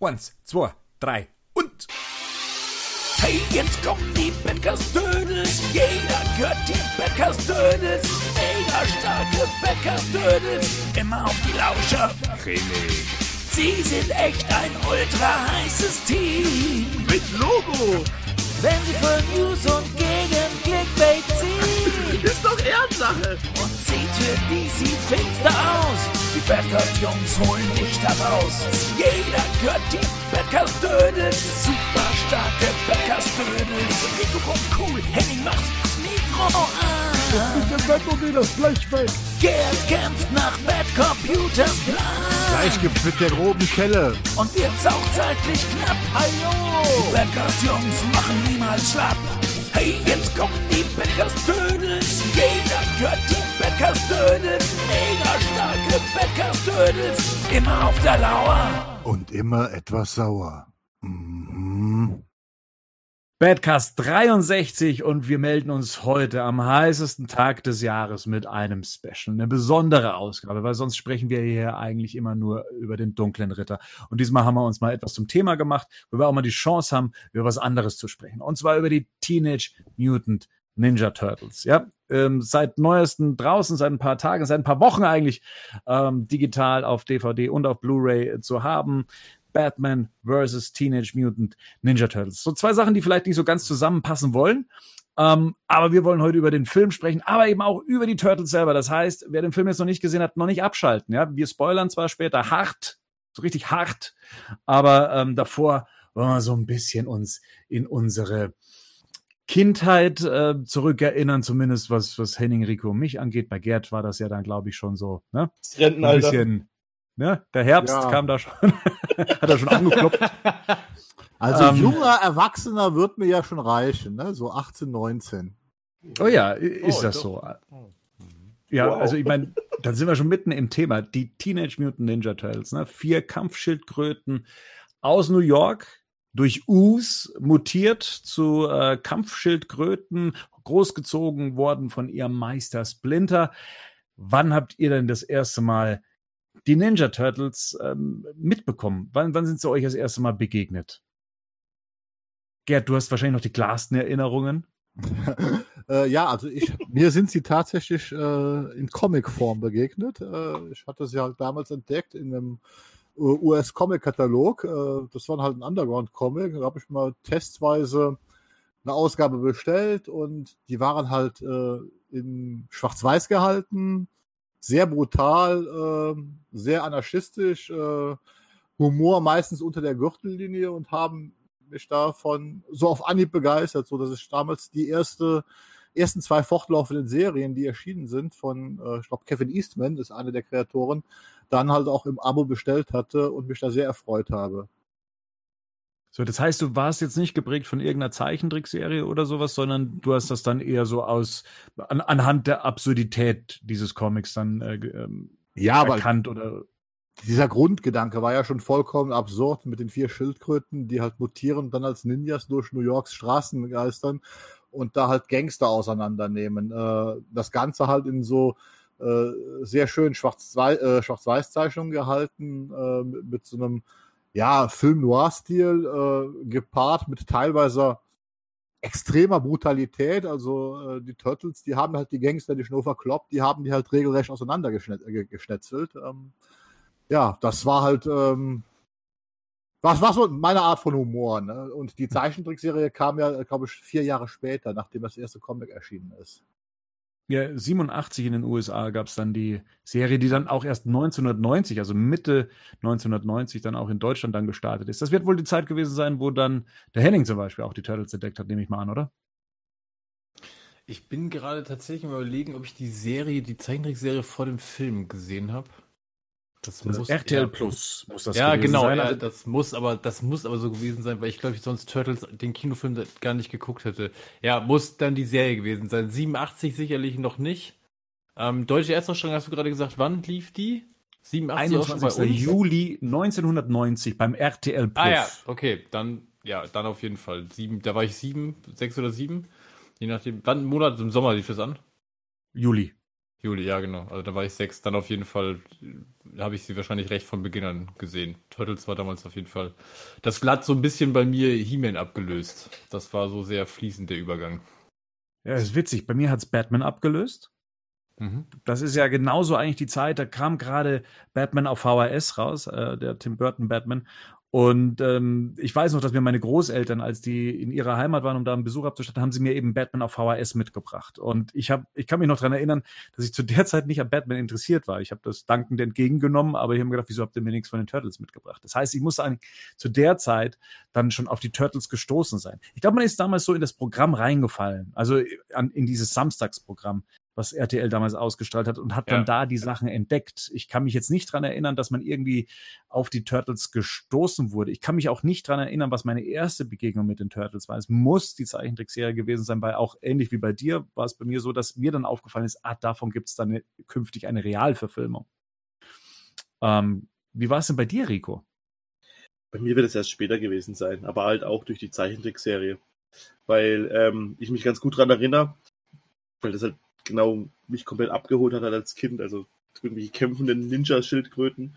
Eins, zwei, drei und. Hey, jetzt kommen die Bäckers Dödels. Jeder gehört die Bäckers Dödels. Mega starke Bäckers Dödels. Immer auf die Lauscher. Cremig. Sie sind echt ein ultra heißes Team. Mit Logo. Wenn sie für News und gegen Clickbait ziehen. Ist doch Ehrensache. Und sieht für DC finster aus. Die Backers Jungs holen dich da raus. Jeder gehört die Backers Dödels. Super starke Backers Dödels. Rico kommt cool. Henning macht das Mikro an. Mit dem Batmobil das Blech weg. Gerd kämpft nach Bad Computers Plan. Gleich gibt's mit der groben Kelle. Und wird's auch zeitlich knapp. Die Backers Jungs machen niemals schlapp. Hey, jetzt kommen die Backers Dödels. Jeder gehört die Backers Dödels. Mega starke Backers Dödels. Immer auf der Lauer. Und immer etwas sauer. Mhm. Badcast 63 und wir melden uns heute am heißesten Tag des Jahres mit einem Special, eine besondere Ausgabe, weil sonst sprechen wir hier eigentlich immer nur über den dunklen Ritter. Und diesmal haben wir uns mal etwas zum Thema gemacht, wo wir auch mal die Chance haben, über was anderes zu sprechen. Und zwar über die Teenage Mutant Ninja Turtles. Ja, ähm, seit neuesten draußen, seit ein paar Tagen, seit ein paar Wochen eigentlich ähm, digital auf DVD und auf Blu-ray zu haben. Batman vs. Teenage Mutant Ninja Turtles. So zwei Sachen, die vielleicht nicht so ganz zusammenpassen wollen. Ähm, aber wir wollen heute über den Film sprechen, aber eben auch über die Turtles selber. Das heißt, wer den Film jetzt noch nicht gesehen hat, noch nicht abschalten. Ja, wir spoilern zwar später hart, so richtig hart, aber ähm, davor wollen wir so ein bisschen uns in unsere Kindheit äh, zurückerinnern, zumindest was, was Henning, Rico und mich angeht. Bei Gerd war das ja dann, glaube ich, schon so, ne? Das Ein Rentenalter. bisschen, ne? Der Herbst Ja. kam da schon, hat er schon angeklopft. Also Ähm. junger Erwachsener wird mir ja schon reichen, ne? So 18, 19. Oh ja, i- ist Oh, das doch. so? Ja, Wow. also ich meine, dann sind wir schon mitten im Thema. Die Teenage Mutant Ninja Turtles, ne? Vier Kampfschildkröten aus New York, durch Us mutiert zu äh, Kampfschildkröten, großgezogen worden von ihrem Meister Splinter. Wann habt ihr denn das erste Mal die Ninja Turtles ähm, mitbekommen? Wann, wann sind sie euch das erste Mal begegnet? Gerd, du hast wahrscheinlich noch die klarsten Erinnerungen. äh, ja, also ich, mir sind sie tatsächlich äh, in Comicform begegnet. Äh, ich hatte sie halt damals entdeckt in einem äh, US-Comic-Katalog. Äh, das war halt ein Underground-Comic. Da habe ich mal testweise eine Ausgabe bestellt und die waren halt äh, in Schwarz-Weiß gehalten, sehr brutal, äh, sehr anarchistisch, äh, Humor meistens unter der Gürtellinie und haben mich davon so auf Anhieb begeistert, so dass ich damals die erste, ersten zwei fortlaufenden Serien, die erschienen sind von, äh, ich glaube, Kevin Eastman ist einer der Kreatoren, dann halt auch im Abo bestellt hatte und mich da sehr erfreut habe. So, das heißt, du warst jetzt nicht geprägt von irgendeiner Zeichentrickserie oder sowas, sondern du hast das dann eher so aus an, anhand der Absurdität dieses Comics dann äh, ähm, Ja, erkannt oder dieser Grundgedanke war ja schon vollkommen absurd mit den vier Schildkröten, die halt mutieren und dann als Ninjas durch New Yorks Straßen geistern und da halt Gangster auseinandernehmen. Äh, das Ganze halt in so äh, sehr schön Schwarz-Weiß- äh, Schwarz-Weiß-Zeichnungen gehalten, mit so einem ja, Film-Noir-Stil, äh, gepaart mit teilweise extremer Brutalität. Also äh, die Turtles, die haben halt die Gangster nicht nur verkloppt, die haben die halt regelrecht auseinandergeschnetzelt. Ähm, ja, das war halt, ähm, was war so meine Art von Humor. Ne? Und die Zeichentrickserie kam ja, glaube ich, vier Jahre später, nachdem das erste Comic erschienen ist. Ja, 87 in den USA gab es dann die Serie, die dann auch erst 1990, also Mitte 1990 dann auch in Deutschland dann gestartet ist. Das wird wohl die Zeit gewesen sein, wo dann der Henning zum Beispiel auch die Turtles entdeckt hat, nehme ich mal an, oder? Ich bin gerade tatsächlich überlegen, ob ich die Serie, die Zeichentrickserie vor dem Film gesehen habe. Das Also muss RTL ja, Plus muss das Ja, gewesen genau, sein. ja, Also, das muss aber das muss aber so gewesen sein, weil ich glaube, ich sonst Turtles den Kinofilm gar nicht geguckt hätte. Ja, muss dann die Serie gewesen sein. 87 sicherlich noch nicht. Ähm, Deutsche Erstausstrahlung hast du gerade gesagt, wann lief die? 87 auch schon bei 21. uns? Juli 1990 beim RTL Plus. Ah ja, okay, dann ja, dann auf jeden Fall sieben. Da war ich sieben, sechs oder sieben, je nachdem. Wann Monat im Sommer lief das an? Juli. Juli, ja, genau. Also da war ich sechs. Dann auf jeden Fall äh, habe ich sie wahrscheinlich recht von Beginn an gesehen. Turtles war damals auf jeden Fall. Das hat so ein bisschen bei mir He-Man abgelöst. Das war so sehr fließend der Übergang. Ja, ist witzig. Bei mir hat es Batman abgelöst. Mhm. Das ist ja genauso eigentlich die Zeit, da kam gerade Batman auf VHS raus, äh, der Tim Burton Batman. Und ähm, ich weiß noch, dass mir meine Großeltern, als die in ihrer Heimat waren, um da einen Besuch abzustatten, haben sie mir eben Batman auf VHS mitgebracht. Und ich habe, ich kann mich noch dran erinnern, dass ich zu der Zeit nicht an Batman interessiert war. Ich habe das dankend entgegengenommen, aber ich habe mir gedacht, wieso habt ihr mir nichts von den Turtles mitgebracht? Das heißt, ich muss eigentlich zu der Zeit dann schon auf die Turtles gestoßen sein. Ich glaube, man ist damals so in das Programm reingefallen, also an, in dieses Samstagsprogramm was RTL damals ausgestrahlt hat und hat dann Ja. da die Sachen entdeckt. Ich kann mich jetzt nicht dran erinnern, dass man irgendwie auf die Turtles gestoßen wurde. Ich kann mich auch nicht dran erinnern, was meine erste Begegnung mit den Turtles war. Es muss die Zeichentrickserie gewesen sein, weil auch ähnlich wie bei dir war es bei mir so, dass mir dann aufgefallen ist, ah, davon gibt es dann eine, künftig eine Realverfilmung. Ähm, wie war es denn bei dir, Rico? Bei mir wird es erst später gewesen sein, aber halt auch durch die Zeichentrickserie. Weil ähm, ich mich ganz gut dran erinnere, weil das halt genau mich komplett abgeholt hat als Kind. Also irgendwelche kämpfenden Ninja-Schildkröten.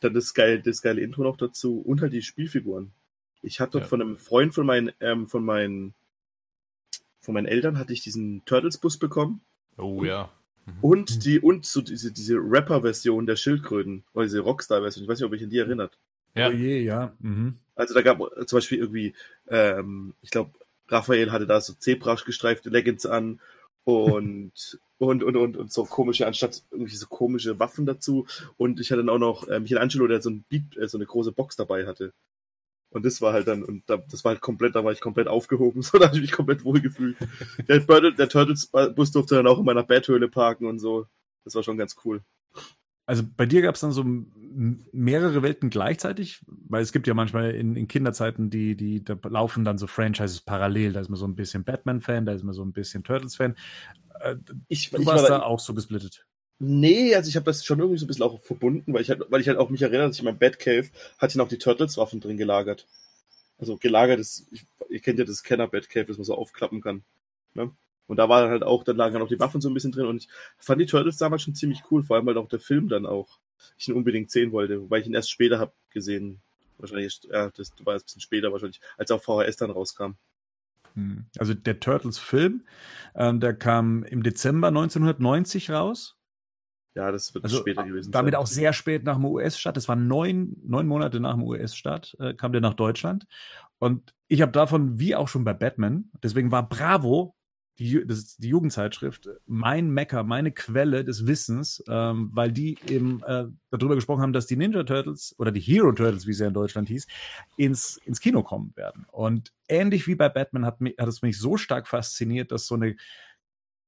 Dann das geile, das geile Intro noch dazu und halt die Spielfiguren. Ich hatte Ja. von einem Freund von meinen, ähm, von meinen, von meinen Eltern hatte ich diesen Turtles-Bus bekommen Oh ja. und die und so diese, diese Rapper-Version der Schildkröten oder diese Rockstar-Version. Ich weiß nicht, ob ich an die erinnert. Ja. Oh je, ja. Mhm. Also da gab zum Beispiel irgendwie, ähm, ich glaube, Raphael hatte da so Zebrasch gestreifte Leggings an und und und und und so komische anstatt irgendwie so komische Waffen dazu und ich hatte dann auch noch äh, Michelangelo, der so ein Beat, äh, so eine große Box dabei hatte. Und das war halt dann und da, das war halt komplett, da war ich komplett aufgehoben, so da habe ich mich komplett wohlgefühlt. Der, der Turtles Bus durfte dann auch in meiner Betthöhle parken und so. Das war schon ganz cool. Also bei dir gab es dann so mehrere Welten gleichzeitig, weil es gibt ja manchmal in, in Kinderzeiten, die, die, da laufen dann so Franchises parallel. Da ist man so ein bisschen Batman-Fan, da ist man so ein bisschen Turtles-Fan. Äh, Ich, Du ich warst war da auch so gesplittet. Nee, also ich habe das schon irgendwie so ein bisschen auch verbunden, weil ich halt, weil ich halt auch mich erinnere, dass ich in meinem Batcave hatte noch die Turtles-Waffen drin gelagert. Also gelagert ist, ich, ihr kennt ja das Kenner-Batcave, das man so aufklappen kann. Ne? Und da war halt auch, dann lagen dann auch die Waffen so ein bisschen drin und ich fand die Turtles damals schon ziemlich cool, vor allem weil auch der Film dann auch, ich ihn unbedingt sehen wollte, wobei ich ihn erst später hab gesehen. Wahrscheinlich, ja, das war jetzt ein bisschen später wahrscheinlich, als auch VHS dann rauskam. Hm. Also der Turtles-Film, ähm, der kam im Dezember 1990 raus. Ja, das wird Also später gewesen damit sein. auch sehr spät nach dem US-Start. Das war neun, neun Monate nach dem US-Start, äh, kam der nach Deutschland. Und ich habe davon, wie auch schon bei Batman, deswegen war Bravo, die, das ist die Jugendzeitschrift, mein Mecker, meine Quelle des Wissens, ähm, weil die eben äh, darüber gesprochen haben, dass die Ninja Turtles oder die Hero Turtles, wie sie ja in Deutschland hieß, ins, ins Kino kommen werden. Und ähnlich wie bei Batman hat, mich, hat es mich so stark fasziniert, dass so eine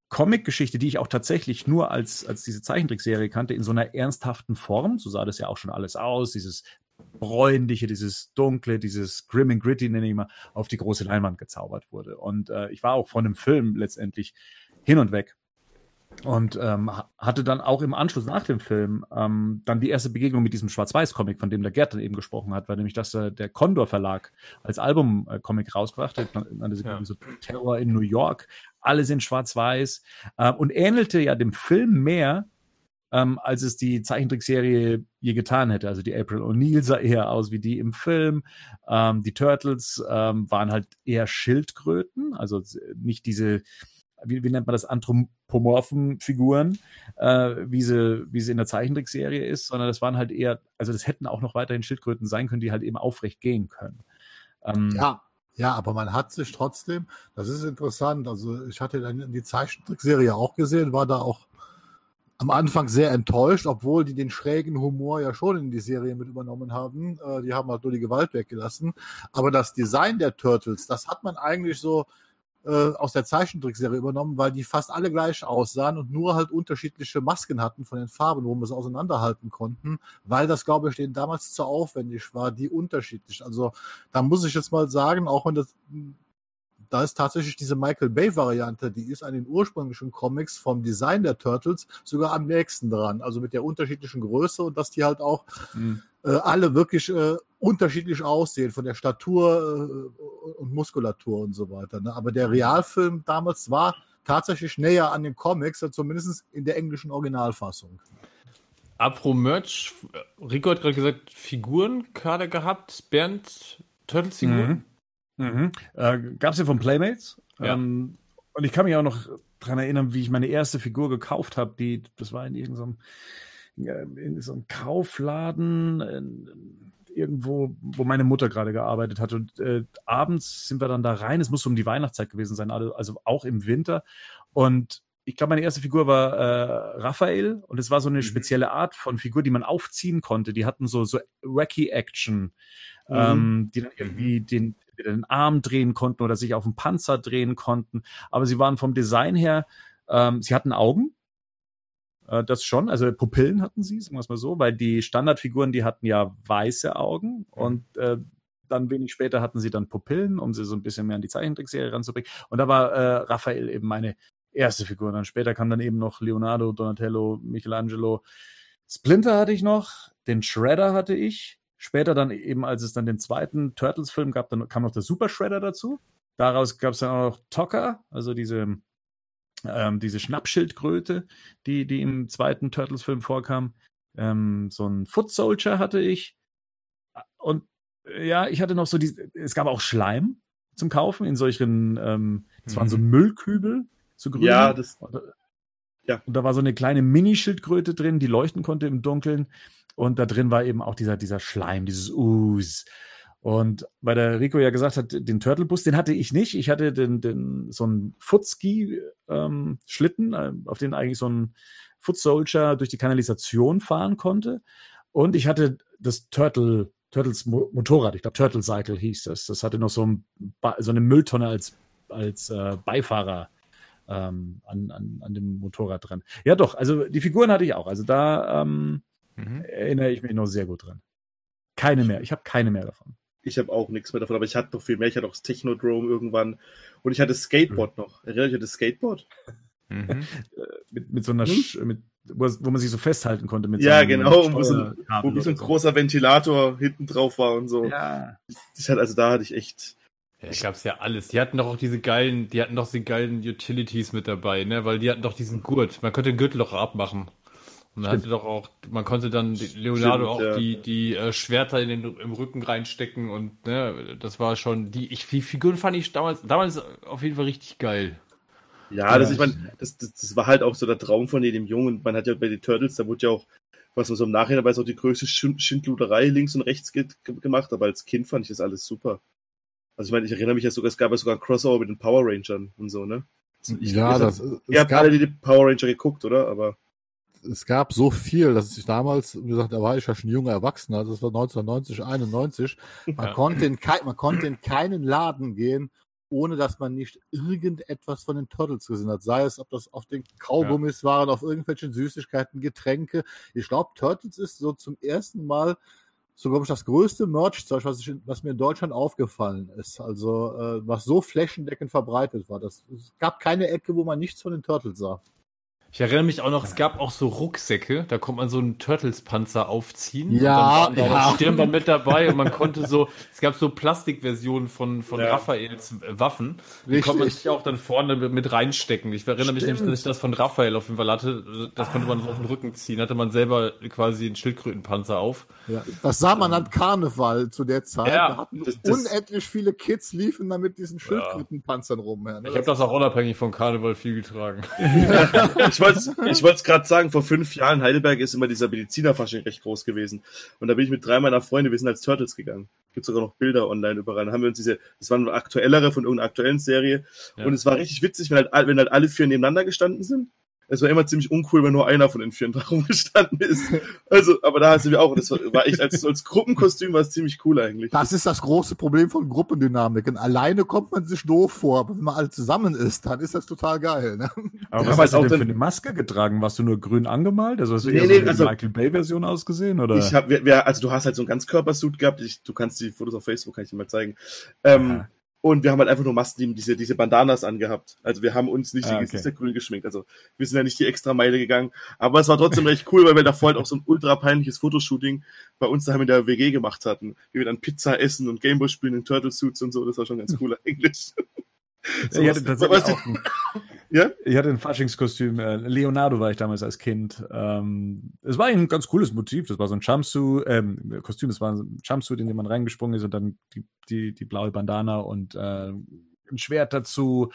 Comic-Geschichte, die ich auch tatsächlich nur als, als diese Zeichentrickserie kannte, in so einer ernsthaften Form, so sah das ja auch schon alles aus, dieses bräunliche, dieses dunkle, dieses grim and gritty, nenne ich mal, auf die große Leinwand gezaubert wurde. Und äh, ich war auch von dem Film letztendlich hin und weg. Und ähm, ha- hatte dann auch im Anschluss nach dem Film ähm, dann die erste Begegnung mit diesem Schwarz-Weiß-Comic, von dem der Gerd dann eben gesprochen hat, weil nämlich das äh, der Condor Verlag als Album-Comic rausgebracht hat, nannte sich Ja. so Terror in New York, alles in Schwarz-Weiß äh, und ähnelte ja dem Film mehr, ähm, als es die Zeichentrickserie je getan hätte. Also die April O'Neil sah eher aus wie die im Film. Ähm, die Turtles ähm, waren halt eher Schildkröten, also nicht diese, wie, wie nennt man das, anthropomorphen Figuren, äh, wie, sie, wie sie in der Zeichentrickserie ist, sondern das waren halt eher, also das hätten auch noch weiterhin Schildkröten sein können, die halt eben aufrecht gehen können. Ähm, Ja, ja, aber man hat sich trotzdem, das ist interessant, also ich hatte dann die Zeichentrickserie auch gesehen, war da auch am Anfang sehr enttäuscht, obwohl die den schrägen Humor ja schon in die Serie mit übernommen haben. Äh, die haben halt nur die Gewalt weggelassen. Aber das Design der Turtles, das hat man eigentlich so äh, aus der Zeichentrickserie übernommen, weil die fast alle gleich aussahen und nur halt unterschiedliche Masken hatten von den Farben, wo wir sie auseinanderhalten konnten, weil das, glaube ich, denen damals zu aufwendig war, die unterschiedlich. Also da muss ich jetzt mal sagen, auch wenn das, da ist tatsächlich diese Michael Bay-Variante, die ist an den ursprünglichen Comics vom Design der Turtles sogar am nächsten dran. Also mit der unterschiedlichen Größe und dass die halt auch mh. äh, alle wirklich äh, unterschiedlich aussehen, von der Statur äh, und Muskulatur und so weiter. Ne? Aber der Realfilm damals war tatsächlich näher an den Comics, zumindest in der englischen Originalfassung. Apro Merch, Rico hat gerade gesagt, Figuren gerade gehabt, Bernd, Turtles-Figuren. Mhm. Mhm. Äh, Gab es ja von Playmates. Ja. Ähm, und ich kann mich auch noch dran erinnern, wie ich meine erste Figur gekauft habe. Die, das war in irgendeinem ja, in so einem Kaufladen in, irgendwo, wo meine Mutter gerade gearbeitet hat. Und äh, abends sind wir dann da rein. Es muss um die Weihnachtszeit gewesen sein, also also auch im Winter. Und ich glaube, meine erste Figur war äh, Raphael und es war so eine Mhm. spezielle Art von Figur, die man aufziehen konnte. Die hatten so, so wacky Action, Mhm. ähm, die dann irgendwie den, den Arm drehen konnten oder sich auf den Panzer drehen konnten. Aber sie waren vom Design her, ähm, sie hatten Augen. Äh, das schon, also Pupillen hatten sie, sagen wir es mal so, weil die Standardfiguren, die hatten ja weiße Augen und äh, dann wenig später hatten sie dann Pupillen, um sie so ein bisschen mehr an die Zeichentrickserie ranzubringen. Und da war äh, Raphael eben meine erste Figur. Dann später kam dann eben noch Leonardo, Donatello, Michelangelo. Splinter hatte ich noch, den Shredder hatte ich. Später dann eben, als es dann den zweiten Turtles-Film gab, dann kam noch der Super Shredder dazu. Daraus gab es dann auch noch Tocker, also diese, ähm, diese Schnappschildkröte, die, die im zweiten Turtles-Film vorkam. Ähm, so ein Foot Soldier hatte ich. Und äh, ja, ich hatte noch so die, es gab auch Schleim zum Kaufen in solchen, ähm, das waren so Müllkübel, so grün. Ja, das- Und, ja. Und da war so eine kleine Mini-Schildkröte drin, die leuchten konnte im Dunkeln. Und da drin war eben auch dieser, dieser Schleim, dieses Ooze. Und weil der Rico ja gesagt hat, den Turtle-Bus, den hatte ich nicht. Ich hatte den, den, so einen Footski-Schlitten, äh, auf den eigentlich so ein Foot Soldier durch die Kanalisation fahren konnte. Und ich hatte das Turtle, Turtles Mo Motorrad, ich glaube Turtle Cycle hieß das. Das hatte noch so, ein, so eine Mülltonne als, als äh, Beifahrer ähm, an, an, an dem Motorrad dran. Ja, doch, also die Figuren hatte ich auch. Also da ähm, Mhm. erinnere ich mich noch sehr gut dran. Keine mehr. Ich habe keine mehr davon. Ich habe auch nichts mehr davon, aber ich hatte noch viel mehr. Ich hatte auch das Technodrome irgendwann. Und ich hatte Skateboard noch. Erinnert ihr das Skateboard? Mhm. Mit, mit so einer, Hm? Sch mit, wo, man sich so festhalten konnte. Mit Ja, so einem genau, wo so ein- Wo so ein großer Ventilator hinten drauf war und so. Ja. Ich hatte, also da hatte ich echt. Ja, ich gab's ja alles. Die hatten doch auch diese geilen, die hatten doch die geilen Utilities mit dabei, ne? Weil die hatten doch diesen Gurt. Man konnte den Gürtel auch abmachen. Und man hatte doch auch, man konnte dann Leonardo Stimmt, auch ja. die, die äh, Schwerter in den, im Rücken reinstecken und ne, das war schon die, ich, die Figuren fand ich damals, damals auf jeden Fall richtig geil. Ja, das, ich meine, das, das, das war halt auch so der Traum von jedem Jungen. Und man hat ja bei den Turtles, da wurde ja auch, was man so im Nachhinein weiß, auch die größte Schind- Schindluderei links und rechts ge gemacht. Aber als Kind fand ich das alles super. Also ich meine, ich erinnere mich ja sogar, es gab ja sogar ein Crossover mit den Power Rangern und so, ne? Also ich, ja, ihr, das, habt- es, ihr habt gab, alle die Power Ranger geguckt, oder? Aber es gab so viel, dass ich damals, wie gesagt, da war ich ja schon junger Erwachsener, also das war 1990, 91, man, Ja. konnte in kei- man konnte in keinen Laden gehen, ohne dass man nicht irgendetwas von den Turtles gesehen hat. Sei es, ob das auf den Kaugummis waren, auf irgendwelchen Süßigkeiten, Getränke. Ich glaube, Turtles ist so zum ersten Mal so, glaube ich, das größte Merch-Zeug, was, ich was mir in Deutschland aufgefallen ist. Also, äh, was so flächendeckend verbreitet war. Das, es gab keine Ecke, wo man nichts von den Turtles sah. Ich erinnere mich auch noch, es gab auch so Rucksäcke, da konnte man so einen Turtles-Panzer aufziehen. Ja, und dann da ja. Stirnband mit dabei und man konnte so, es gab so Plastikversionen von, von Ja. Raphaels Waffen. Die Richtig. konnte man sich auch dann vorne mit- reinstecken. Ich erinnere mich nämlich, dass ich das von Raphael auf jeden Fall hatte. Das konnte man so auf den Rücken ziehen. Hatte man selber quasi einen Schildkrötenpanzer auf. Ja, das sah man an Karneval zu der Zeit. Ja, da hatten das- das- unendlich viele Kids liefen da mit diesen Schildkrötenpanzern rum. Ja, ne? Ich habe das auch unabhängig von Karneval viel getragen. ich wollte ich wollte gerade sagen, vor fünf Jahren in Heidelberg ist immer dieser Medizinerfasching recht groß gewesen. Und da bin ich mit drei meiner Freunde, wir sind als Turtles gegangen. Gibt sogar noch Bilder online überall. Da haben wir uns diese, das waren aktuellere von irgendeiner aktuellen Serie. Ja. Und es war richtig witzig, wenn halt, wenn halt alle vier nebeneinander gestanden sind. Es war immer ziemlich uncool, wenn nur einer von den vier rumgestanden ist. Also, aber da sind wir auch. Das war, war echt als, als Gruppenkostüm war es ziemlich cool eigentlich. Das ist das große Problem von Gruppendynamiken. Alleine kommt man sich doof vor, aber wenn man alle zusammen ist, dann ist das total geil. Ne? Aber Ja, was hast du auch denn für eine Maske getragen? Warst du nur grün angemalt? Also hast du Nee, eher nee, so eine also- Michael Bay-Version ausgesehen? Oder? Ich hab, wer, wer, also du hast halt so einen Ganzkörpersuit gehabt. Ich, du kannst die Fotos auf Facebook, kann ich dir mal zeigen. Ähm, Aha. Und wir haben halt einfach nur Masken, die- diese, diese Bandanas angehabt. Also wir haben uns nicht Ah, die okay. Gesichter grün geschminkt. Also wir sind ja nicht die extra Meile gegangen. Aber es war trotzdem recht cool, weil wir davor halt auch so ein ultra peinliches Fotoshooting bei uns daheim in der WG gemacht hatten. Wie wir dann Pizza essen und Gameboy spielen in Turtle Suits und so. Das war schon ganz cool eigentlich. Ja, ich hatte tatsächlich was- auch einen, Ja? Ich hatte ein Faschingskostüm. äh, Leonardo war ich damals als Kind. Ähm, es war ein ganz cooles Motiv. Das war so ein Jumpsuit, ähm, Kostüm, das war ein Jumpsuit, in dem man reingesprungen ist und dann die, die, die blaue Bandana und äh, ein Schwert dazu.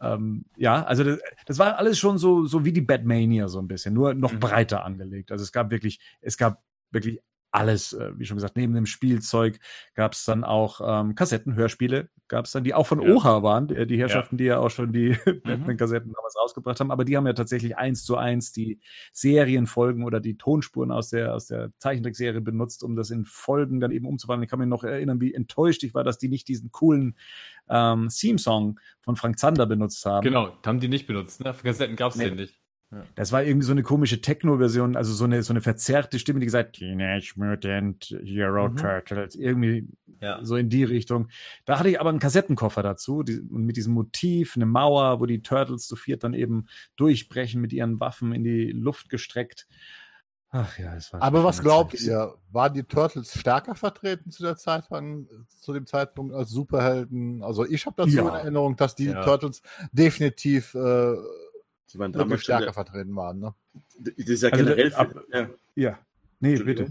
Ähm, ja, also das, das war alles schon so, so wie die Batmania so ein bisschen, nur noch Mhm. breiter angelegt. Also es gab wirklich, es gab wirklich alles, äh, wie schon gesagt, neben dem Spielzeug gab es dann auch ähm, Kassetten, Hörspiele, gab es dann, die auch von Ja. Oha waren, die, die Herrschaften, die ja auch schon die Batman-Kassetten damals rausgebracht haben, aber die haben ja tatsächlich eins zu eins die Serienfolgen oder die Tonspuren aus der, aus der Zeichentrickserie benutzt, um das in Folgen dann eben umzuwandeln. Ich kann mich noch erinnern, wie enttäuscht ich war, dass die nicht diesen coolen ähm, Theme-Song von Frank Zander benutzt haben. Genau, haben die nicht benutzt. Ne? Für Kassetten gab es Nee. den nicht. Das war irgendwie so eine komische Techno-Version, also so eine, so eine verzerrte Stimme, die gesagt, Teenage Mutant Hero Mhm. Turtles, irgendwie Ja. so in die Richtung. Da hatte ich aber einen Kassettenkoffer dazu, die, und mit diesem Motiv, eine Mauer, wo die Turtles zu viert dann eben durchbrechen, mit ihren Waffen in die Luft gestreckt. Ach ja, es war. Aber was glaubt Zeit. ihr? Waren die Turtles stärker vertreten zu der Zeit, zu dem Zeitpunkt als Superhelden? Also ich habe dazu Ja. in Erinnerung, dass die Ja. Turtles definitiv äh, Die waren damals stärker schon, vertreten waren. Ne? das ist ja Also generell, ab- ja, Ja. Nee, bitte.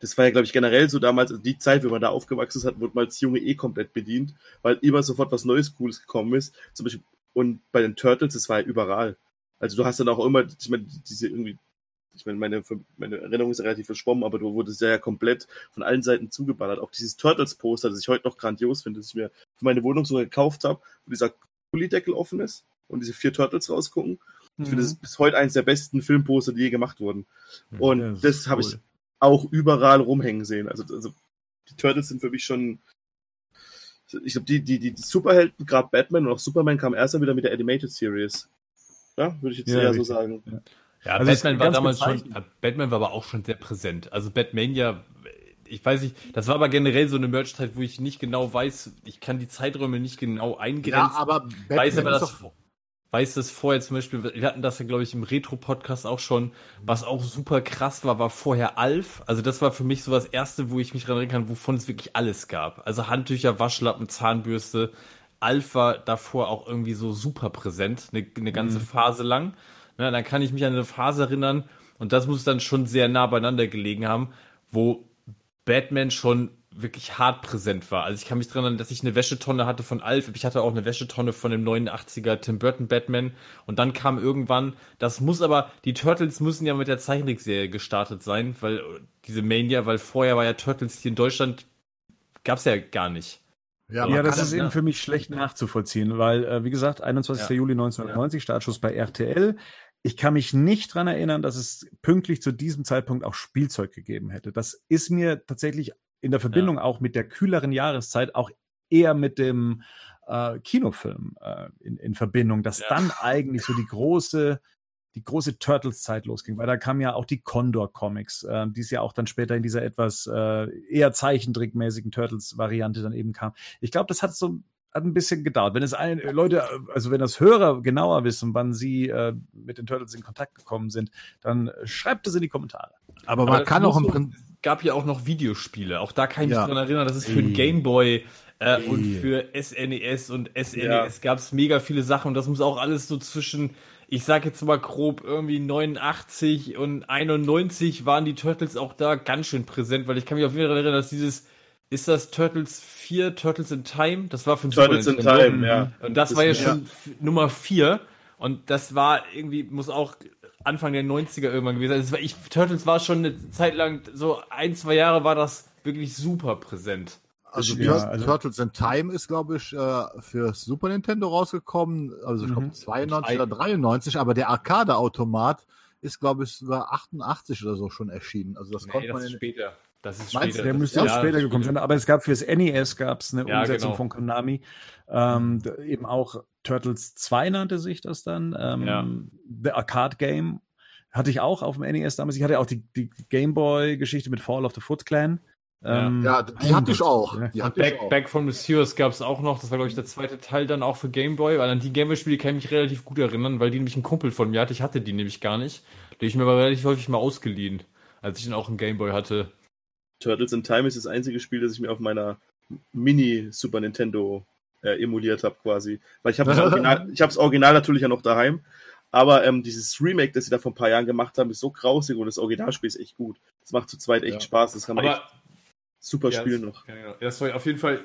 Das war ja, glaube ich, generell so damals, also die Zeit, wenn man da aufgewachsen ist, hat, wurde man als Junge eh komplett bedient, weil immer sofort was Neues, Cooles gekommen ist. Zum Beispiel, und bei den Turtles, das war ja überall. Also du hast dann auch immer, ich meine, diese irgendwie, ich meine, meine, meine Erinnerung ist relativ verschwommen, aber du wurdest ja komplett von allen Seiten zugeballert. Auch dieses Turtles-Poster, das ich heute noch grandios finde, das ich mir für meine Wohnung sogar gekauft habe, wo dieser Kullideckel offen ist und diese vier Turtles rausgucken. Ich finde, das ist bis heute eines der besten Filmposter, die je gemacht wurden. Und Ja, das das, habe cool. ich auch überall rumhängen sehen. Also, also die Turtles sind für mich schon. Ich glaube, die, die, die, die Superhelden, gerade Batman und auch Superman, kamen erst dann wieder mit der Animated Series. Ja, würde ich jetzt Ja, eher richtig. so sagen. Ja, Also es ist Batman war damals schon, ja, Batman war aber auch schon sehr präsent. Also Batmania, ich weiß nicht, das war aber generell so eine Merch-Zeit, wo ich nicht genau weiß, ich kann die Zeiträume nicht genau eingrenzen. Ja, aber Batman weiß aber ist das, doch, weiß das vorher zum Beispiel, wir hatten das ja, glaube ich, im Retro-Podcast auch schon, was auch super krass war, war vorher Alf. Also das war für mich so das Erste, wo ich mich daran erinnern kann, wovon es wirklich alles gab. Also Handtücher, Waschlappen, Zahnbürste. Alf war davor auch irgendwie so super präsent, eine, eine ganze Phase lang. Na, dann kann ich mich an eine Phase erinnern, und das muss dann schon sehr nah beieinander gelegen haben, wo Batman schon wirklich hart präsent war. Also ich kann mich daran erinnern, dass ich eine Wäschetonne hatte von Alf. Ich hatte auch eine Wäschetonne von dem 89er Tim Burton Batman. Und dann kam irgendwann, das muss aber, die Turtles müssen ja mit der Zeichentrickserie gestartet sein, weil diese Mania, weil vorher war ja Turtles hier in Deutschland, gab's ja gar nicht. ja, Ja, das ist eben für mich schlecht nachzuvollziehen, weil, äh, wie gesagt, 21. Ja. Juli 1990, Startschuss bei RTL. Ich kann mich nicht dran erinnern, dass es pünktlich zu diesem Zeitpunkt auch Spielzeug gegeben hätte. Das ist mir tatsächlich in der Verbindung auch mit der kühleren Jahreszeit auch eher mit dem äh, Kinofilm äh, in, in Verbindung, dass Ja. dann eigentlich so die große die große Turtles-Zeit losging, weil da kamen ja auch die Condor-Comics, äh, die es ja auch dann später in dieser etwas äh, eher zeichentrickmäßigen Turtles-Variante dann eben kam. Ich glaube, das hat so hat ein bisschen gedauert. Wenn es ein, Leute, also wenn das Hörer genauer wissen, wann sie äh, mit den Turtles in Kontakt gekommen sind, dann schreibt es in die Kommentare. aber Aber man das kann auch im Prinzip. Gab ja auch noch Videospiele. Auch da kann ich mich Ja. daran erinnern, dass es für den. Gameboy äh, und für SNES und SNES Ja. gab es mega viele Sachen und das muss auch alles so zwischen, ich sag jetzt mal grob, irgendwie 89 und 91 waren die Turtles auch da ganz schön präsent, weil ich kann mich auf jeden Fall erinnern, dass dieses, ist das Turtles 4, Turtles in Time? Das war für den Turtles Super in. Time, ja. Und das, Das war ja ist- schon f- Nummer 4. Und das war irgendwie, muss auch Anfang der 90er irgendwann gewesen. Das war, ich, Turtles war schon eine Zeit lang, so ein, zwei Jahre war das wirklich super präsent. Also, Ja, Tur- also- Turtles in Time ist, glaube ich, äh, für Super Nintendo rausgekommen. Also ich glaube Mhm. 92 oder 93, aber der Arcade-Automat ist, glaube ich, sogar 88 oder so schon erschienen. Also das Nee, konnte das man ist später. Das ist Meinst später. Der müsste ja, auch später gekommen sein, aber es gab fürs NES gab es eine Ja, Umsetzung genau. von Konami. Ähm, eben auch Turtles 2 nannte sich das dann. Ähm, Ja. The Arcade Game hatte ich auch auf dem NES damals. Ich hatte auch die, die Gameboy-Geschichte mit Fall of the Foot Clan. Ja. Ähm, ja, die hatte ich auch. Die hatte ich Back, auch. Back from Messieurs gab es auch noch. Das war, glaube ich, der zweite Teil dann auch für Gameboy. Weil an die Gameboy-Spiele kann ich mich relativ gut erinnern, weil die nämlich ein Kumpel von mir hatte. Ich hatte die nämlich gar nicht. Die ich mir aber relativ häufig mal ausgeliehen, als ich dann auch einen Gameboy hatte. Turtles in Time ist das einzige Spiel, das ich mir auf meiner Mini Super Nintendo äh, emuliert habe quasi. Weil ich habe das Original, ich habe das Original natürlich ja noch daheim. Aber ähm, dieses Remake, das sie da vor ein paar Jahren gemacht haben, ist so grausig und das Originalspiel ist echt gut. Das macht zu zweit echt Ja. Spaß. Das kann man Aber echt super Ja, spielen noch. Ja, genau. ja, sorry, auf jeden Fall,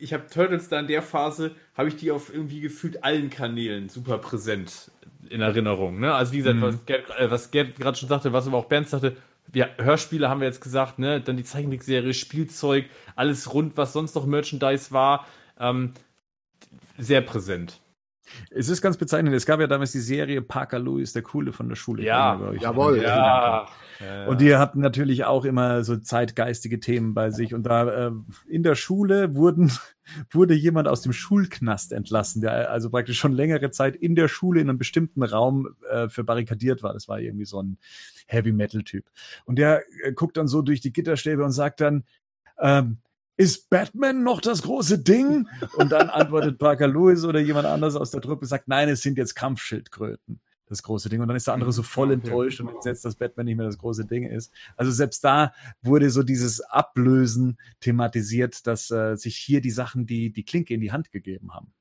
ich habe Turtles da in der Phase, habe ich die auf irgendwie gefühlt allen Kanälen super präsent in Erinnerung. Ne? Also wie gesagt, was Gerd, äh, was Gerd gerade schon sagte, was aber auch Bernd sagte, wir, Hörspiele haben wir jetzt gesagt, ne? dann die Zeichentrickserie, Spielzeug, alles rund, was sonst noch Merchandise war, ähm, sehr präsent. Es ist ganz bezeichnend. Es gab ja damals die Serie Parker Lewis, der Coole von der Schule. Ja. Ich. Jawohl. Ja. Und die hatten natürlich auch immer so zeitgeistige Themen bei sich. Und da äh, in der Schule wurden, wurde jemand aus dem Schulknast entlassen, der also praktisch schon längere Zeit in der Schule in einem bestimmten Raum äh, verbarrikadiert war. Das war irgendwie so ein Heavy Metal Typ. Und der äh, guckt dann so durch die Gitterstäbe und sagt dann, ähm, ist Batman noch das große Ding? Und dann antwortet Parker Lewis oder jemand anders aus der Truppe, sagt, nein, es sind jetzt Kampfschildkröten. Das große Ding. Und dann ist der andere so voll enttäuscht und entsetzt, dass Batman nicht mehr das große Ding ist. Also selbst da wurde so dieses Ablösen thematisiert, dass äh, sich hier die Sachen, die die Klinke in die Hand gegeben haben.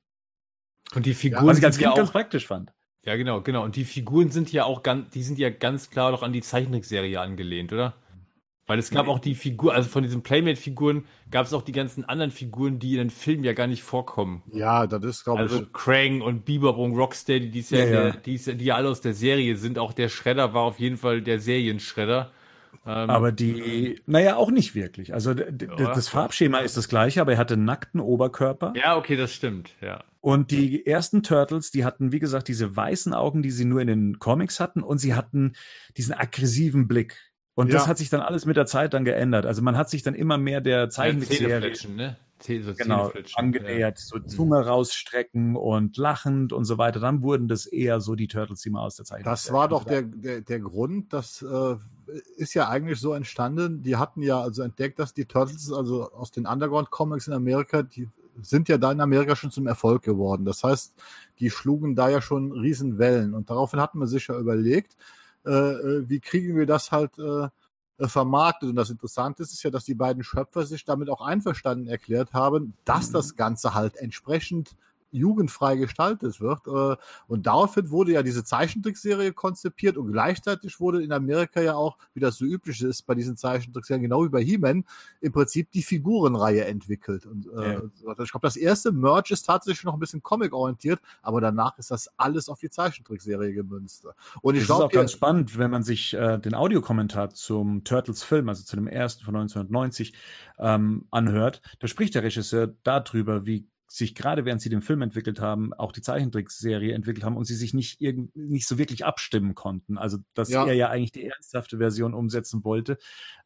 Und die Figuren Was ich sind ja ganz praktisch fand. ja genau, genau. Und die Figuren sind ja auch ganz, die sind ja ganz klar doch an die Zeichentrickserie angelehnt, oder? Weil es gab auch die Figur, also von diesen Playmate-Figuren gab es auch die ganzen anderen Figuren, die in den Filmen ja gar nicht vorkommen. Ja, das ist, glaube Also ich, Krang und Bebop und Rocksteady, die, ist ja, Ja, ja. Die, ist ja, die ja alle aus der Serie sind. Auch der Shredder war auf jeden Fall der Serienschredder. Ähm, Aber die, naja, auch nicht wirklich. Also das Farbschema ist das gleiche, aber er hatte einen nackten Oberkörper. ja, okay, das stimmt, ja. Und die ersten Turtles, die hatten, wie gesagt, diese weißen Augen, die sie nur in den Comics hatten, und sie hatten diesen aggressiven Blick. Und das Ja. hat sich dann alles mit der Zeit dann geändert. Also man hat sich dann immer mehr der Zeichentrickserie ne? So genau, angenähert, so Zunge rausstrecken und lachend und so weiter. Dann wurden das eher so die Turtles, die man aus der Zeichentrickserie Das war doch der, der, der Grund, das äh, ist ja eigentlich so entstanden. Die hatten ja also entdeckt, dass die Turtles, also aus den Underground-Comics in Amerika, die sind ja da in Amerika schon zum Erfolg geworden. Das heißt, die schlugen da ja schon Riesenwellen. Und daraufhin hatten wir sich ja überlegt, äh, äh, wie kriegen wir das halt äh, äh, vermarktet. Und das Interessante ist, ist ja, dass die beiden Schöpfer sich damit auch einverstanden erklärt haben, dass das Ganze halt entsprechend jugendfrei gestaltet wird. Äh, Und daraufhin wurde ja diese Zeichentrickserie konzipiert und gleichzeitig wurde in Amerika ja auch, wie das so üblich ist bei diesen Zeichentrickserien, genau wie bei He-Man, im Prinzip die Figurenreihe entwickelt. Und äh, Ja. ich glaube, das erste Merch ist tatsächlich noch ein bisschen comic-orientiert, aber danach ist das alles auf die Zeichentrickserie gemünzt. Und ich Das ist auch glaube, ganz spannend, wenn man sich äh, den Audiokommentar zum Turtles-Film, also zu dem ersten von 1990, ähm, anhört. Da spricht der Regisseur darüber, wie sich gerade während sie den Film entwickelt haben, auch die Zeichentrickserie entwickelt haben und sie sich nicht irgend, nicht so wirklich abstimmen konnten. Also dass Ja. er ja eigentlich die ernsthafte Version umsetzen wollte.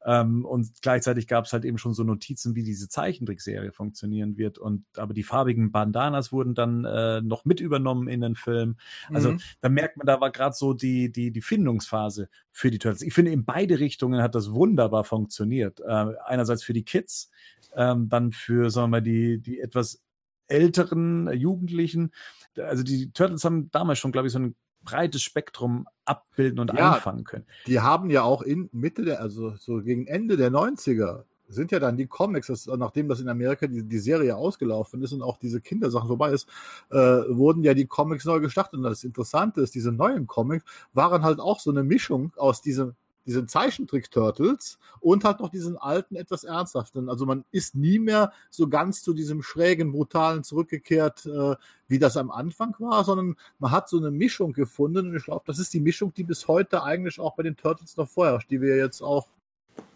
Ähm, und gleichzeitig gab es halt eben schon so Notizen, wie diese Zeichentrickserie funktionieren wird. Und aber die farbigen Bandanas wurden dann äh, noch mit übernommen in den Film. Also Mhm. da merkt man, da war gerade so die, die, die Findungsphase für die Turtles. Ich finde, in beide Richtungen hat das wunderbar funktioniert. Äh, einerseits für die Kids, ähm, dann für, sagen wir mal, die, die etwas älteren äh, Jugendlichen. Also die Turtles haben damals schon, glaube ich, so ein breites Spektrum abbilden und Ja. einfangen können. die haben ja auch in Mitte der, also so gegen Ende der 90er, sind ja dann die Comics, das, nachdem das in Amerika die, die Serie ausgelaufen ist und auch diese Kindersachen vorbei ist, äh, wurden ja die Comics neu gestartet. Und das Interessante ist, diese neuen Comics waren halt auch so eine Mischung aus diesem diesen Zeichentrick-Turtles und halt noch diesen alten, etwas ernsthaften. Also man ist nie mehr so ganz zu diesem schrägen, brutalen zurückgekehrt, äh, wie das am Anfang war, sondern man hat so eine Mischung gefunden und ich glaube, das ist die Mischung, die bis heute eigentlich auch bei den Turtles noch vorherrscht, die wir jetzt auch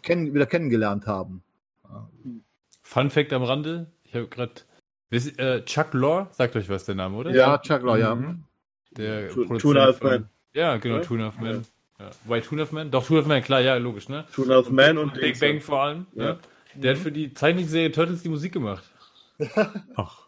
kennen, wieder kennengelernt haben. Fun Fact am Rande, ich habe gerade äh, Chuck Lorre, sagt euch was der Name, oder? Ja, Chuck Lorre, ja. Mhm. Der Two- Produzent Two and a Half von-. Ja, genau, Ja? Two and a Half Men. Ja. Why Two and a Half Men? Doch, Two and a Half Men, klar, ja, logisch, ne? Two and a Half Men und Big Dings. Bang vor allem. Ja. Ja. Der hat für die Zeichentrickserie Turtles die Musik gemacht. Ach,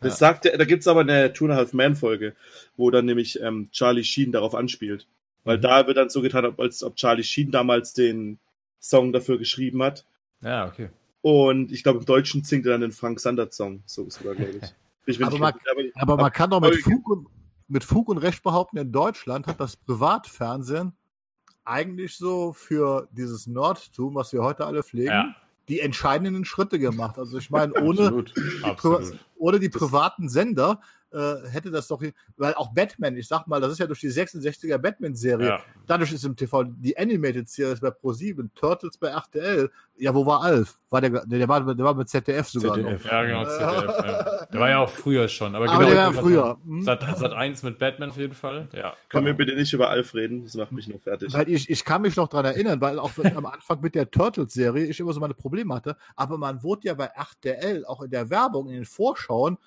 Das sagt er, da gibt's aber eine Two and a Half Man Folge, wo dann nämlich ähm, Charlie Sheen darauf anspielt. Weil Mhm. da wird dann so getan, als ob Charlie Sheen damals den Song dafür geschrieben hat. Ja, okay. Und ich glaube, im Deutschen singt er dann den Frank Sandert Song. So sogar, glaube ich. Ich Aber nicht man- aber- Aber man kann doch mit. Fug, und, mit Fug und Recht behaupten, in Deutschland hat das Privatfernsehen eigentlich so für dieses Nerdtum, was wir heute alle pflegen, Ja. die entscheidenden Schritte gemacht. Also ich meine, ohne, Absolut. Absolut. ohne die privaten Sender äh, hätte das doch, weil auch Batman, ich sag mal, das ist ja durch die 66er Batman-Serie, Ja. dadurch ist im TV die Animated Series bei Pro7, Turtles bei RTL. Ja, wo war Alf? War der, der, war, der war mit ZDF sogar ZDF. noch. Ja, genau. ZDF, ja. Der war ja auch früher schon. Aber, Aber genau, der war früher. sagen, Hm? Sat, Sat 1 mit Batman auf jeden Fall. Ja. Können wir bitte nicht über Alf reden? Das macht mich nur fertig. Weil ich, ich kann mich noch dran erinnern, weil auch am Anfang mit der Turtles-Serie ich immer so meine Probleme hatte. Aber man wurde ja bei RTL auch in der Werbung, in den Vorschauen,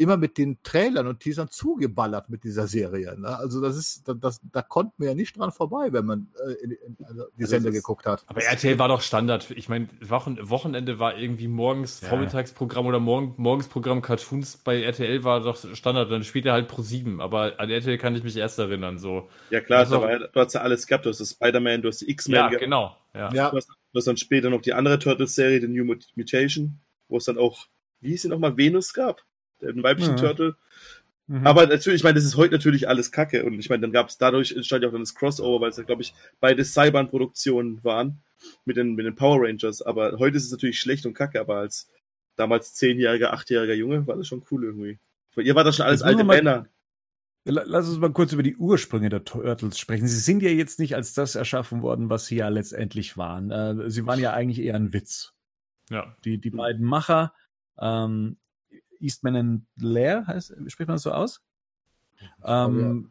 immer mit den Trailern und Teasern zugeballert mit dieser Serie. Ne? Also das ist, das, das, da konnte man ja nicht dran vorbei, wenn man äh, in, in, also die Also ist- geguckt hat. Aber RTL war doch Standard. Ich meine, Wochen, Wochenende war irgendwie morgens Ja. Vormittagsprogramm oder morgen, morgens Programm Cartoons bei RTL war doch Standard, dann später halt Pro 7. Aber an RTL kann ich mich erst erinnern. So. Ja klar, Also- war ja, du hast ja alles gehabt. Du hast das Spider-Man, du hast die X-Men Ja, gehabt. genau. Ja. Ja, Du hast, du hast dann später noch die andere Turtles-Serie, die New Mut- Mutation, wo es dann auch, wie hieß sie nochmal, Venus gab, den weiblichen Ja. Turtle. Mhm. Aber natürlich, ich meine, das ist heute natürlich alles Kacke. Und ich meine, dann gab es dadurch entstand ja auch dann das Crossover, weil es ja, glaube ich, beide Cybern-Produktionen waren mit den, mit den Power Rangers. Aber heute ist es natürlich schlecht und Kacke, aber als damals zehnjähriger, achtjähriger Junge war das schon cool irgendwie. Weil ihr war das schon alles alte mal- Männer. La- Lass uns mal kurz über die Ursprünge der Turtles sprechen. Sie sind ja jetzt nicht als das erschaffen worden, was sie ja letztendlich waren. Äh, sie waren ja eigentlich eher ein Witz. ja. Die, die beiden Macher, ähm, Eastman and Lair, heißt, spricht man das so aus? Ähm,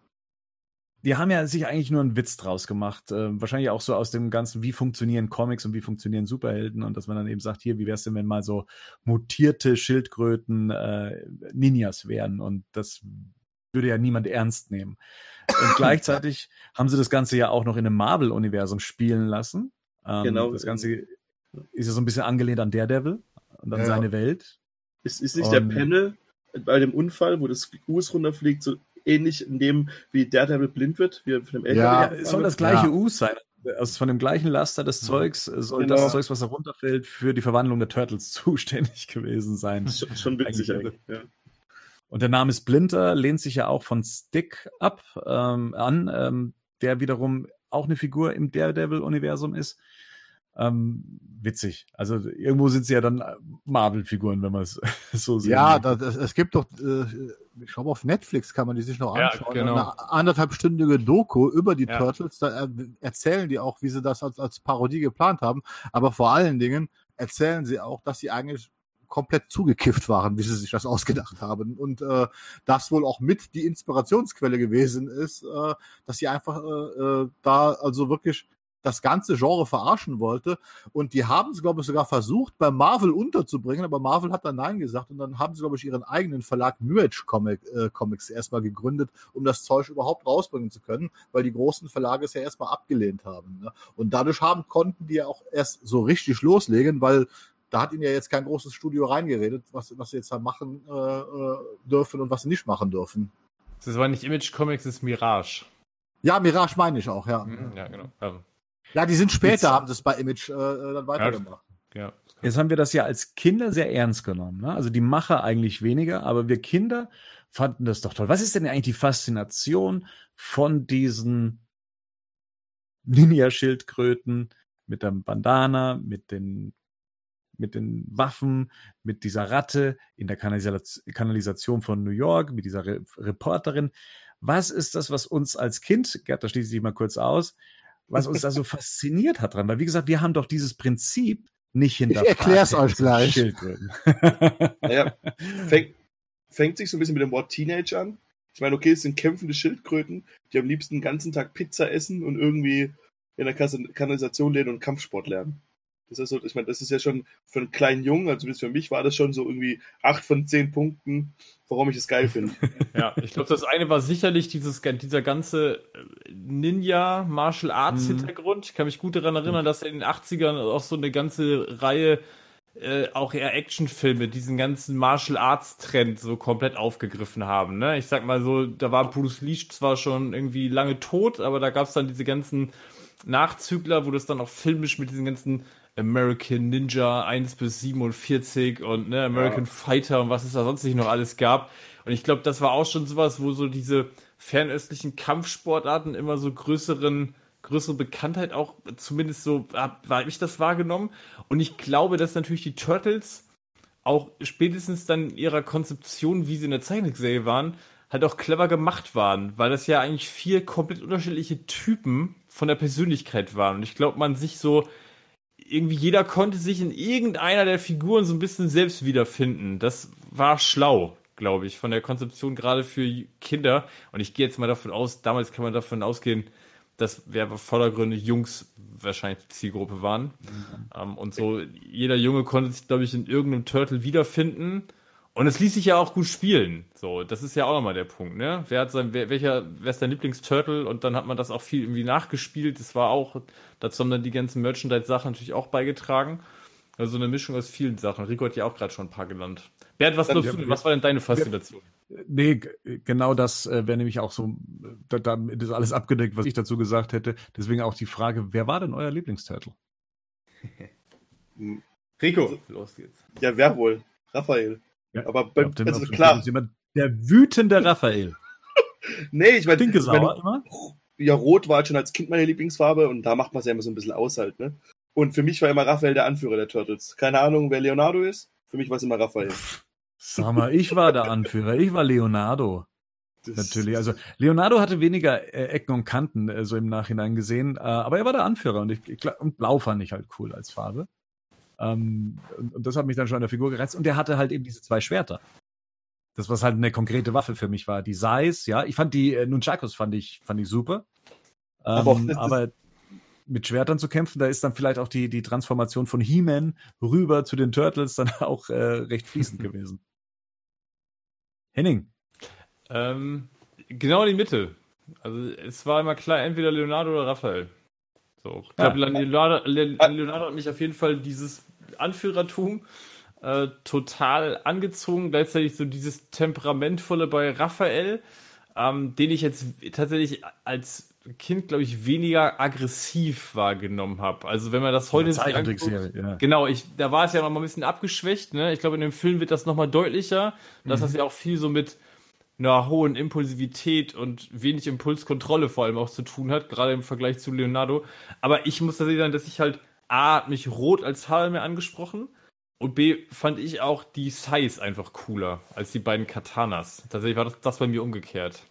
Die haben ja sich eigentlich nur einen Witz draus gemacht. Äh, wahrscheinlich auch so aus dem ganzen, wie funktionieren Comics und wie funktionieren Superhelden und dass man dann eben sagt, hier, wie wär's denn, wenn mal so mutierte Schildkröten äh, Ninjas wären und das würde ja niemand ernst nehmen. Und gleichzeitig haben sie das Ganze ja auch noch in einem Marvel-Universum spielen lassen. Ähm, Genau. Das Ganze ist ja so ein bisschen angelehnt an Daredevil und an Ja. seine Welt. Ist, ist nicht der Und- Panel bei dem Unfall, wo das US runterfliegt, so ähnlich in dem, wie Daredevil blind wird, wie von dem LKW Ja, abgefahren soll das gleiche Ja. Us sein. Also von dem gleichen Laster des Zeugs äh, soll Genau. das Zeugs, was da runterfällt, für die Verwandlung der Turtles zuständig gewesen sein. Schon, schon witzig Eigentlich eigentlich. Ja. Und der Name Splinter lehnt sich ja auch von Stick ab ähm, an, ähm, der wiederum auch eine Figur im Daredevil-Universum ist. Ähm, witzig. Also irgendwo sind sie ja dann äh, Marvel-Figuren, wenn man es so sieht. Ja, das, es, gibt doch, äh, ich glaube auf Netflix kann man die sich noch Ja, anschauen. genau. Eine anderthalbstündige Doku über die Ja. Turtles. Da äh, erzählen die auch, wie sie das als, als Parodie geplant haben. Aber vor allen Dingen erzählen sie auch, dass sie eigentlich komplett zugekifft waren, wie sie sich das ausgedacht haben. Und äh, das wohl auch mit die Inspirationsquelle gewesen ist, äh, dass sie einfach äh, äh, da also wirklich das ganze Genre verarschen wollte. Und die haben es, glaube ich, sogar versucht, bei Marvel unterzubringen, aber Marvel hat dann Nein gesagt und dann haben sie, glaube ich, ihren eigenen Verlag New Age Comic, äh, Comics erstmal gegründet, um das Zeug überhaupt rausbringen zu können, weil die großen Verlage es ja erstmal abgelehnt haben. Ne? Und dadurch haben, konnten die ja auch erst so richtig loslegen, weil da hat ihnen ja jetzt kein großes Studio reingeredet, was, was sie jetzt da machen äh, äh, dürfen und was sie nicht machen dürfen. Das war nicht Image Comics, das ist Mirage. Ja, Mirage meine ich auch, ja. Mhm, Ja, genau. Ja. Ja, die sind später, Jetzt- haben das bei Image äh, dann weitergemacht. ja. Jetzt haben wir das ja als Kinder sehr ernst genommen. Ne? Also die Macher eigentlich weniger, aber wir Kinder fanden das doch toll. Was ist denn eigentlich die Faszination von diesen Ninja-Schildkröten mit dem Bandana, mit den, mit den Waffen, mit dieser Ratte in der Kanalisa- Kanalisation von New York, mit dieser Re Reporterin? Was ist das, was uns als Kind, Gerd, da schließe ich mal kurz aus, was uns da so fasziniert hat dran? Weil, wie gesagt, wir haben doch dieses Prinzip nicht hinterfragt. erklär's euch gleich. Naja, fängt, fängt sich so ein bisschen mit dem Wort Teenage an. Ich meine, okay, es sind kämpfende Schildkröten, die am liebsten den ganzen Tag Pizza essen und irgendwie in der Kanalisation lernen und Kampfsport lernen. Das ist so, ich meine, das ist ja schon für einen kleinen Jungen, also zumindest für mich war das schon so irgendwie acht von zehn Punkten, warum ich es geil finde. Ja, ich glaube, das eine war sicherlich dieses, dieser ganze äh, Ninja Martial Arts Mhm. Hintergrund. Ich kann mich gut daran erinnern, dass in den 80ern auch so eine ganze Reihe äh, auch eher Actionfilme diesen ganzen Martial Arts Trend so komplett aufgegriffen haben. Ne? Ich sag mal so, da war Bruce Lee zwar schon irgendwie lange tot, aber da gab es dann diese ganzen Nachzügler, wo das dann auch filmisch mit diesen ganzen American Ninja 1 bis 47 und ne, American Fighter und was es da sonst nicht noch alles gab. Und ich glaube, das war auch schon sowas, wo so diese fernöstlichen Kampfsportarten immer so größeren größere Bekanntheit auch, zumindest so habe hab ich das wahrgenommen. Und ich glaube, dass natürlich die Turtles auch spätestens dann in ihrer Konzeption, wie sie in der Zeichentrickserie waren, halt auch clever gemacht waren, weil das ja eigentlich vier komplett unterschiedliche Typen von der Persönlichkeit waren. Und ich glaube, man sich so, irgendwie jeder konnte sich in irgendeiner der Figuren so ein bisschen selbst wiederfinden. Das war schlau, glaube ich, von der Konzeption gerade für Kinder. Und ich gehe jetzt mal davon aus, damals kann man davon ausgehen, dass wir vordergründig Jungs wahrscheinlich die Zielgruppe waren. Mhm. Ähm, und so, jeder Junge konnte sich, glaube ich, in irgendeinem Turtle wiederfinden. Und es ließ sich ja auch gut spielen. So, das ist ja auch nochmal der Punkt, ne? Wer hat sein, wer, welcher, wer ist dein Lieblingsturtle? Und dann hat man das auch viel irgendwie nachgespielt. Das war auch, dazu haben dann die ganzen Merchandise-Sachen natürlich auch beigetragen. Also eine Mischung aus vielen Sachen. Rico hat ja auch gerade schon ein paar genannt. Bernd, was, du, was war denn deine Faszination? Nee, genau das äh, wäre nämlich auch so, da, damit ist alles abgedeckt, was ich dazu gesagt hätte. Deswegen auch die Frage, wer war denn euer Lieblingsturtle? Rico, los jetzt. Ja, wer wohl? Raphael. Ja, aber bei, ja, also klar. Der wütende Raphael. nee, ich meine. Stinkesauer immer? Ja, Rot war halt schon als Kind meine Lieblingsfarbe und da macht man es ja immer so ein bisschen aus halt, ne? Und für mich war immer Raphael der Anführer der Turtles. Keine Ahnung, wer Leonardo ist. Für mich war es immer Raphael. Sag mal, ich war der Anführer. Ich war Leonardo. Das Natürlich. Also Leonardo hatte weniger äh, Ecken und Kanten äh, so im Nachhinein gesehen, äh, aber er war der Anführer und, ich, ich, und Blau fand ich halt cool als Farbe. Ähm, und, und, das hat mich dann schon an der Figur gereizt. Und der hatte halt eben diese zwei Schwerter. Das, was halt eine konkrete Waffe für mich war. Die Sais, ja. Ich fand die äh, Nunchakos fand ich, fand ich super. Ähm, aber, das, aber mit Schwertern zu kämpfen, da ist dann vielleicht auch die, die Transformation von He-Man rüber zu den Turtles dann auch äh, recht fließend gewesen. Henning. Ähm, genau in die Mitte. Also es war immer klar, entweder Leonardo oder Raphael. So, ich glaube, ja. Leonardo, Leonardo hat mich auf jeden Fall dieses Anführertum äh, total angezogen. Gleichzeitig so dieses Temperamentvolle bei Raphael, ähm, den ich jetzt tatsächlich als Kind, glaube ich, weniger aggressiv wahrgenommen habe. Also wenn man das heute ja, anguckt, ja. genau, ich, da war es ja noch mal ein bisschen abgeschwächt. Ne? Ich glaube, in dem Film wird das noch mal deutlicher, dass mhm. das ja auch viel so mit einer hohen Impulsivität und wenig Impulskontrolle vor allem auch zu tun hat, gerade im Vergleich zu Leonardo. Aber ich muss tatsächlich sagen, dass ich halt A, mich rot als Haare mehr angesprochen und B, fand ich auch die Size einfach cooler als die beiden Katanas. Tatsächlich war das, das bei mir umgekehrt.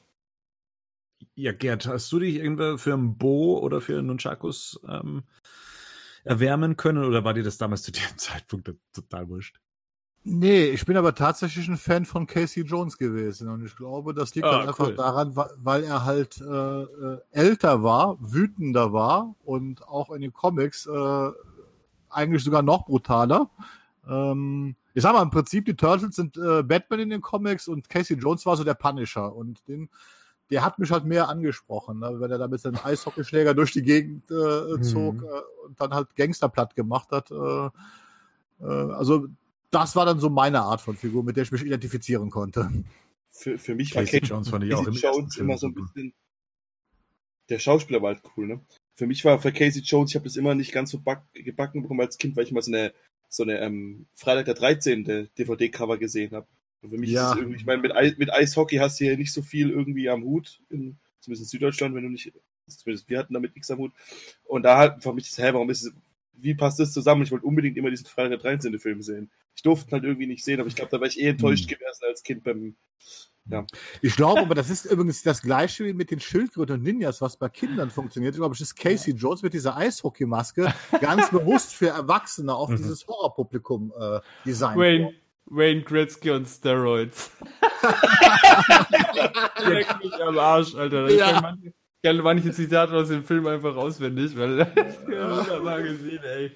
Ja, Gerd, hast du dich irgendwie für ein Bo oder für Nunchakus ähm, erwärmen können oder war dir das damals zu dem Zeitpunkt total wurscht? Nee, ich bin aber tatsächlich ein Fan von Casey Jones gewesen und ich glaube, das liegt ah, halt einfach cool. daran, weil er halt äh, äh, älter war, wütender war und auch in den Comics äh, eigentlich sogar noch brutaler. Ähm, ich sag mal, im Prinzip, die Turtles sind äh, Batman in den Comics und Casey Jones war so der Punisher und den der hat mich halt mehr angesprochen, ne? wenn er da mit seinem Eishockeyschläger durch die Gegend äh, zog mhm. äh, und dann halt Gangster platt gemacht hat. Äh, äh, also das war dann so meine Art von Figur, mit der ich mich identifizieren konnte. Für, für mich war Casey Jones, fand ich auch Jones immer so ein bisschen. Der Schauspieler war halt cool, ne? Für mich war für Casey Jones, ich habe das immer nicht ganz so back, gebacken bekommen als Kind, weil ich mal so eine, so eine ähm, Freitag der 13. DVD-Cover gesehen habe. Und für mich ja. ist es irgendwie, ich meine, mit, Eis, mit Eishockey hast du ja nicht so viel irgendwie am Hut, in, zumindest in Süddeutschland, wenn du nicht, zumindest wir hatten damit nichts am Hut. Und da hat für mich das, hä, warum ist es, wie passt das zusammen? Ich wollte unbedingt immer diesen Freitag der 13. Film sehen. Ich durfte ihn halt irgendwie nicht sehen, aber ich glaube, da war ich eh enttäuscht hm. gewesen als Kind beim, ja. Ich glaube, aber das ist übrigens das gleiche wie mit den Schildkröten und Ninjas, was bei Kindern funktioniert. Ich glaube, es ist Casey Jones mit dieser Eishockeymaske ganz bewusst für Erwachsene auf mhm. dieses Horrorpublikum äh, designt. Wayne, Wayne Gretzky und Steroids. Leck mich am Arsch, Alter. Ich ja. manche, kenne manche Zitate aus dem Film einfach auswendig, weil wunderbar gesehen, ey.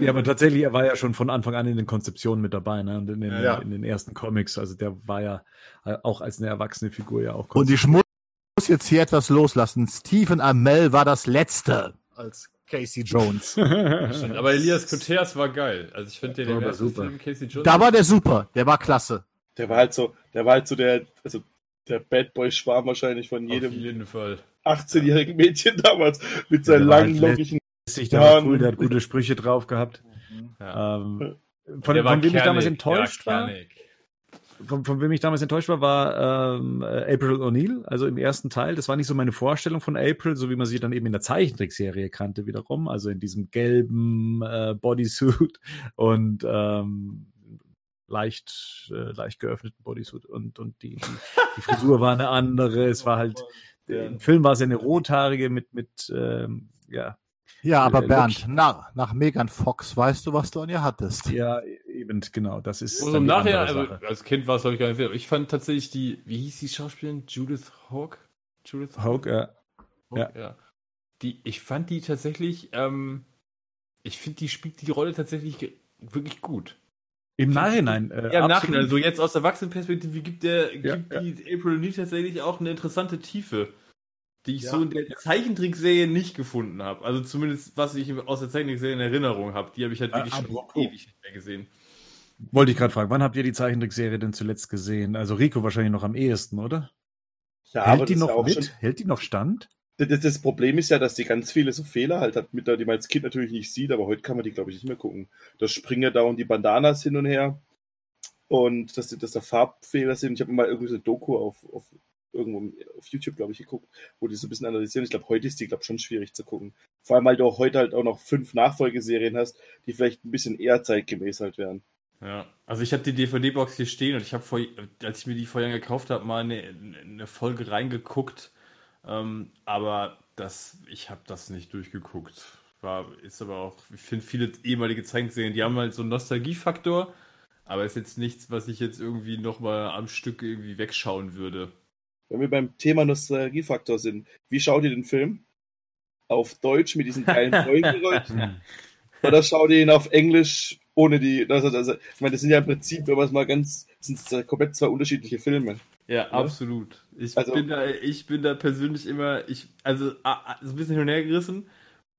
Ja, aber tatsächlich, er war ja schon von Anfang an in den Konzeptionen mit dabei, ne? Und in den, ja. in den ersten Comics. Also der war ja auch als eine erwachsene Figur ja auch. Und ich muss jetzt hier etwas loslassen. Stephen Amell war das Letzte als Casey Jones. Aber Elias Koteas war geil. Also ich finde den, den super. Film Casey Jones. Da war der super. Der war klasse. Der war halt so, der war halt so der, also der Bad Boy Schwarm wahrscheinlich von jedem jeden 18-jährigen Mädchen damals mit seinen langen, lockigen der war cool, der hat gute Sprüche drauf gehabt. Ja. Ähm, von, von dem ich damals enttäuscht war. von, von wem ich damals enttäuscht war, war ähm, äh, April O'Neil, also im ersten Teil. Das war nicht so meine Vorstellung von April, so wie man sie dann eben in der Zeichentrickserie kannte wiederum, also in diesem gelben äh, Bodysuit und ähm, leicht, äh, leicht geöffneten Bodysuit und, und die, die, die Frisur war eine andere. Es war halt, im Film war sie eine rothaarige mit, mit ähm, ja, Ja, aber Äh, Bernd, nach, nach Megan Fox weißt du, was du an ihr hattest. ja, eben, genau, das ist. Und dann im die Nachhinein, also als Kind war es, glaube ich, gar nicht. aber Ich fand tatsächlich die, wie hieß die Schauspielerin? Judith Hawk? Judith Hogue, ja. Ja. ja. Die, ich fand die tatsächlich, ähm, ich finde, die spielt die Rolle tatsächlich wirklich gut. Im Nachhinein. Äh, Ja, im. Nachhinein, so jetzt aus Erwachsenenperspektive gibt, der, Ja, gibt ja. die April O'Neil tatsächlich auch eine interessante Tiefe, die ich Ja. so in der Zeichentrickserie nicht gefunden habe. Also zumindest, was ich aus der Zeichentrickserie in Erinnerung habe. Die habe ich halt Äh, wirklich schon apropos. ewig nicht mehr gesehen. Wollte ich gerade fragen, wann habt ihr die Zeichentrickserie denn zuletzt gesehen? Also Rico wahrscheinlich noch am ehesten, oder? Ja, Hält aber die noch mit? schon. Hält die noch stand? Das, das Problem ist ja, dass die ganz viele so Fehler halt hat, mit die man als Kind natürlich nicht sieht, aber heute kann man die, glaube ich, nicht mehr gucken. Da springen ja dauernd die Bandanas hin und her und dass, dass da Farbfehler sind. Ich habe mal irgendwie so eine Doku auf, auf irgendwo auf YouTube, glaube ich, geguckt, wo die so ein bisschen analysieren. Ich glaube, heute ist die, glaube ich, schon schwierig zu gucken. Vor allem, weil du auch heute halt auch noch fünf Nachfolgeserien hast, die vielleicht ein bisschen eher zeitgemäß halt wären. Ja, also ich habe die DVD-Box hier stehen und ich habe als ich mir die vorher gekauft habe, mal eine, eine Folge reingeguckt, ähm, aber das, ich habe das nicht durchgeguckt. War, ist aber auch, ich finde viele ehemalige Zeichenserien, die haben halt so einen Nostalgiefaktor, aber ist jetzt nichts, was ich jetzt irgendwie nochmal am Stück irgendwie wegschauen würde. Wenn wir beim Thema Nostalgiefaktor sind, wie schaut ihr den Film? Auf Deutsch mit diesen geilen Folgengeräuschen? Oder schaut ihr ihn auf Englisch ohne die. Also, also, ich meine, das sind ja im Prinzip, wenn man es mal ganz. Sind komplett zwei unterschiedliche Filme. Ja, absolut. Ich, Also- bin da, ich bin da persönlich immer, ich, also so ein bisschen hin und her gerissen,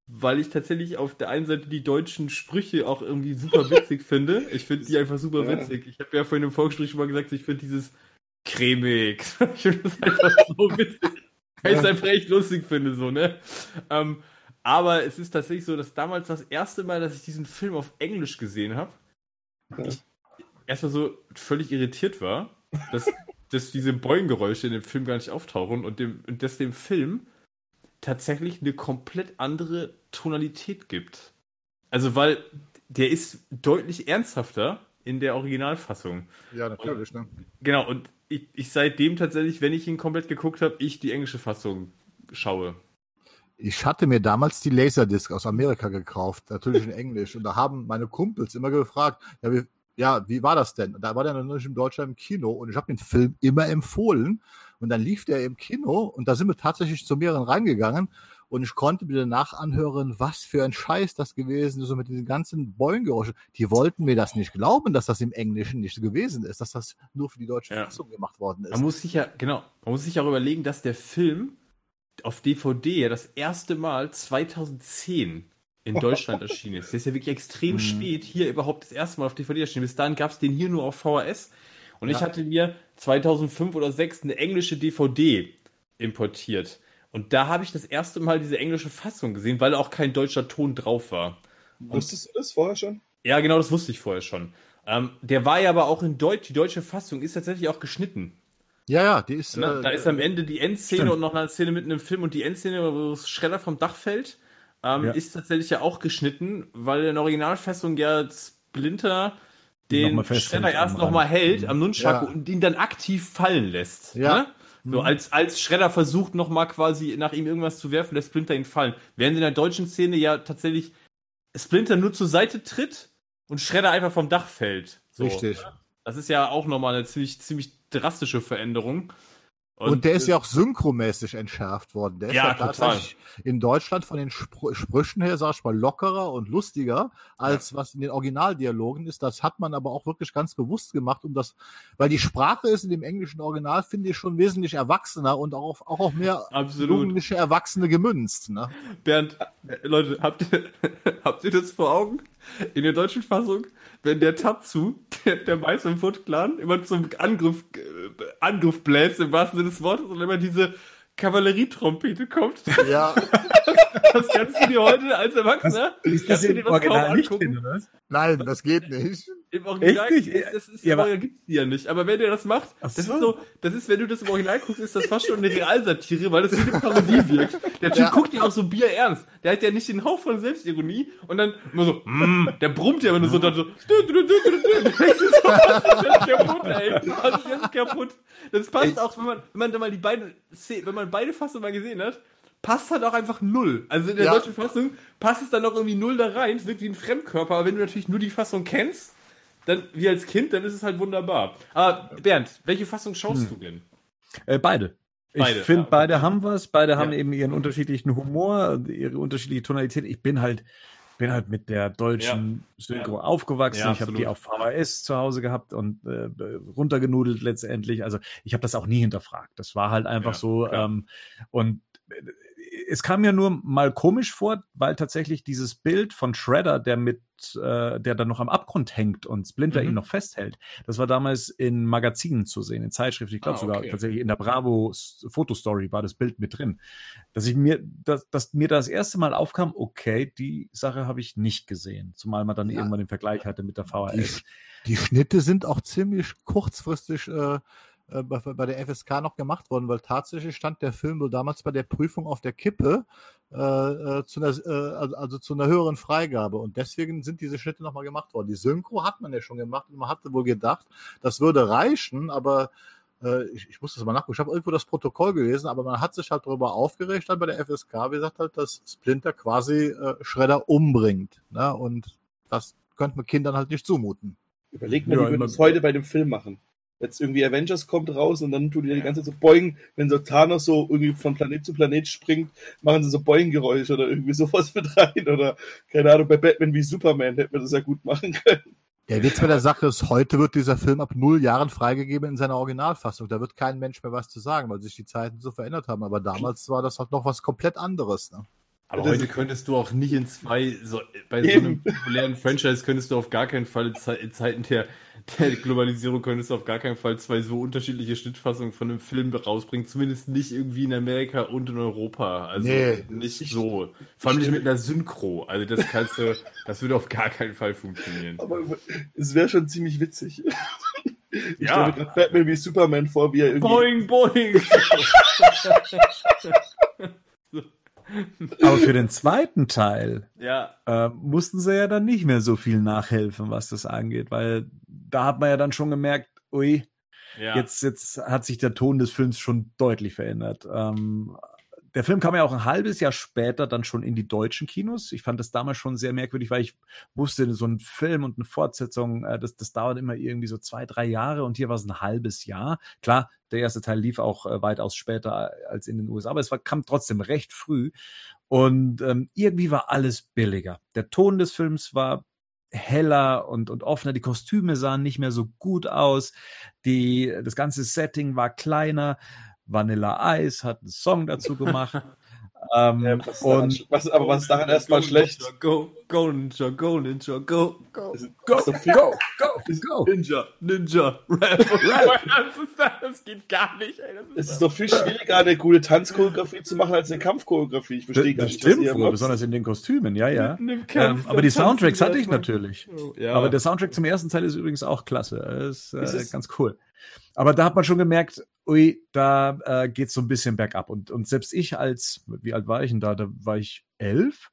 weil ich tatsächlich auf der einen Seite die deutschen Sprüche auch irgendwie super witzig finde. Ich finde die einfach super Ja. witzig. Ich habe ja vorhin im Vorgespräch schon mal gesagt, ich finde dieses cremig. Ich finde das einfach so witzig. Weil ich es einfach echt lustig finde, so, ne? Ähm, aber es ist tatsächlich so, dass damals das erste Mal, dass ich diesen Film auf Englisch gesehen habe, Ja. ich erstmal so völlig irritiert war, dass, dass diese Boing-Geräusche in dem Film gar nicht auftauchen und, dem, und dass dem Film tatsächlich eine komplett andere Tonalität gibt. Also, weil der ist deutlich ernsthafter in der Originalfassung. Ja, natürlich. Ne? Genau, und ich, ich seitdem tatsächlich, wenn ich ihn komplett geguckt habe, ich die englische Fassung schaue. Ich hatte mir damals die Laserdisc aus Amerika gekauft, natürlich in Englisch. Und da haben meine Kumpels immer gefragt, ja, wie, ja, wie war das denn? Und da war der noch nicht in Deutschland im Kino und ich habe den Film immer empfohlen. Und dann lief der im Kino und da sind wir tatsächlich zu mehreren reingegangen und ich konnte mir danach anhören, was für ein Scheiß das gewesen ist, so mit diesen ganzen Beulengeräuschen. Die wollten mir das nicht glauben, dass das im Englischen nicht gewesen ist, dass das nur für die deutsche Ja. Fassung gemacht worden ist. Man muss sich ja, genau, man muss sich auch überlegen, dass der Film auf DVD ja das erste Mal 2010 in Deutschland erschienen ist. Der ist ja wirklich extrem Mhm. spät hier überhaupt das erste Mal auf DVD erschienen. Bis dahin gab es den hier nur auf VHS. Und ich Ja. hatte mir 2005 oder 2006 eine englische DVD importiert. Und da habe ich das erste Mal diese englische Fassung gesehen, weil auch kein deutscher Ton drauf war. Wusstest du das vorher schon? Ja, genau, das wusste ich vorher schon. Ähm, der war ja aber auch in Deutsch, die deutsche Fassung ist tatsächlich auch geschnitten. ja, ja, die ist. Ne? äh, Da ist am Ende die Endszene stimmt. und noch eine Szene mitten im Film und die Endszene, wo das Schreller vom Dach fällt, ähm, Ja. ist tatsächlich ja auch geschnitten, weil in der Originalfassung ja Splinter den noch erst nochmal hält am Nunchaku Ja. und ihn dann aktiv fallen lässt. Ja. Ne? So als, als Schredder versucht nochmal quasi nach ihm irgendwas zu werfen, lässt Splinter ihn fallen. Während in der deutschen Szene ja tatsächlich Splinter nur zur Seite tritt und Schredder einfach vom Dach fällt. So. Richtig. Das ist ja auch nochmal eine ziemlich, ziemlich drastische Veränderung. Und, der ist ja auch synchromäßig entschärft worden. Der ist Ja, ja, total. tatsächlich in Deutschland von den Spr Sprüchen her, sag ich mal, lockerer und lustiger, als was in den Originaldialogen ist. Das hat man aber auch wirklich ganz bewusst gemacht, um das, weil die Sprache ist in dem englischen Original, finde ich, schon wesentlich erwachsener und auch auf, auch auf mehr Absolut. jugendliche Erwachsene gemünzt. Ne? Bernd, äh, Leute, habt ihr, habt ihr das vor Augen? In der deutschen Fassung, wenn der Tatsu, der, der Meister im Foot Clan, immer zum Angriff, äh, Angriff bläst, im wahrsten Sinne des Wortes, und immer diese, Kavallerietrompete kommt. Ja, Das kannst du dir heute als Erwachsener Ist kannst du dir das kaum angucken. oder was? nein, das geht nicht. Im Original Echt nicht? das ist Ja, aber- gibt's die ja nicht. Aber wenn der das macht, Ach das so. ist so, das ist, wenn du das im Original guckst, ist das fast schon eine Realsatire, weil das wie eine Parodie wirkt. Der Typ Ja. guckt ja auch so bierernst. Der hat ja nicht den Hauch von Selbstironie und dann immer so, mm, der brummt ja immer nur so, dann so, du, du, du, du, du, du. Das ist so, das ist jetzt kaputt, ey. Das ist jetzt kaputt. Das passt auch, wenn man, wenn man da mal die beiden, wenn man beide Fassungen mal gesehen hat, passt halt auch einfach null. Also in der Ja. deutschen Fassung passt es dann noch irgendwie null da rein. Es wirkt wie ein Fremdkörper, aber wenn du natürlich nur die Fassung kennst, dann wie als Kind, dann ist es halt wunderbar. Aber Bernd, welche Fassung schaust du denn? Äh, beide. Beide, Ich finde, ja. beide haben was. Beide haben Ja. eben ihren unterschiedlichen Humor, ihre unterschiedliche Tonalität. Ich bin halt, bin halt mit der deutschen Synchro aufgewachsen. Ja, ich habe die auf VHS zu Hause gehabt und äh, runtergenudelt letztendlich. Also ich habe das auch nie hinterfragt. Das war halt einfach Ja, so. Ähm, und äh, es kam mir nur mal komisch vor, weil tatsächlich dieses Bild von Shredder, der mit, äh, der dann noch am Abgrund hängt und Splinter Mhm. ihn noch festhält, das war damals in Magazinen zu sehen, in Zeitschriften. Ich glaube Ah, sogar okay. tatsächlich in der Bravo Fotostory war das Bild mit drin. Dass ich mir, dass, dass mir das erste Mal aufkam, okay, die Sache habe ich nicht gesehen. Zumal man dann Ja. irgendwann den Vergleich hatte mit der VHS. Die Schnitte sind auch ziemlich kurzfristig äh, äh, bei, bei der FSK noch gemacht worden, weil tatsächlich stand der Film wohl damals bei der Prüfung auf der Kippe äh, äh, zu einer, äh, also, also zu einer höheren Freigabe und deswegen sind diese Schnitte nochmal gemacht worden. Die Synchro hat man ja schon gemacht und man hatte wohl gedacht, das würde reichen, aber äh, ich, ich muss das mal nachgucken. Ich habe irgendwo das Protokoll gelesen, aber man hat sich halt darüber aufgeregt, dann bei der FSK, wie gesagt, halt, dass Splinter quasi äh, Shredder umbringt. Ne? Und das könnte man Kindern halt nicht zumuten. Überleg mal, Ja, die würden es heute bei dem Film machen. Jetzt irgendwie Avengers kommt raus und dann tun die die ganze Zeit so beugen, wenn so Thanos so irgendwie von Planet zu Planet springt, machen sie so Beugengeräusche oder irgendwie sowas mit rein oder keine Ahnung, bei Batman wie Superman hätte man das ja gut machen können. Der Witz bei der Sache ist, heute wird dieser Film ab null Jahren freigegeben in seiner Originalfassung. Da wird kein Mensch mehr was zu sagen, weil sich die Zeiten so verändert haben. Aber damals war das halt noch was komplett anderes. Ne? Aber heute könntest du auch nicht in zwei, so, bei so einem populären Franchise könntest du auf gar keinen Fall, in Ze- in Zeiten der, der Globalisierung könntest du auf gar keinen Fall zwei so unterschiedliche Schnittfassungen von einem Film rausbringen. Zumindest nicht irgendwie in Amerika und in Europa. Also Nee. nicht so. Vor allem nicht mit einer Synchro. Also das kannst du, das würde auf gar keinen Fall funktionieren. Aber es wäre schon ziemlich witzig. Ich Ja. stelle mir gerade Batman wie Superman vor, wie er irgendwie. Boing, boing! Aber für den zweiten Teil ja, äh, mussten sie ja dann nicht mehr so viel nachhelfen, was das angeht, weil da hat man ja dann schon gemerkt, ui, ja. Jetzt, jetzt hat sich der Ton des Films schon deutlich verändert. Ähm, der Film kam ja auch ein halbes Jahr später dann schon in die deutschen Kinos. Ich fand das damals schon sehr merkwürdig, weil ich wusste, so ein Film und eine Fortsetzung, äh, das, das dauert immer irgendwie so zwei, drei Jahre und hier war es ein halbes Jahr. Klar, der erste Teil lief auch äh, weitaus später als in den USA, aber es war, kam trotzdem recht früh. Und ähm, irgendwie war alles billiger. Der Ton des Films war heller und, und offener. Die Kostüme sahen nicht mehr so gut aus. Die, das ganze Setting war kleiner. Vanilla Ice hat einen Song dazu gemacht. ähm, Ja, was, ist daran, und was, aber was ist daran erstmal schlecht? Go, go, Ninja, go, Ninja, go, go. Das go, das viel- go, go, go. Ninja, Ninja, Rap, Rap. Das, das geht gar nicht, ey. Das Es ist doch viel schwieriger, eine gute Tanzchoreografie zu machen als eine Kampfchoreografie. Ich verstehe gar Das nicht, stimmt, was ihr wohl, macht. besonders in den Kostümen, ja, ja. Im Kampf, Ähm, aber die Soundtracks hatte ich natürlich. Ja. Aber der Soundtrack zum ersten Teil ist übrigens auch klasse. Ist, äh, Ist ganz cool. Aber da hat man schon gemerkt, ui, da äh, geht's so ein bisschen bergab. Und, und selbst ich als, wie alt war ich denn da? Da war ich elf.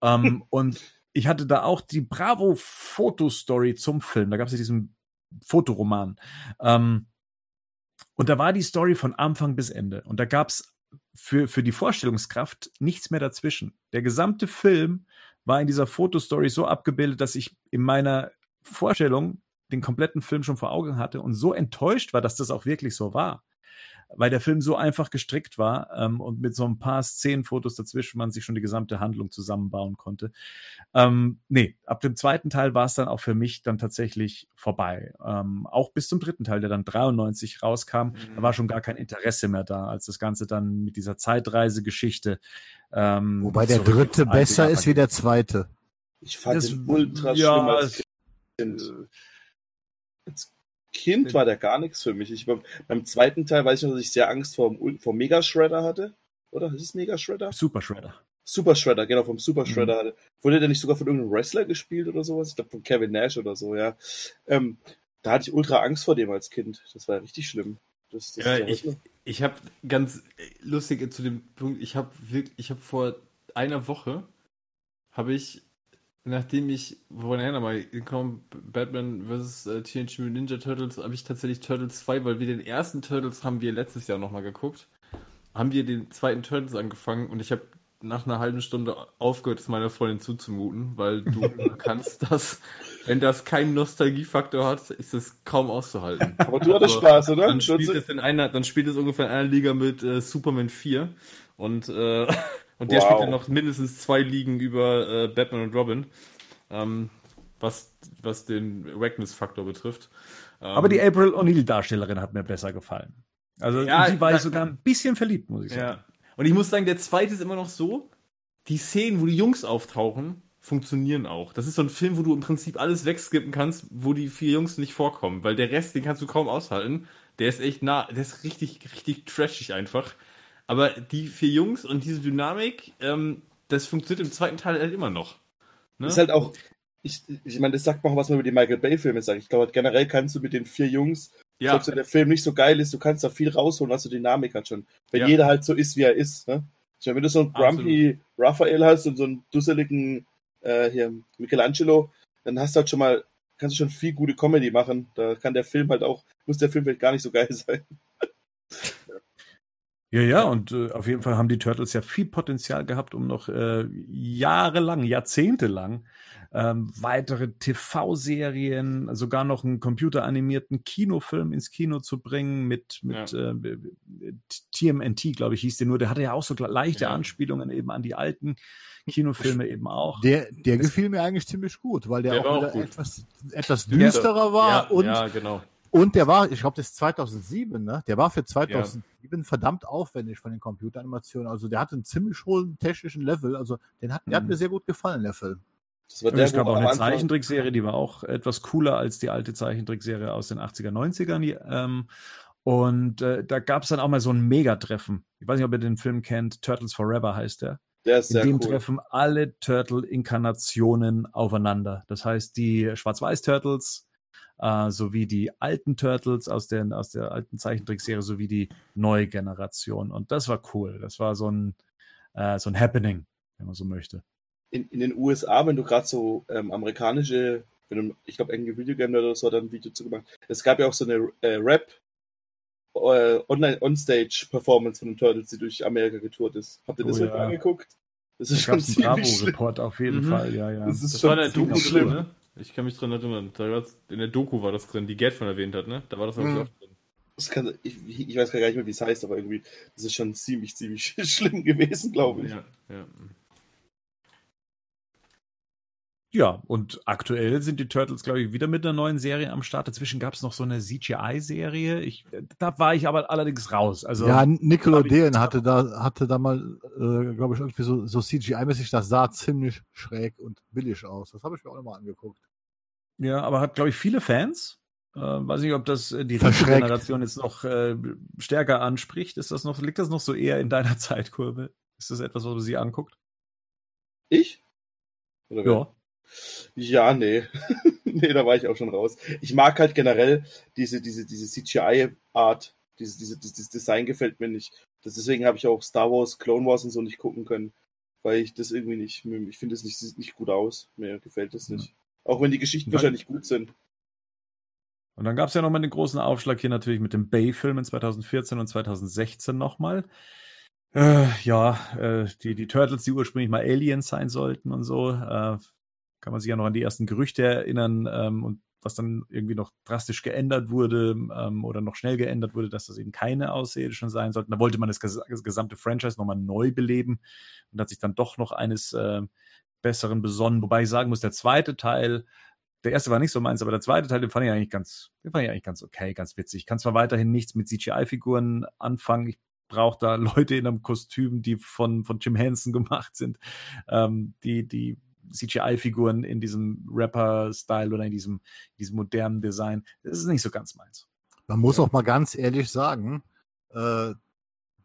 Ähm, und ich hatte da auch die Bravo Fotostory zum Film. Da gab es ja diesen Fotoroman. Ähm, und da war die Story von Anfang bis Ende. Und da gab's für, für die Vorstellungskraft nichts mehr dazwischen. Der gesamte Film war in dieser Fotostory so abgebildet, dass ich in meiner Vorstellung den kompletten Film schon vor Augen hatte und so enttäuscht war, dass das auch wirklich so war. Weil der Film so einfach gestrickt war ähm, und mit so ein paar Szenenfotos dazwischen man sich schon die gesamte Handlung zusammenbauen konnte. Ähm, nee, ab dem zweiten Teil war es dann auch für mich dann tatsächlich vorbei. Ähm, auch bis zum dritten Teil, der dann 93 rauskam, da war schon gar kein Interesse mehr da, als das Ganze dann mit dieser Zeitreisegeschichte. Ähm, Wobei der dritte besser ist wie der zweite. Ich fand Das- den ultra ja, schlimm als es- Kind. Jetzt Kind war der gar nichts für mich. Ich, beim, beim zweiten Teil weiß ich noch, dass ich sehr Angst vor, vor Mega Shredder hatte. Oder? Ist es Mega Shredder? Super Shredder. Super Shredder, genau, vom Super Shredder hatte. Wurde der nicht sogar von irgendeinem Wrestler gespielt oder sowas? Ich glaube von Kevin Nash oder so, ja. Ähm, da hatte ich ultra Angst vor dem als Kind. Das war richtig schlimm. Das, das Ja, ja ich, ich habe ganz lustig zu dem Punkt, ich habe wirklich, ich habe vor einer Woche, habe ich, nachdem ich, woher mal gekommen, Batman vs. äh, Teenage Mutant Ninja Turtles, habe ich tatsächlich Turtles 2, weil wir den ersten Turtles haben wir letztes Jahr nochmal geguckt, haben wir den zweiten Turtles angefangen und ich habe nach einer halben Stunde aufgehört, es meiner Freundin zuzumuten, weil du kannst das, wenn das keinen Nostalgiefaktor hat, ist es kaum auszuhalten. Aber du hattest Also, Spaß, oder? Dann spielt, es in einer, dann spielt es ungefähr in einer Liga mit äh, Superman 4 und, äh, und der Wow. spielt dann noch mindestens zwei Ligen über äh, Batman und Robin, ähm, was, was den Wackness-Faktor betrifft. Ähm, Aber die April O'Neil-Darstellerin hat mir besser gefallen. Also Ja, die war ich sogar ein bisschen verliebt, muss ich sagen. Ja. Und ich muss sagen, der zweite ist immer noch so, die Szenen, wo die Jungs auftauchen, funktionieren auch. Das ist so ein Film, wo du im Prinzip alles wegskippen kannst, wo die vier Jungs nicht vorkommen, weil der Rest, den kannst du kaum aushalten. Der ist echt nah, der ist richtig, richtig trashig einfach. Aber die vier Jungs und diese Dynamik, ähm, das funktioniert im zweiten Teil halt immer noch. Ne? ist halt auch, ich, ich meine, das sagt mal auch, was man über die Michael Bay-Filme sagt. Ich glaube, generell kannst du mit den vier Jungs, ja, selbst wenn der Film nicht so geil ist, du kannst da viel rausholen, was die Dynamik hat schon. Wenn Ja. jeder halt so ist, wie er ist. Ne? Ich meine, wenn du so einen grumpy Raphael hast und so einen dusseligen äh, hier Michelangelo, dann hast du halt schon mal, kannst du schon viel gute Comedy machen. Da kann der Film halt auch, muss der Film vielleicht gar nicht so geil sein. Ja, ja, und äh, auf jeden Fall haben die Turtles ja viel Potenzial gehabt, um noch äh, jahrelang, jahrzehntelang ähm, weitere TV-Serien, sogar noch einen computeranimierten Kinofilm ins Kino zu bringen mit, mit äh, TMNT, glaube ich, hieß der nur. Der hatte ja auch so leichte Ja. Anspielungen eben an die alten Kinofilme eben auch. Der, der gefiel mir eigentlich ziemlich gut, weil der, Der auch auch etwas, etwas düsterer war ja, und, ja, genau. Und der war, ich glaube, das ist 2007, ne? Der war für 2007 verdammt aufwendig von den Computeranimationen. Also der hatte einen ziemlich hohen technischen Level. Also den hat, der hat Mhm. mir sehr gut gefallen, der Film. Das war der, es gab auch eine Zeichentrickserie, die war auch etwas cooler als die alte Zeichentrickserie aus den 80er, 90ern. Die, ähm, und äh, da gab es dann auch mal so ein Megatreffen. Ich weiß nicht, ob ihr den Film kennt. Turtles Forever heißt der. Der ist In sehr dem cool. treffen alle Turtle-Inkarnationen aufeinander. Das heißt, die Schwarz-Weiß-Turtles äh, sowie die alten Turtles aus, den, aus der alten Zeichentrickserie sowie die neue Generation. Und das war cool. Das war so ein, äh, so ein Happening, wenn man so möchte. in, in den USA, wenn du gerade so ähm, amerikanische, wenn du, ich glaube, irgendwie Videogame oder so hat da ein Video zu gemacht. Es gab ja auch so eine äh, Rap äh, Online Onstage Performance von den Turtles, die durch Amerika getourt ist. Habt ihr das Oh heute ja. angeguckt? Das ist Da schon gab es einen ziemlich schlimm. Bravo-Report auf jeden Mhm. Fall, ja, ja. Das ist Das schon war der Doku ne? Ich kann mich dran erinnern. In der Doku war das drin, die Gerd von erwähnt hat, ne? Da war das Mhm. auch drin. Das kann, ich, ich weiß gar nicht mehr, wie es heißt, aber irgendwie, das ist schon ziemlich, ziemlich schlimm gewesen, glaube ich. Ja, ja. Ja, und aktuell sind die Turtles, glaube ich, wieder mit einer neuen Serie am Start. Dazwischen gab es noch so eine CGI-Serie. Ich, da war ich aber allerdings raus. Also, ja, Nickelodeon hatte da, hatte da mal, äh, glaube ich, irgendwie so, so CGI-mäßig, das sah ziemlich schräg und billig aus. Das habe ich mir auch nochmal angeguckt. ja aber hat, glaube ich, viele Fans. Äh, weiß nicht, ob das äh, die Verschreckt. Generation jetzt noch äh, stärker anspricht. Ist das noch, liegt das noch so eher in deiner Zeitkurve? Ist das etwas, was man sich anguckt? Ich? Oder wer? Ja. Ja, nee. nee, da war ich auch schon raus. Ich mag halt generell diese, diese, diese CGI-Art, diese, diese, dieses Design gefällt mir nicht. Das, deswegen habe ich auch Star Wars, Clone Wars und so nicht gucken können. Weil ich das irgendwie nicht, ich finde es nicht, sieht nicht gut aus. Mir gefällt das nicht. Auch wenn die Geschichten Nein. wahrscheinlich gut sind. Und dann gab es ja nochmal den großen Aufschlag hier natürlich mit dem Bay-Filmen 2014 und 2016 nochmal. Äh, ja, äh, die, die Turtles, die ursprünglich mal Aliens sein sollten und so, äh, kann man sich ja noch an die ersten Gerüchte erinnern ähm, und was dann irgendwie noch drastisch geändert wurde ähm, oder noch schnell geändert wurde, dass das eben keine Außerirdischen sein sollten. Da wollte man das, ges das gesamte Franchise nochmal neu beleben und hat sich dann doch noch eines äh, Besseren besonnen. Wobei ich sagen muss, der zweite Teil, der erste war nicht so meins, aber der zweite Teil, den fand ich eigentlich ganz, den fand ich eigentlich ganz okay, ganz witzig. Ich kann zwar weiterhin nichts mit CGI-Figuren anfangen. Ich brauche da Leute in einem Kostüm, die von, von Jim Henson gemacht sind, ähm, die, die CGI-Figuren in diesem Rapper-Style oder in diesem, diesem modernen Design. Das ist nicht so ganz meins. Man muss auch mal ganz ehrlich sagen, äh,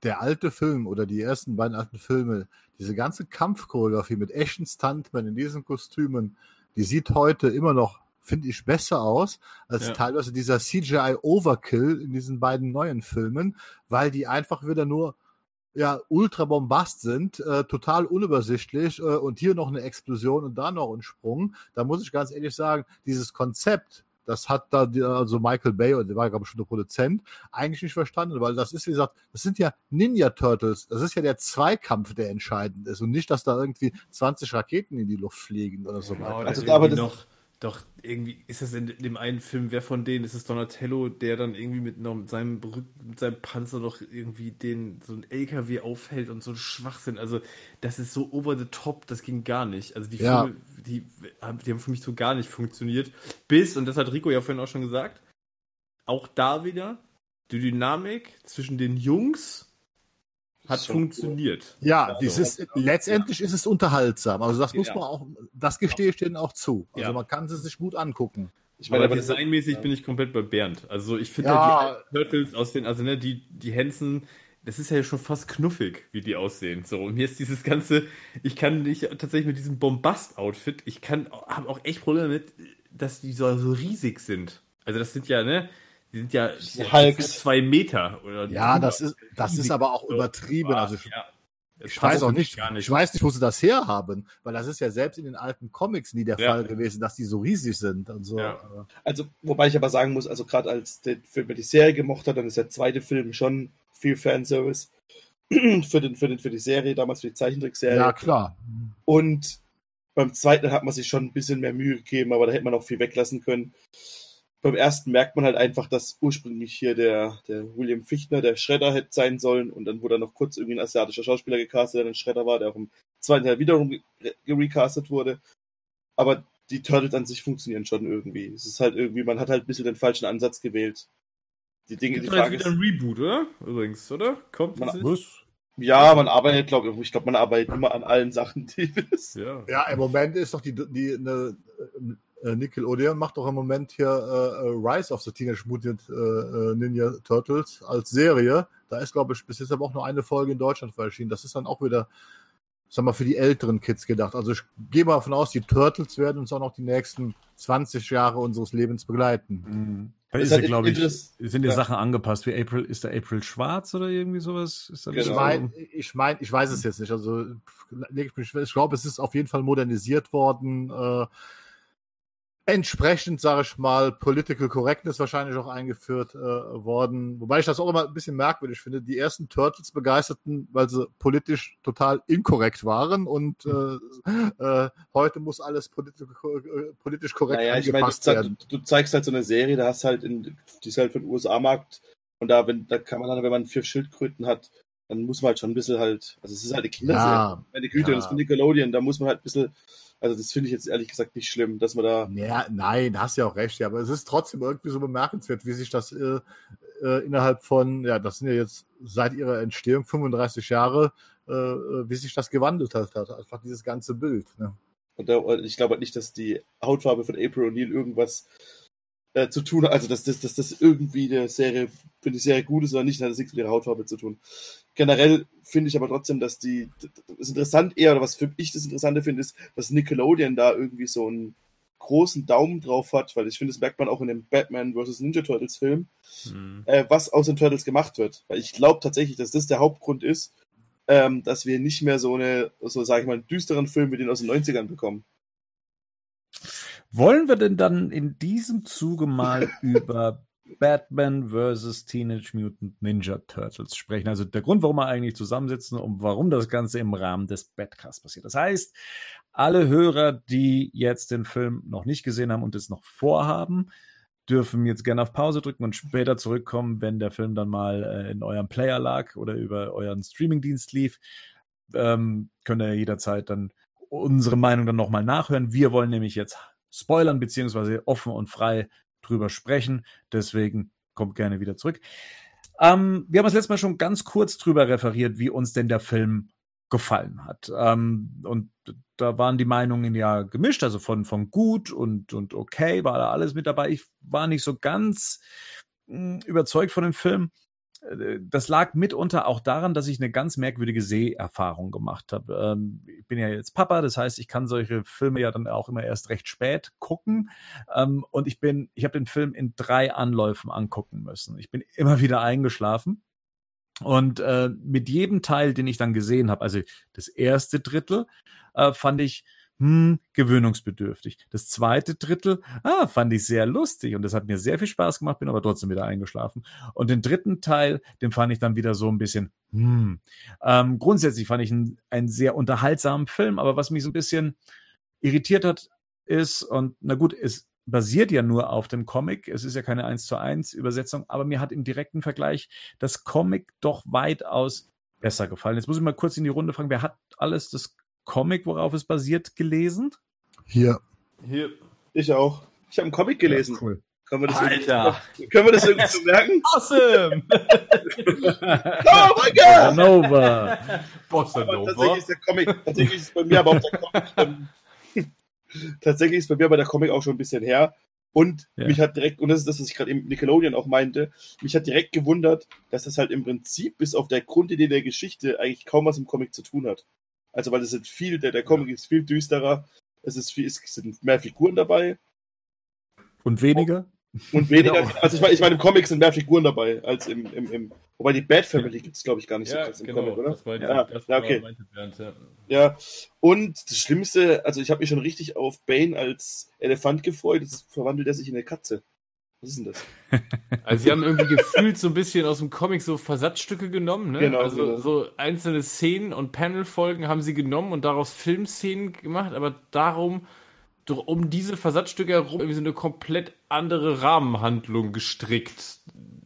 der alte Film oder die ersten beiden alten Filme, diese ganze Kampfchoreografie mit echten Stuntmen in diesen Kostümen, die sieht heute immer noch, finde ich, besser aus als Ja. teilweise dieser CGI-Overkill in diesen beiden neuen Filmen, weil die einfach wieder nur ja, ultra bombast sind, äh, total unübersichtlich äh, und hier noch eine Explosion und da noch ein Sprung. Da muss ich ganz ehrlich sagen, dieses Konzept, das hat da die, also Michael Bay, und der war glaube ich schon der Produzent, eigentlich nicht verstanden, weil das ist, wie gesagt, das sind ja Ninja Turtles. Das ist ja der Zweikampf, der entscheidend ist und nicht, dass da irgendwie 20 Raketen in die Luft fliegen oder so Genau, weiter. Also, aber aber das- noch, doch, irgendwie ist das in dem einen Film, wer von denen ist es Donatello, der dann irgendwie mit, noch, mit, seinem, mit seinem Panzer noch irgendwie den, so ein LKW aufhält und so ein Schwachsinn. Also, das ist so over the top, das ging gar nicht. Also, die Ja. Filme, die, die haben für mich so gar nicht funktioniert. Bis, und das hat Rico ja vorhin auch schon gesagt, auch da wieder, die Dynamik zwischen den Jungs hat Schon funktioniert. Ja, Also, dieses, ja. letztendlich ist es unterhaltsam. Also das muss Ja. man auch, das gestehe ich denen auch zu. Also Ja. man kann es sich gut angucken. Ich Aber meine, aber das, designmäßig ja. bin ich komplett bei Bernd. Also ich finde Ja. halt die Turtles aus den, also ne, die, die Hansen, das ist ja schon fast knuffig, wie die aussehen. So, und mir ist dieses ganze, ich kann nicht tatsächlich mit diesem Bombast-Outfit, ich kann, habe auch echt Probleme mit, dass die so, so riesig sind. Also das sind ja, ne, die sind ja, die sind Hulks. zwei Meter oder Ja, das ist, das ist aber auch übertrieben. Also ich, ja. Ich weiß auch nicht, nicht. ich weiß nicht, wo sie das herhaben, weil das ist ja selbst in den alten Comics nie der Ja. Fall gewesen, dass die so riesig sind und so. Ja. Also, wobei ich aber sagen muss, also gerade als der Film die Serie gemocht hat, dann ist der zweite Film schon viel Fanservice für, den, für, den, für die Serie, damals für die Zeichentrickserie. Ja, klar. Und beim zweiten hat man sich schon ein bisschen mehr Mühe gegeben, aber da hätte man auch viel weglassen können. Beim ersten merkt man halt einfach, dass ursprünglich hier der, der William Fichtner der Shredder hätte sein sollen und dann wurde er noch kurz irgendwie ein asiatischer Schauspieler gecastet, der ein Shredder war, der auch im zweiten Teil wiederum ge- gerecastet wurde. Aber die Turtles an sich funktionieren schon irgendwie. Es ist halt irgendwie, man hat halt ein bisschen den falschen Ansatz gewählt. Die Dinge, die Frage ist, ein Reboot, oder? Übrigens, oder? Kommt Man-? Was? ja, man arbeitet, glaube ich, ich glaube, man arbeitet immer an allen Sachen, die es Ja. Ja, im Moment ist doch die, die ne, äh, Nickelodeon macht doch im Moment hier äh, äh, Rise of the Teenage Mutant äh, äh, Ninja Turtles als Serie. Da ist, glaube ich, bis jetzt aber auch nur eine Folge in Deutschland erschienen. Das ist dann auch wieder, sag mal, für die älteren Kids gedacht. Also ich gehe mal davon aus, die Turtles werden uns auch noch die nächsten 20 Jahre unseres Lebens begleiten. Mhm. Da Ist ist ja, glaube ich, sind die ja. Sachen angepasst. Wie April, ist der April schwarz oder irgendwie sowas? Genau. Ich meine, ich, mein, ich weiß es jetzt nicht. Also leg ich, mich, ich glaube, es ist auf jeden Fall modernisiert worden. Äh, entsprechend, sage ich mal, Political Correctness wahrscheinlich auch eingeführt äh, worden. Wobei ich das auch immer ein bisschen merkwürdig finde. Die ersten Turtles begeisterten, weil sie politisch total inkorrekt waren und äh, äh, heute muss alles politisch, äh, politisch korrekt Naja, ich meine, werden. du, du zeigst halt so eine Serie, da hast halt in, die ist halt für den USA-Markt und da, wenn, da kann man dann, wenn man vier Schildkröten hat, dann muss man halt schon ein bisschen halt, also es ist halt eine Kinderserie. Ja, Meine Güte, ja. das ist von Nickelodeon, da muss man halt ein bisschen, also das finde ich jetzt ehrlich gesagt nicht schlimm, dass man da, Ja, nein, hast ja auch recht, ja, aber es ist trotzdem irgendwie so bemerkenswert, wie sich das äh, äh, innerhalb von, ja, das sind ja jetzt seit ihrer Entstehung 35 Jahre, äh, äh, wie sich das gewandelt hat, hat einfach dieses ganze Bild. Ne? und da, ich glaube halt nicht, dass die Hautfarbe von April O'Neil irgendwas äh, zu tun hat, also dass, dass, dass das irgendwie der Serie, für die Serie gut ist oder nicht, hat das nichts mit ihrer Hautfarbe zu tun. Generell finde ich aber trotzdem, dass die, das interessant eher, oder was für ich das Interessante finde, ist, dass Nickelodeon da irgendwie so einen großen Daumen drauf hat, weil ich finde, das merkt man auch in dem Batman vs. Ninja Turtles Film, Hm. äh, was aus den Turtles gemacht wird. Weil ich glaube tatsächlich, dass das der Hauptgrund ist, ähm, dass wir nicht mehr so eine, so sage ich mal, einen düsteren Film wie den aus den 90ern bekommen. Wollen wir denn dann in diesem Zuge mal über Batman vs. Teenage Mutant Ninja Turtles sprechen? Also der Grund, warum wir eigentlich zusammensitzen und warum das Ganze im Rahmen des Badcasts passiert. Das heißt, alle Hörer, die jetzt den Film noch nicht gesehen haben und es noch vorhaben, dürfen jetzt gerne auf Pause drücken und später zurückkommen, wenn der Film dann mal äh, in eurem Player lag oder über euren Streamingdienst lief. Ähm, könnt ihr jederzeit dann unsere Meinung dann nochmal nachhören. Wir wollen nämlich jetzt spoilern, beziehungsweise offen und frei drüber sprechen. Deswegen kommt gerne wieder zurück. Ähm, wir haben das letzte Mal schon ganz kurz drüber referiert, wie uns denn der Film gefallen hat. Ähm, und da waren die Meinungen ja gemischt, also von, von gut und, und okay war da alles mit dabei. Ich war nicht so ganz mh, hm, überzeugt von dem Film. Das lag mitunter auch daran, dass ich eine ganz merkwürdige Seherfahrung gemacht habe. Ähm, ich bin ja jetzt Papa, das heißt, ich kann solche Filme ja dann auch immer erst recht spät gucken. Ähm, und ich bin, ich habe den Film in drei Anläufen angucken müssen. Ich bin immer wieder eingeschlafen. Und äh, mit jedem Teil, den ich dann gesehen habe, also das erste Drittel, äh, fand ich hm, gewöhnungsbedürftig. Das zweite Drittel, ah, fand ich sehr lustig und das hat mir sehr viel Spaß gemacht, bin aber trotzdem wieder eingeschlafen. Und den dritten Teil, den fand ich dann wieder so ein bisschen, hm. Ähm, grundsätzlich fand ich einen, einen sehr unterhaltsamen Film, aber was mich so ein bisschen irritiert hat, ist, und na gut, es basiert ja nur auf dem Comic. Es ist ja keine 1 zu 1 Übersetzung, aber mir hat im direkten Vergleich das Comic doch weitaus besser gefallen. Jetzt muss ich mal kurz in die Runde fragen, wer hat alles das Comic, worauf es basiert, gelesen? Hier. Hier. Ich auch. Ich habe einen Comic gelesen. Ja, cool. Können wir das Alter. Können wir das irgendwie so merken? Awesome! oh mein Gott! Nova. Bossa Nova. Tatsächlich ist der Comic, tatsächlich ist bei mir aber auch der Comic ähm, tatsächlich ist bei mir aber der Comic auch schon ein bisschen her. Und ja. mich hat direkt, und das ist das, was ich gerade im Nickelodeon auch meinte, mich hat direkt gewundert, dass das halt im Prinzip bis auf der Grundidee der Geschichte eigentlich kaum was im Comic zu tun hat. Also, weil es sind viel, der, der Comic ist viel düsterer, es, ist viel, es sind mehr Figuren dabei. Und weniger? Und weniger, genau. also ich meine, ich mein, im Comic sind mehr Figuren dabei als im, im, im wobei die Bad Family gibt es, glaube ich, gar nicht ja, so krass im genau, Comic, oder? Das war ja, das ja, okay. Während, ja. ja, und das Schlimmste, also ich habe mich schon richtig auf Bane als Elefant gefreut, jetzt verwandelt er sich in eine Katze. Was ist denn das? Also sie haben irgendwie gefühlt so ein bisschen aus dem Comic so Versatzstücke genommen, ne? Genau, also genau. so einzelne Szenen und Panelfolgen haben sie genommen und daraus Filmszenen gemacht, aber darum um diese Versatzstücke herum irgendwie so eine komplett andere Rahmenhandlung gestrickt.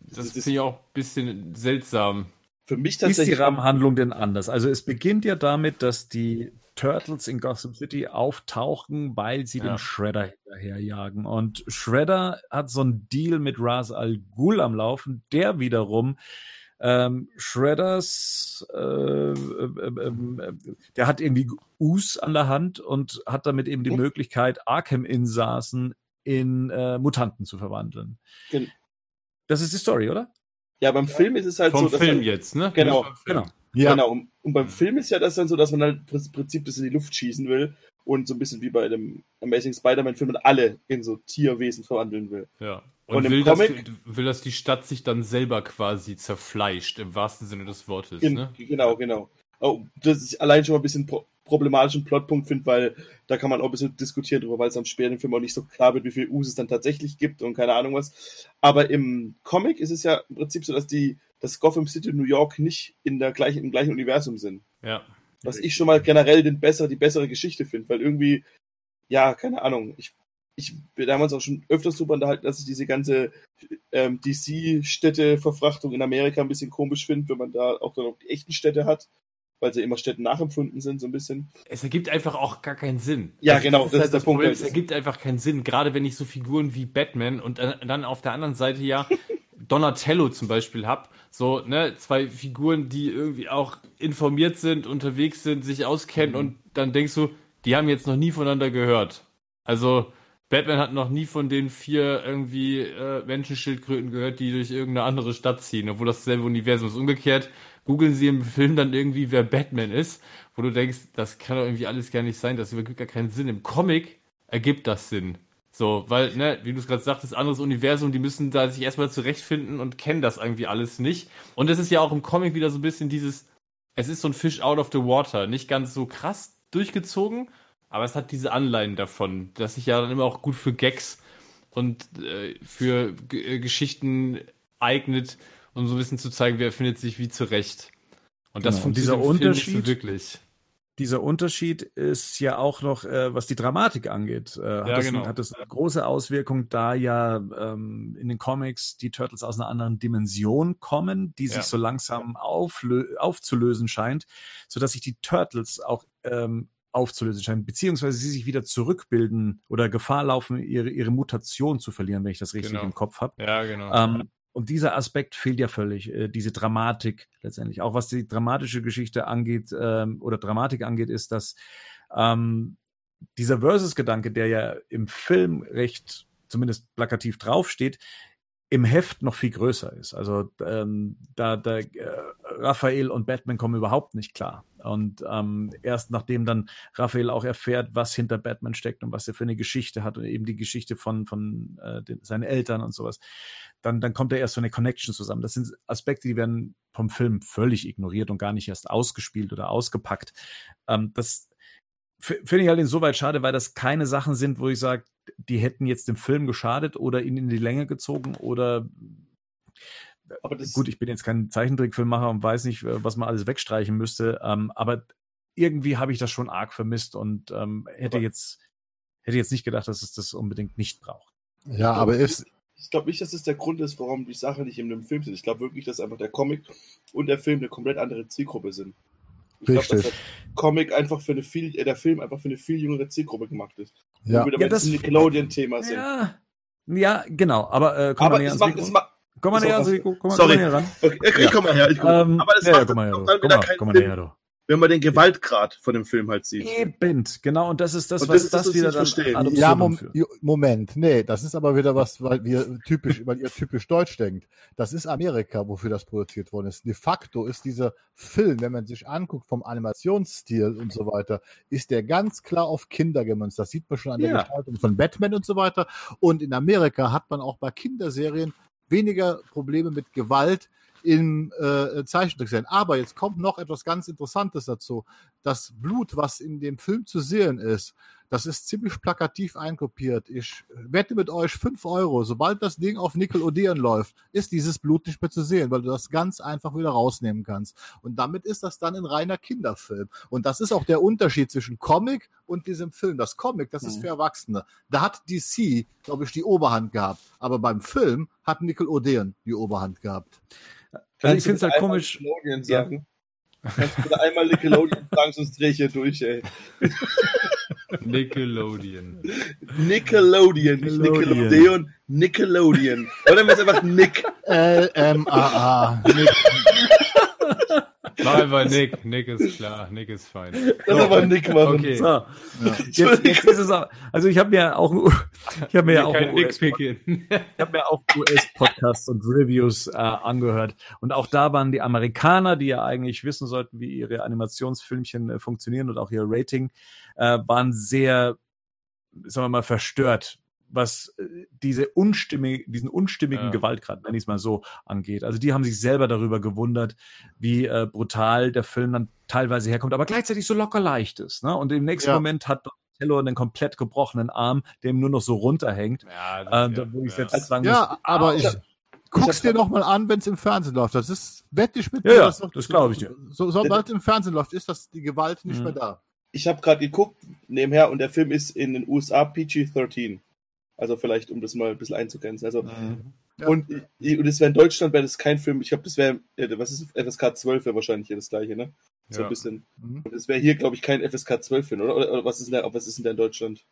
Das, das finde ich auch ein bisschen seltsam. Für mich tatsächlich. Ist die Rahmenhandlung denn anders? Also es beginnt ja damit, dass die Turtles in Gotham City auftauchen, weil sie ja. den Shredder hinterherjagen. Und Shredder hat so einen Deal mit Ras Al Ghul am Laufen, der wiederum ähm, Shredders, äh, äh, äh, der hat irgendwie Us an der Hand und hat damit eben die Möglichkeit, Arkham-Insassen in äh, Mutanten zu verwandeln. Gen das ist die Story, oder? Ja, beim Film ist es halt Vom so. Film halt, jetzt, ne? Genau. Genau. Ja. Genau. Und, beim Film ist ja das dann so, dass man halt im Prinzip das in die Luft schießen will und so ein bisschen wie bei dem Amazing Spider-Man-Film alle in so Tierwesen verwandeln will. Ja. Und, und will, Comic, dass, will, dass die Stadt sich dann selber quasi zerfleischt, im wahrsten Sinne des Wortes. In, ne? Genau, genau. Oh, das ist allein schon mal ein bisschen pro problematischen Plotpunkt finde, weil da kann man auch ein bisschen diskutieren drüber, weil es am späteren Film auch nicht so klar wird, wie viel Us es dann tatsächlich gibt und keine Ahnung was. Aber im Comic ist es ja im Prinzip so, dass die, dass Gotham City und New York nicht in der gleichen, im gleichen Universum sind. Ja. Was ich schon mal generell den besser, die bessere Geschichte finde, weil irgendwie, ja, keine Ahnung, ich ich bin damals auch schon öfters darüber unterhalten, dass ich diese ganze ähm, DC-Städte-Verfrachtung in Amerika ein bisschen komisch finde, wenn man da auch dann auch die echten Städte hat, weil sie immer Städten nachempfunden sind, so ein bisschen. Es ergibt einfach auch gar keinen Sinn. Ja, das, genau, das, das ist, halt der Punkt. Es ergibt einfach keinen Sinn, gerade wenn ich so Figuren wie Batman und dann auf der anderen Seite ja Donatello zum Beispiel habe. So, ne, zwei Figuren, die irgendwie auch informiert sind, unterwegs sind, sich auskennen mhm. und dann denkst du, die haben jetzt noch nie voneinander gehört. Also, Batman hat noch nie von den vier irgendwie äh, Menschenschildkröten gehört, die durch irgendeine andere Stadt ziehen, obwohl das selbe Universum ist. Umgekehrt googeln sie im Film dann irgendwie, wer Batman ist, wo du denkst, das kann doch irgendwie alles gar nicht sein, das ergibt gar keinen Sinn. Im Comic ergibt das Sinn. So, weil, ne, wie du es gerade sagtest, anderes Universum, die müssen da sich erstmal zurechtfinden und kennen das irgendwie alles nicht. Und es ist ja auch im Comic wieder so ein bisschen dieses, es ist so ein Fish out of the water, nicht ganz so krass durchgezogen, aber es hat diese Anleihen davon, dass sich ja dann immer auch gut für Gags und äh, für G äh, Geschichten eignet, um so ein bisschen zu zeigen, wer findet sich wie zurecht. Und das genau. von dieser Unterschied so wirklich. Dieser Unterschied ist ja auch noch, äh, was die Dramatik angeht, äh, hat, ja, das, genau. hat das eine große Auswirkung, da ja ähm, in den Comics die Turtles aus einer anderen Dimension kommen, die sich ja. so langsam aufzulösen scheint, so dass sich die Turtles auch ähm, aufzulösen scheinen, beziehungsweise sie sich wieder zurückbilden oder Gefahr laufen, ihre, ihre Mutation zu verlieren, wenn ich das richtig genau. im Kopf habe. Ja, genau. Ähm, und dieser Aspekt fehlt ja völlig, äh, diese Dramatik letztendlich. Auch was die dramatische Geschichte angeht ähm, oder Dramatik angeht, ist, dass ähm, dieser Versus-Gedanke, der ja im Film recht zumindest plakativ draufsteht, im Heft noch viel größer ist. Also ähm, da, da äh, Raphael und Batman kommen überhaupt nicht klar. Und ähm, erst nachdem dann Raphael auch erfährt, was hinter Batman steckt und was er für eine Geschichte hat und eben die Geschichte von, von äh, den, seinen Eltern und sowas, dann, dann kommt da erst so eine Connection zusammen. Das sind Aspekte, die werden vom Film völlig ignoriert und gar nicht erst ausgespielt oder ausgepackt. Ähm, das finde ich halt insoweit schade, weil das keine Sachen sind, wo ich sage, die hätten jetzt dem Film geschadet oder ihn in die Länge gezogen oder aber das gut, ich bin jetzt kein Zeichentrickfilmmacher und weiß nicht, äh, was man alles wegstreichen müsste, ähm, aber irgendwie habe ich das schon arg vermisst und ähm, hätte aber jetzt hätte jetzt nicht gedacht, dass es das unbedingt nicht braucht. Ja, aber ist ich glaube nicht, dass es der Grund ist, warum die Sache nicht in einem Film sind. Ich glaube wirklich, dass einfach der Comic und der Film eine komplett andere Zielgruppe sind. Ich glaube, dass der Comic einfach für eine viel, äh, der Film einfach für eine viel jüngere Zielgruppe gemacht ist. Ja, ja das Nickelodeon-Thema sind. Ja, ja, genau. Aber äh, komm aber mal näher ans Mikro. Komm mal näher, also, komm, komm, Sorry. Komm mal näher ran. Okay, ich ja. komm mal her. Ich komm. Ähm, aber das ja, macht ja, komm mal her, dann wieder komm mal, komm mal näher, du wenn man den Gewaltgrad von dem Film halt sieht. Eben, genau, und das ist das, und was das, das, das wieder dann Ja, Mom Moment, nee, das ist aber wieder was, weil wir typisch, weil ihr typisch deutsch denkt. Das ist Amerika, wofür das produziert worden ist. De facto ist dieser Film, wenn man sich anguckt vom Animationsstil und so weiter, ist der ganz klar auf Kinder gemünzt. Das sieht man schon an der ja. Gestaltung von Batman und so weiter. Und in Amerika hat man auch bei Kinderserien weniger Probleme mit Gewalt, im äh, Zeichentrick sein. Aber jetzt kommt noch etwas ganz Interessantes dazu. Das Blut, was in dem Film zu sehen ist, das ist ziemlich plakativ einkopiert. Ich wette mit euch 5 Euro. Sobald das Ding auf Nickelodeon läuft, ist dieses Blut nicht mehr zu sehen, weil du das ganz einfach wieder rausnehmen kannst. Und damit ist das dann ein reiner Kinderfilm. Und das ist auch der Unterschied zwischen Comic und diesem Film. Das Comic, das ist mhm. für Erwachsene. Da hat DC, glaube ich, die Oberhand gehabt. Aber beim Film hat Nickelodeon die Oberhand gehabt. Also ich finde es halt komisch. Ja. Kannst du bitte einmal Nickelodeon sagen, sonst drehe ich hier durch, ey. Nickelodeon. Nickelodeon, nicht Nickelodeon, Nickelodeon. Oder nennen wir es einfach Nick. L-M-A-A. Nick. Mach einfach Nick. Nick ist klar. Nick ist fein. Das ist aber Nick machen. Okay. So. Ja. Jetzt, jetzt ist es auch, also ich habe mir auch, ich habe mir ja auch, US, ich habe mir auch US-Podcasts und Reviews äh, angehört. Und auch da waren die Amerikaner, die ja eigentlich wissen sollten, wie ihre Animationsfilmchen äh, funktionieren und auch ihr Rating, äh, waren sehr, sagen wir mal, verstört was äh, diese unstimmig, diesen unstimmigen ja. Gewaltgrad, nenne ich es mal so, angeht. Also die haben sich selber darüber gewundert, wie äh, brutal der Film dann teilweise herkommt, aber gleichzeitig so locker leicht ist. Ne? Und im nächsten ja. Moment hat Donatello einen komplett gebrochenen Arm, der ihm nur noch so runterhängt. Ja, äh, da, wo ich jetzt sagen ja muss, aber ich, guck's dir noch mal an, wenn es im Fernsehen läuft. Das ist wette ich mit ja, Ja, das, das glaube ich dir. So, sobald es im Fernsehen läuft, ist das die Gewalt nicht mhm. mehr da. Ich habe gerade geguckt nebenher und der Film ist in den USA PG-13. Also vielleicht, um das mal ein bisschen einzugrenzen. Also, mhm. ja. und, und das wäre in Deutschland wäre das kein Film. Ich glaube, das wäre, was ist FSK 12 wäre wahrscheinlich hier das gleiche, ne? So ja. ein bisschen. Mhm. Und das wäre hier, glaube ich, kein FSK 12 Film, oder? Oder, oder was, ist denn da, was ist denn da in Deutschland?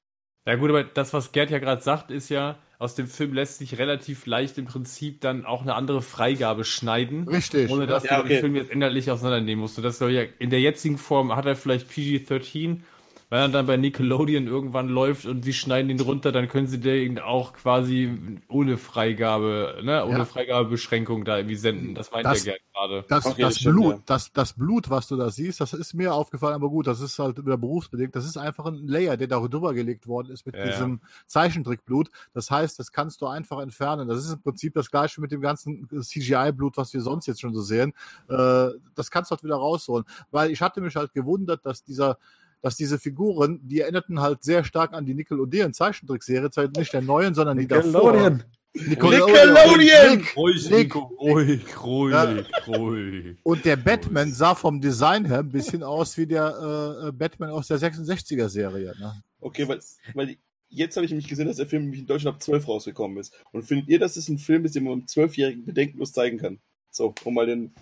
Ja gut, aber das, was Gerd ja gerade sagt, ist ja, aus dem Film lässt sich relativ leicht im Prinzip dann auch eine andere Freigabe schneiden. Richtig. Ohne dass ja, du okay. den Film jetzt inhaltlich auseinandernehmen musst. das soll ja, in der jetzigen Form hat er vielleicht PG-13 wenn er dann bei Nickelodeon irgendwann läuft und sie schneiden ihn runter, dann können sie den auch quasi ohne Freigabe, ne, ohne ja. Freigabebeschränkung da irgendwie senden. Das meint das, er gerne gerade. Das, okay, das, Blut, ja. das, das Blut, was du da siehst, das ist mir aufgefallen, aber gut, das ist halt wieder berufsbedingt. Das ist einfach ein Layer, der da drüber gelegt worden ist mit ja, diesem Zeichentrickblut. Das heißt, das kannst du einfach entfernen. Das ist im Prinzip das gleiche mit dem ganzen CGI-Blut, was wir sonst jetzt schon so sehen. Äh, das kannst du halt wieder rausholen. Weil ich hatte mich halt gewundert, dass dieser dass diese Figuren, die erinnerten halt sehr stark an die Nickelodeon Zeichentrickserie, zwar nicht der neuen, sondern die davor. Nickelodeon! Ruhig, Nico, ruhig, ruhig, ja. ruhig. Und der Batman sah vom Design her ein bisschen aus wie der äh, Batman aus der 66er-Serie. Ne? Okay, weil, weil jetzt habe ich nämlich gesehen, dass der Film nämlich in Deutschland ab 12 rausgekommen ist. Und findet ihr, dass es ein Film ist, den man einem Zwölfjährigen bedenkenlos zeigen kann? So, um mal den.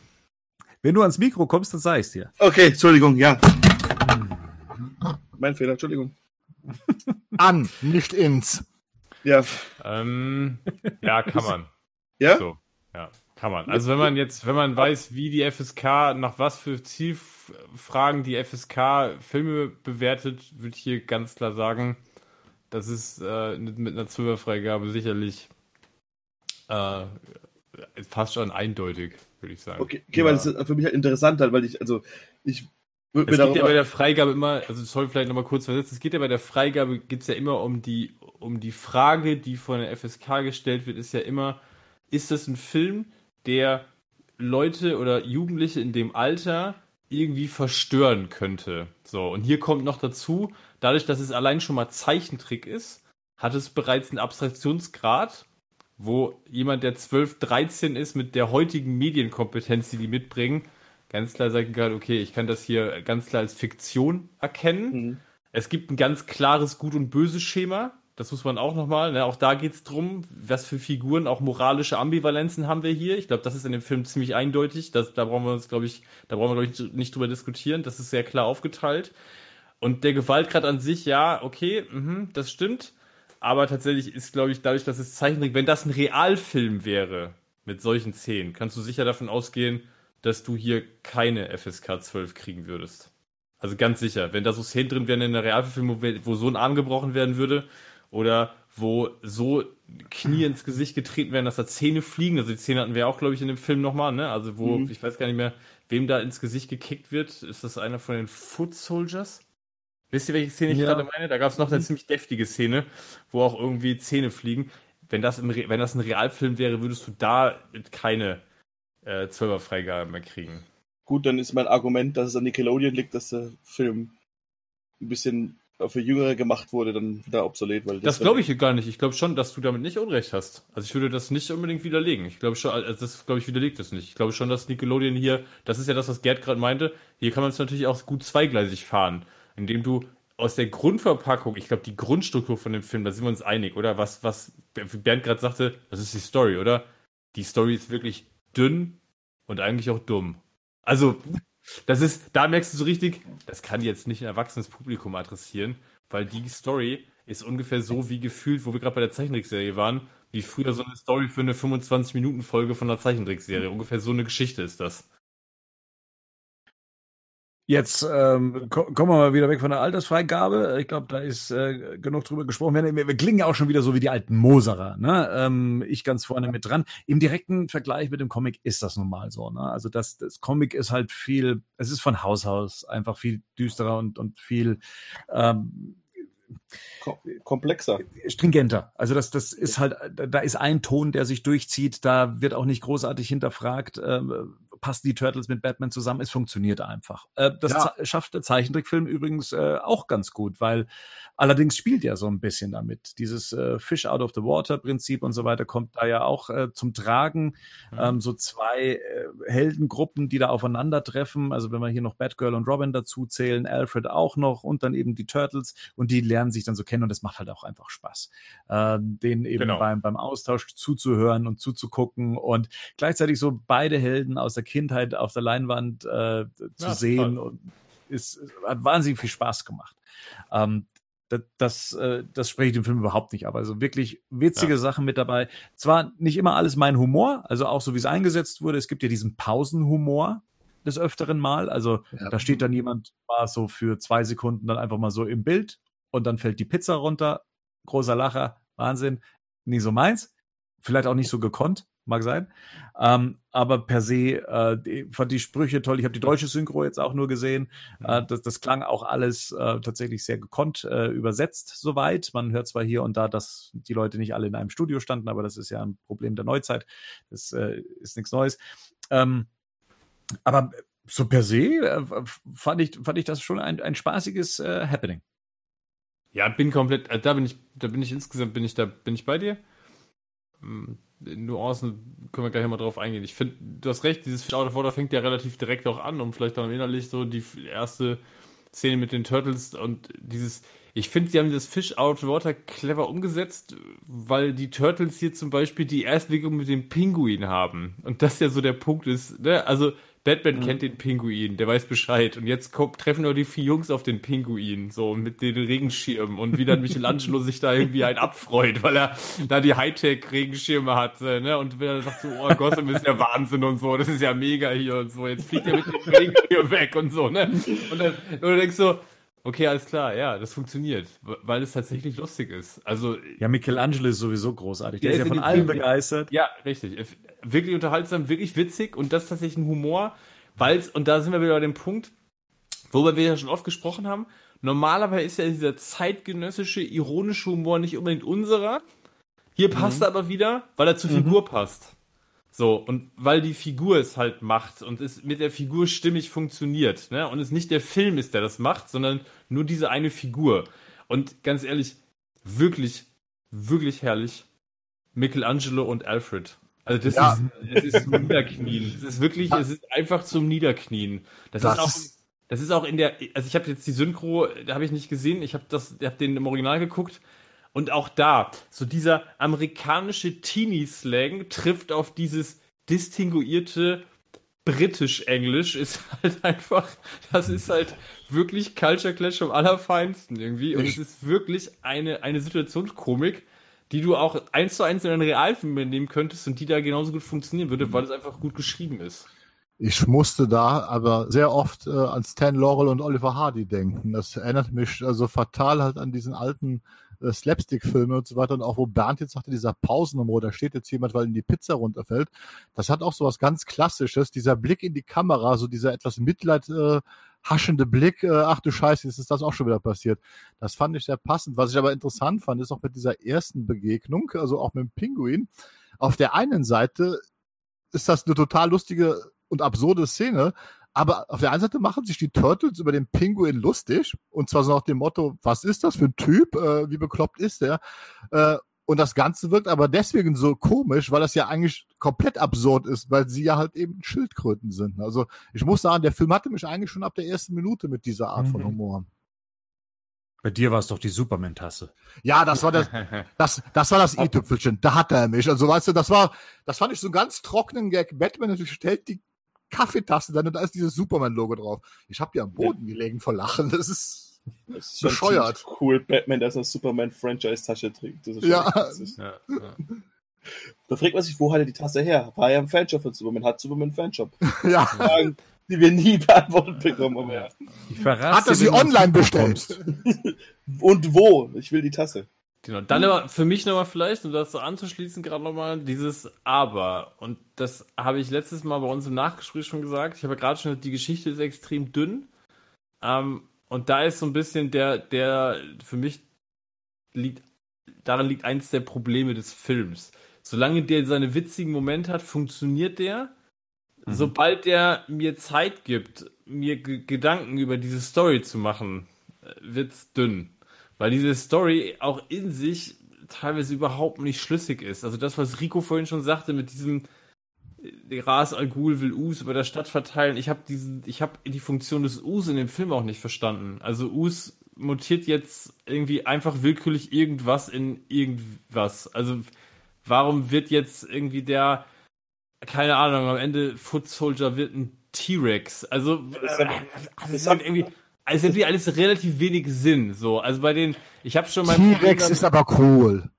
Wenn du ans Mikro kommst, dann sag ich's dir. Okay, Entschuldigung, ja. Mein Fehler, Entschuldigung. An, nicht ins. Ja. Ähm, ja, kann man. Ja? So. Ja, kann man. Also wenn man jetzt, wenn man weiß, wie die FSK, nach was für Zielfragen die FSK Filme bewertet, würde ich hier ganz klar sagen, das ist äh, mit einer Zwölferfreigabe sicherlich äh, fast schon eindeutig, würde ich sagen. Okay, okay ja. weil das ist für mich halt interessant, weil ich, also ich es geht ja bei der Freigabe immer, also soll vielleicht nochmal kurz versetzen, es geht ja bei der Freigabe, geht es ja immer um die, um die Frage, die von der FSK gestellt wird, ist ja immer, ist das ein Film, der Leute oder Jugendliche in dem Alter irgendwie verstören könnte? So, und hier kommt noch dazu, dadurch, dass es allein schon mal Zeichentrick ist, hat es bereits einen Abstraktionsgrad, wo jemand, der 12, 13 ist, mit der heutigen Medienkompetenz, die die mitbringen, ganz klar sagen kann, okay, ich kann das hier ganz klar als Fiktion erkennen. Mhm. Es gibt ein ganz klares Gut- und Böse-Schema. Das muss man auch nochmal, ne? auch da geht es darum, was für Figuren, auch moralische Ambivalenzen haben wir hier. Ich glaube, das ist in dem Film ziemlich eindeutig. Das, da brauchen wir uns, glaube ich, da brauchen wir, glaube ich, nicht drüber diskutieren. Das ist sehr klar aufgeteilt. Und der Gewaltgrad an sich, ja, okay, mh, das stimmt. Aber tatsächlich ist, glaube ich, dadurch, dass es Zeichentrick, wenn das ein Realfilm wäre mit solchen Szenen, kannst du sicher davon ausgehen, dass du hier keine FSK 12 kriegen würdest. Also ganz sicher, wenn da so Szenen drin wären in der Realfilm, wo so ein Arm gebrochen werden würde oder wo so Knie ins Gesicht getreten werden, dass da Zähne fliegen. Also die Szene hatten wir auch, glaube ich, in dem Film nochmal, ne? Also wo, mhm. ich weiß gar nicht mehr, wem da ins Gesicht gekickt wird. Ist das einer von den Foot Soldiers? Wisst ihr, welche Szene ich ja. gerade meine? Da gab es noch eine mhm. ziemlich deftige Szene, wo auch irgendwie Zähne fliegen. Wenn das, im wenn das ein Realfilm wäre, würdest du da keine äh, 12er Freigabe mehr kriegen. Gut, dann ist mein Argument, dass es an Nickelodeon liegt, dass der Film ein bisschen für Jüngere gemacht wurde, dann wieder obsolet. Weil das, das glaube ich gar nicht. Ich glaube schon, dass du damit nicht Unrecht hast. Also ich würde das nicht unbedingt widerlegen. Ich glaube schon, also das glaube ich widerlegt das nicht. Ich glaube schon, dass Nickelodeon hier, das ist ja das, was Gerd gerade meinte, hier kann man es natürlich auch gut zweigleisig fahren, indem du aus der Grundverpackung, ich glaube, die Grundstruktur von dem Film, da sind wir uns einig, oder? Was, was Bernd gerade sagte, das ist die Story, oder? Die Story ist wirklich dünn und eigentlich auch dumm. Also, das ist, da merkst du so richtig, das kann jetzt nicht ein erwachsenes Publikum adressieren, weil die Story ist ungefähr so wie gefühlt, wo wir gerade bei der Zeichentrickserie waren, wie früher so eine Story für eine 25-Minuten-Folge von einer Zeichentrickserie. Ungefähr so eine Geschichte ist das. Jetzt ähm, kommen wir mal wieder weg von der Altersfreigabe. Ich glaube, da ist äh, genug drüber gesprochen. Wir, wir, klingen ja auch schon wieder so wie die alten Moserer. Ne? Ähm, ich ganz vorne mit dran. Im direkten Vergleich mit dem Comic ist das nun mal so. Ne? Also das, das Comic ist halt viel, es ist von Haus aus einfach viel düsterer und, und viel ähm, komplexer. Stringenter. Also das, das ist halt, da ist ein Ton, der sich durchzieht, da wird auch nicht großartig hinterfragt, äh, passen die Turtles mit Batman zusammen, es funktioniert einfach. Äh, das ja. schafft der Zeichentrickfilm übrigens äh, auch ganz gut, weil allerdings spielt er so ein bisschen damit. Dieses äh, Fish out of the water Prinzip und so weiter kommt da ja auch äh, zum Tragen. Mhm. Ähm, so zwei äh, Heldengruppen, die da aufeinandertreffen. Also wenn wir hier noch Batgirl und Robin dazu zählen, Alfred auch noch und dann eben die Turtles und die lernen sich dann so kennen und das macht halt auch einfach Spaß, äh, denen eben genau. beim, beim Austausch zuzuhören und zuzugucken und gleichzeitig so beide Helden aus der Kindheit auf der Leinwand äh, zu ja, sehen toll. und ist, hat wahnsinnig viel Spaß gemacht. Ähm, das, das, äh, das spreche ich dem Film überhaupt nicht ab. Also wirklich witzige ja. Sachen mit dabei. Zwar nicht immer alles mein Humor, also auch so wie es eingesetzt wurde. Es gibt ja diesen Pausenhumor des öfteren Mal. Also ja. da steht dann jemand mal so für zwei Sekunden dann einfach mal so im Bild und dann fällt die Pizza runter. Großer Lacher, Wahnsinn. Nie so meins. Vielleicht auch nicht so gekonnt, mag sein. Ähm, aber per se äh, die, fand die Sprüche toll. Ich habe die deutsche Synchro jetzt auch nur gesehen. Äh, mhm. das, das klang auch alles äh, tatsächlich sehr gekonnt äh, übersetzt soweit. Man hört zwar hier und da, dass die Leute nicht alle in einem Studio standen, aber das ist ja ein Problem der Neuzeit. Das äh, ist nichts Neues. Ähm, aber so per se äh, fand, ich, fand ich das schon ein, ein spaßiges Happening. Ja, bin komplett, da bin ich, da bin ich insgesamt, bin ich da, bin ich bei dir. Nuancen können wir gleich mal drauf eingehen. Ich finde, du hast recht, dieses Fish Out of Water fängt ja relativ direkt auch an, um vielleicht dann innerlich so die erste Szene mit den Turtles und dieses, ich finde, sie haben das Fish Out of Water clever umgesetzt, weil die Turtles hier zum Beispiel die Erstbegegnung mit dem Pinguin haben. Und das ja so der Punkt ist, ne? Also, Batman kennt den Pinguin, der weiß Bescheid. Und jetzt kommt, treffen nur die vier Jungs auf den Pinguin, so mit den Regenschirmen. Und wie dann Michelangelo sich da irgendwie ein abfreut, weil er da die Hightech-Regenschirme hat. äh, Ne? Und wenn er sagt so, oh, Gotham ist ja Wahnsinn und so, das ist ja mega hier und so. Jetzt fliegt er mit dem Regenschirm weg und so, ne? Und dann und du denkst so, okay, alles klar, ja, das funktioniert, weil es tatsächlich lustig ist. Also Ja, Michelangelo ist sowieso großartig. Der, Der ist ja von allem begeistert. Ja, richtig. Wirklich unterhaltsam, wirklich witzig und das ist tatsächlich ein Humor, weil und da sind wir wieder bei dem Punkt, worüber wir ja schon oft gesprochen haben. Normalerweise ist ja dieser zeitgenössische, ironische Humor nicht unbedingt unserer. Hier passt er aber wieder, weil er zur Figur passt. So, und weil die Figur es halt macht und es mit der Figur stimmig funktioniert, ne? Und es nicht der Film ist, der das macht, sondern nur diese eine Figur. Und ganz ehrlich, wirklich, wirklich herrlich. Michelangelo und Alfred. Also das Ja. ist, es ist zum Niederknien. Es ist wirklich, es ist einfach zum Niederknien. Das, Das ist auch, das ist auch in der, also ich habe jetzt die Synchro, da habe ich nicht gesehen, ich habe das, ich habe den im Original geguckt und auch da, so dieser amerikanische Teenie-Slang trifft auf dieses distinguierte britisch-englisch ist halt einfach, das ist halt wirklich Culture Clash am allerfeinsten irgendwie und es ist wirklich eine, eine Situationskomik, die du auch eins zu eins in einen Realfilm nehmen könntest und die da genauso gut funktionieren würde, weil es einfach gut geschrieben ist. Ich musste da aber sehr oft äh, an Stan Laurel und Oliver Hardy denken. Das erinnert mich also fatal halt an diesen alten äh, Slapstick-Filme und so weiter. Und auch wo Bernd jetzt sagte, dieser Pausenhumor, da steht jetzt jemand, weil ihm die Pizza runterfällt. Das hat auch so was ganz Klassisches. Dieser Blick in die Kamera, so dieser etwas Mitleid äh, haschende Blick. Äh, ach du Scheiße, jetzt ist das auch schon wieder passiert. Das fand ich sehr passend. Was ich aber interessant fand, ist auch mit dieser ersten Begegnung, also auch mit dem Pinguin. Auf der einen Seite ist das eine total lustige und absurde Szene. Aber auf der einen Seite machen sich die Turtles über den Pinguin lustig. Und zwar so nach dem Motto, was ist das für ein Typ? Äh, wie bekloppt ist der? Äh, und das Ganze wirkt aber deswegen so komisch, weil das ja eigentlich komplett absurd ist, weil sie ja halt eben Schildkröten sind. Also ich muss sagen, der Film hatte mich eigentlich schon ab der ersten Minute mit dieser Art von Mhm. Humor. Bei dir war es doch die Superman-Tasse. Ja, das war das, das, das war das i-Tüpfelchen. Da hat er mich. Also weißt du, das war, das fand ich so einen ganz trockenen Gag. Batman natürlich stellt die Kaffeetasse dann und da ist dieses Superman-Logo drauf. Ich habe ja am Boden gelegen vor Lachen. Das ist, Das ist Bescheuert. Cool, Batman, so eine Superman-Franchise-Tasche trägt. Das ist schon Ja. Ja, ja. Da fragt man sich, wo hat er die Tasse her? War er im Fanshop von Superman? Hat Superman einen Fanshop? ja. Fragen, die wir nie beantwortet bekommen. Aber ja. Ich verrate Hat er sie online bestellt? Und wo? Ich will die Tasse. Genau. Dann aber für mich nochmal vielleicht, um das so anzuschließen, gerade nochmal dieses Aber. Und das habe ich letztes Mal bei uns im Nachgespräch schon gesagt. Ich habe ja gerade schon gesagt, die Geschichte ist extrem dünn. Ähm, und da ist so ein bisschen der, der für mich liegt, darin liegt eins der Probleme des Films. Solange der seine witzigen Momente hat, funktioniert der. Sobald der mir Zeit gibt, mir Gedanken über diese Story zu machen, äh, wird's dünn. Weil diese Story auch in sich teilweise überhaupt nicht schlüssig ist. Also das, was Rico vorhin schon sagte, mit diesem äh, Ras Al Ghul will Us über der Stadt verteilen. Ich habe diesen, ich habe die Funktion des Us in dem Film auch nicht verstanden. Also Us mutiert jetzt irgendwie einfach willkürlich irgendwas in irgendwas. Also warum wird jetzt irgendwie der, keine Ahnung, am Ende Foot Soldier wird ein T-Rex? Also Das äh, das das ist hat- halt irgendwie, also irgendwie alles relativ wenig Sinn. So, also bei den, ich habe schon mal T-Rex ist aber cool.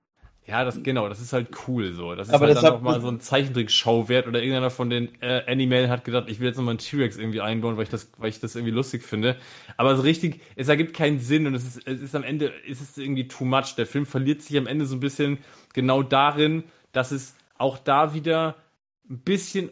ja, das genau, das ist halt cool so. Das ist Aber halt das dann nochmal so ein Zeichentrick-Schauwert oder irgendeiner von den äh, Animalen hat gedacht, ich will jetzt nochmal einen T-Rex irgendwie einbauen, weil ich das, weil ich das irgendwie lustig finde. Aber so richtig, es ergibt keinen Sinn und es ist, es ist am Ende, es ist irgendwie too much. Der Film verliert sich am Ende so ein bisschen genau darin, dass es auch da wieder ein bisschen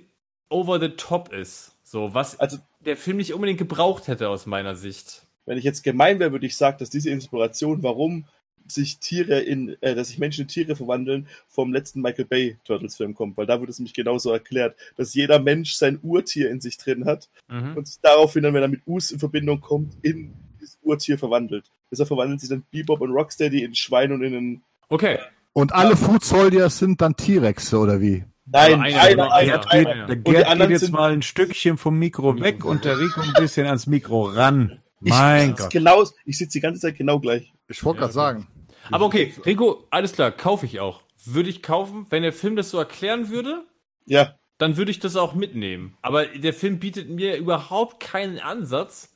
over the top ist. So, was Also- der Film nicht unbedingt gebraucht hätte aus meiner Sicht. Wenn ich jetzt gemein wäre, würde ich sagen, dass diese Inspiration, warum sich Tiere in, äh, dass sich Menschen in Tiere verwandeln, vom letzten Michael Bay Turtles Film kommt, weil da wird es nämlich genauso erklärt, dass jeder Mensch sein Urtier in sich drin hat Mhm. und sich daraufhin dann, wenn er mit Us in Verbindung kommt, in dieses Urtier verwandelt. Deshalb verwandeln sich dann Bebop und Rocksteady in Schwein und in einen Okay. Und alle Food Soldiers sind dann T-Rexe, oder wie? Nein, einer, einer, einer, einer. einer. Gerd, der Gerd geht jetzt mal ein Stückchen vom Mikro weg und der Rico ein bisschen ans Mikro ran. Mein Ich Gott. genau, ich sitze die ganze Zeit genau gleich. Ich wollte Ja, gerade sagen. Aber okay, Rico, alles klar, kaufe ich auch. Würde ich kaufen, wenn der Film das so erklären würde, Ja, dann würde ich das auch mitnehmen. Aber der Film bietet mir überhaupt keinen Ansatz,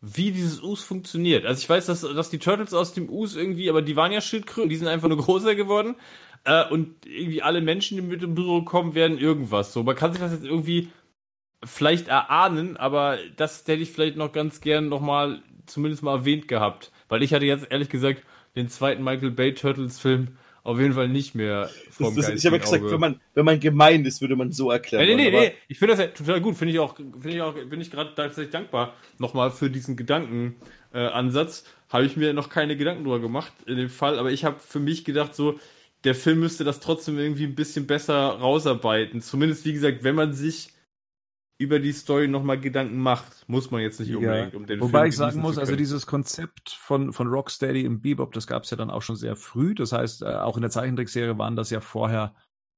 wie dieses Us funktioniert. Also ich weiß, dass, dass die Turtles aus dem Us irgendwie, aber die waren ja Schildkröten, die sind einfach nur größer geworden. Äh, und irgendwie alle Menschen, die mit dem Büro kommen, werden irgendwas. So, man kann sich das jetzt irgendwie vielleicht erahnen, aber das hätte ich vielleicht noch ganz gern nochmal zumindest mal erwähnt gehabt. Weil ich hatte jetzt ehrlich gesagt den zweiten Michael Bay Turtles Film auf jeden Fall nicht mehr vom das, das, Ich habe ja gesagt, wenn man, wenn man gemein ist, würde man so erklären. Nee, nee, nee, nee. Ich finde das ja total gut. Finde ich auch, finde ich auch, bin ich gerade tatsächlich dankbar nochmal für diesen Gedankenansatz. Äh, habe ich mir noch keine Gedanken drüber gemacht in dem Fall, aber ich habe für mich gedacht, so, der Film müsste das trotzdem irgendwie ein bisschen besser rausarbeiten. Zumindest, wie gesagt, wenn man sich über die Story nochmal Gedanken macht. Muss man jetzt nicht unbedingt ja. um den Wobei Film ich sagen muss, also dieses Konzept von, von Rocksteady im Bebop, das gab es ja dann auch schon sehr früh. Das heißt, äh, auch in der Zeichentrickserie waren das ja vorher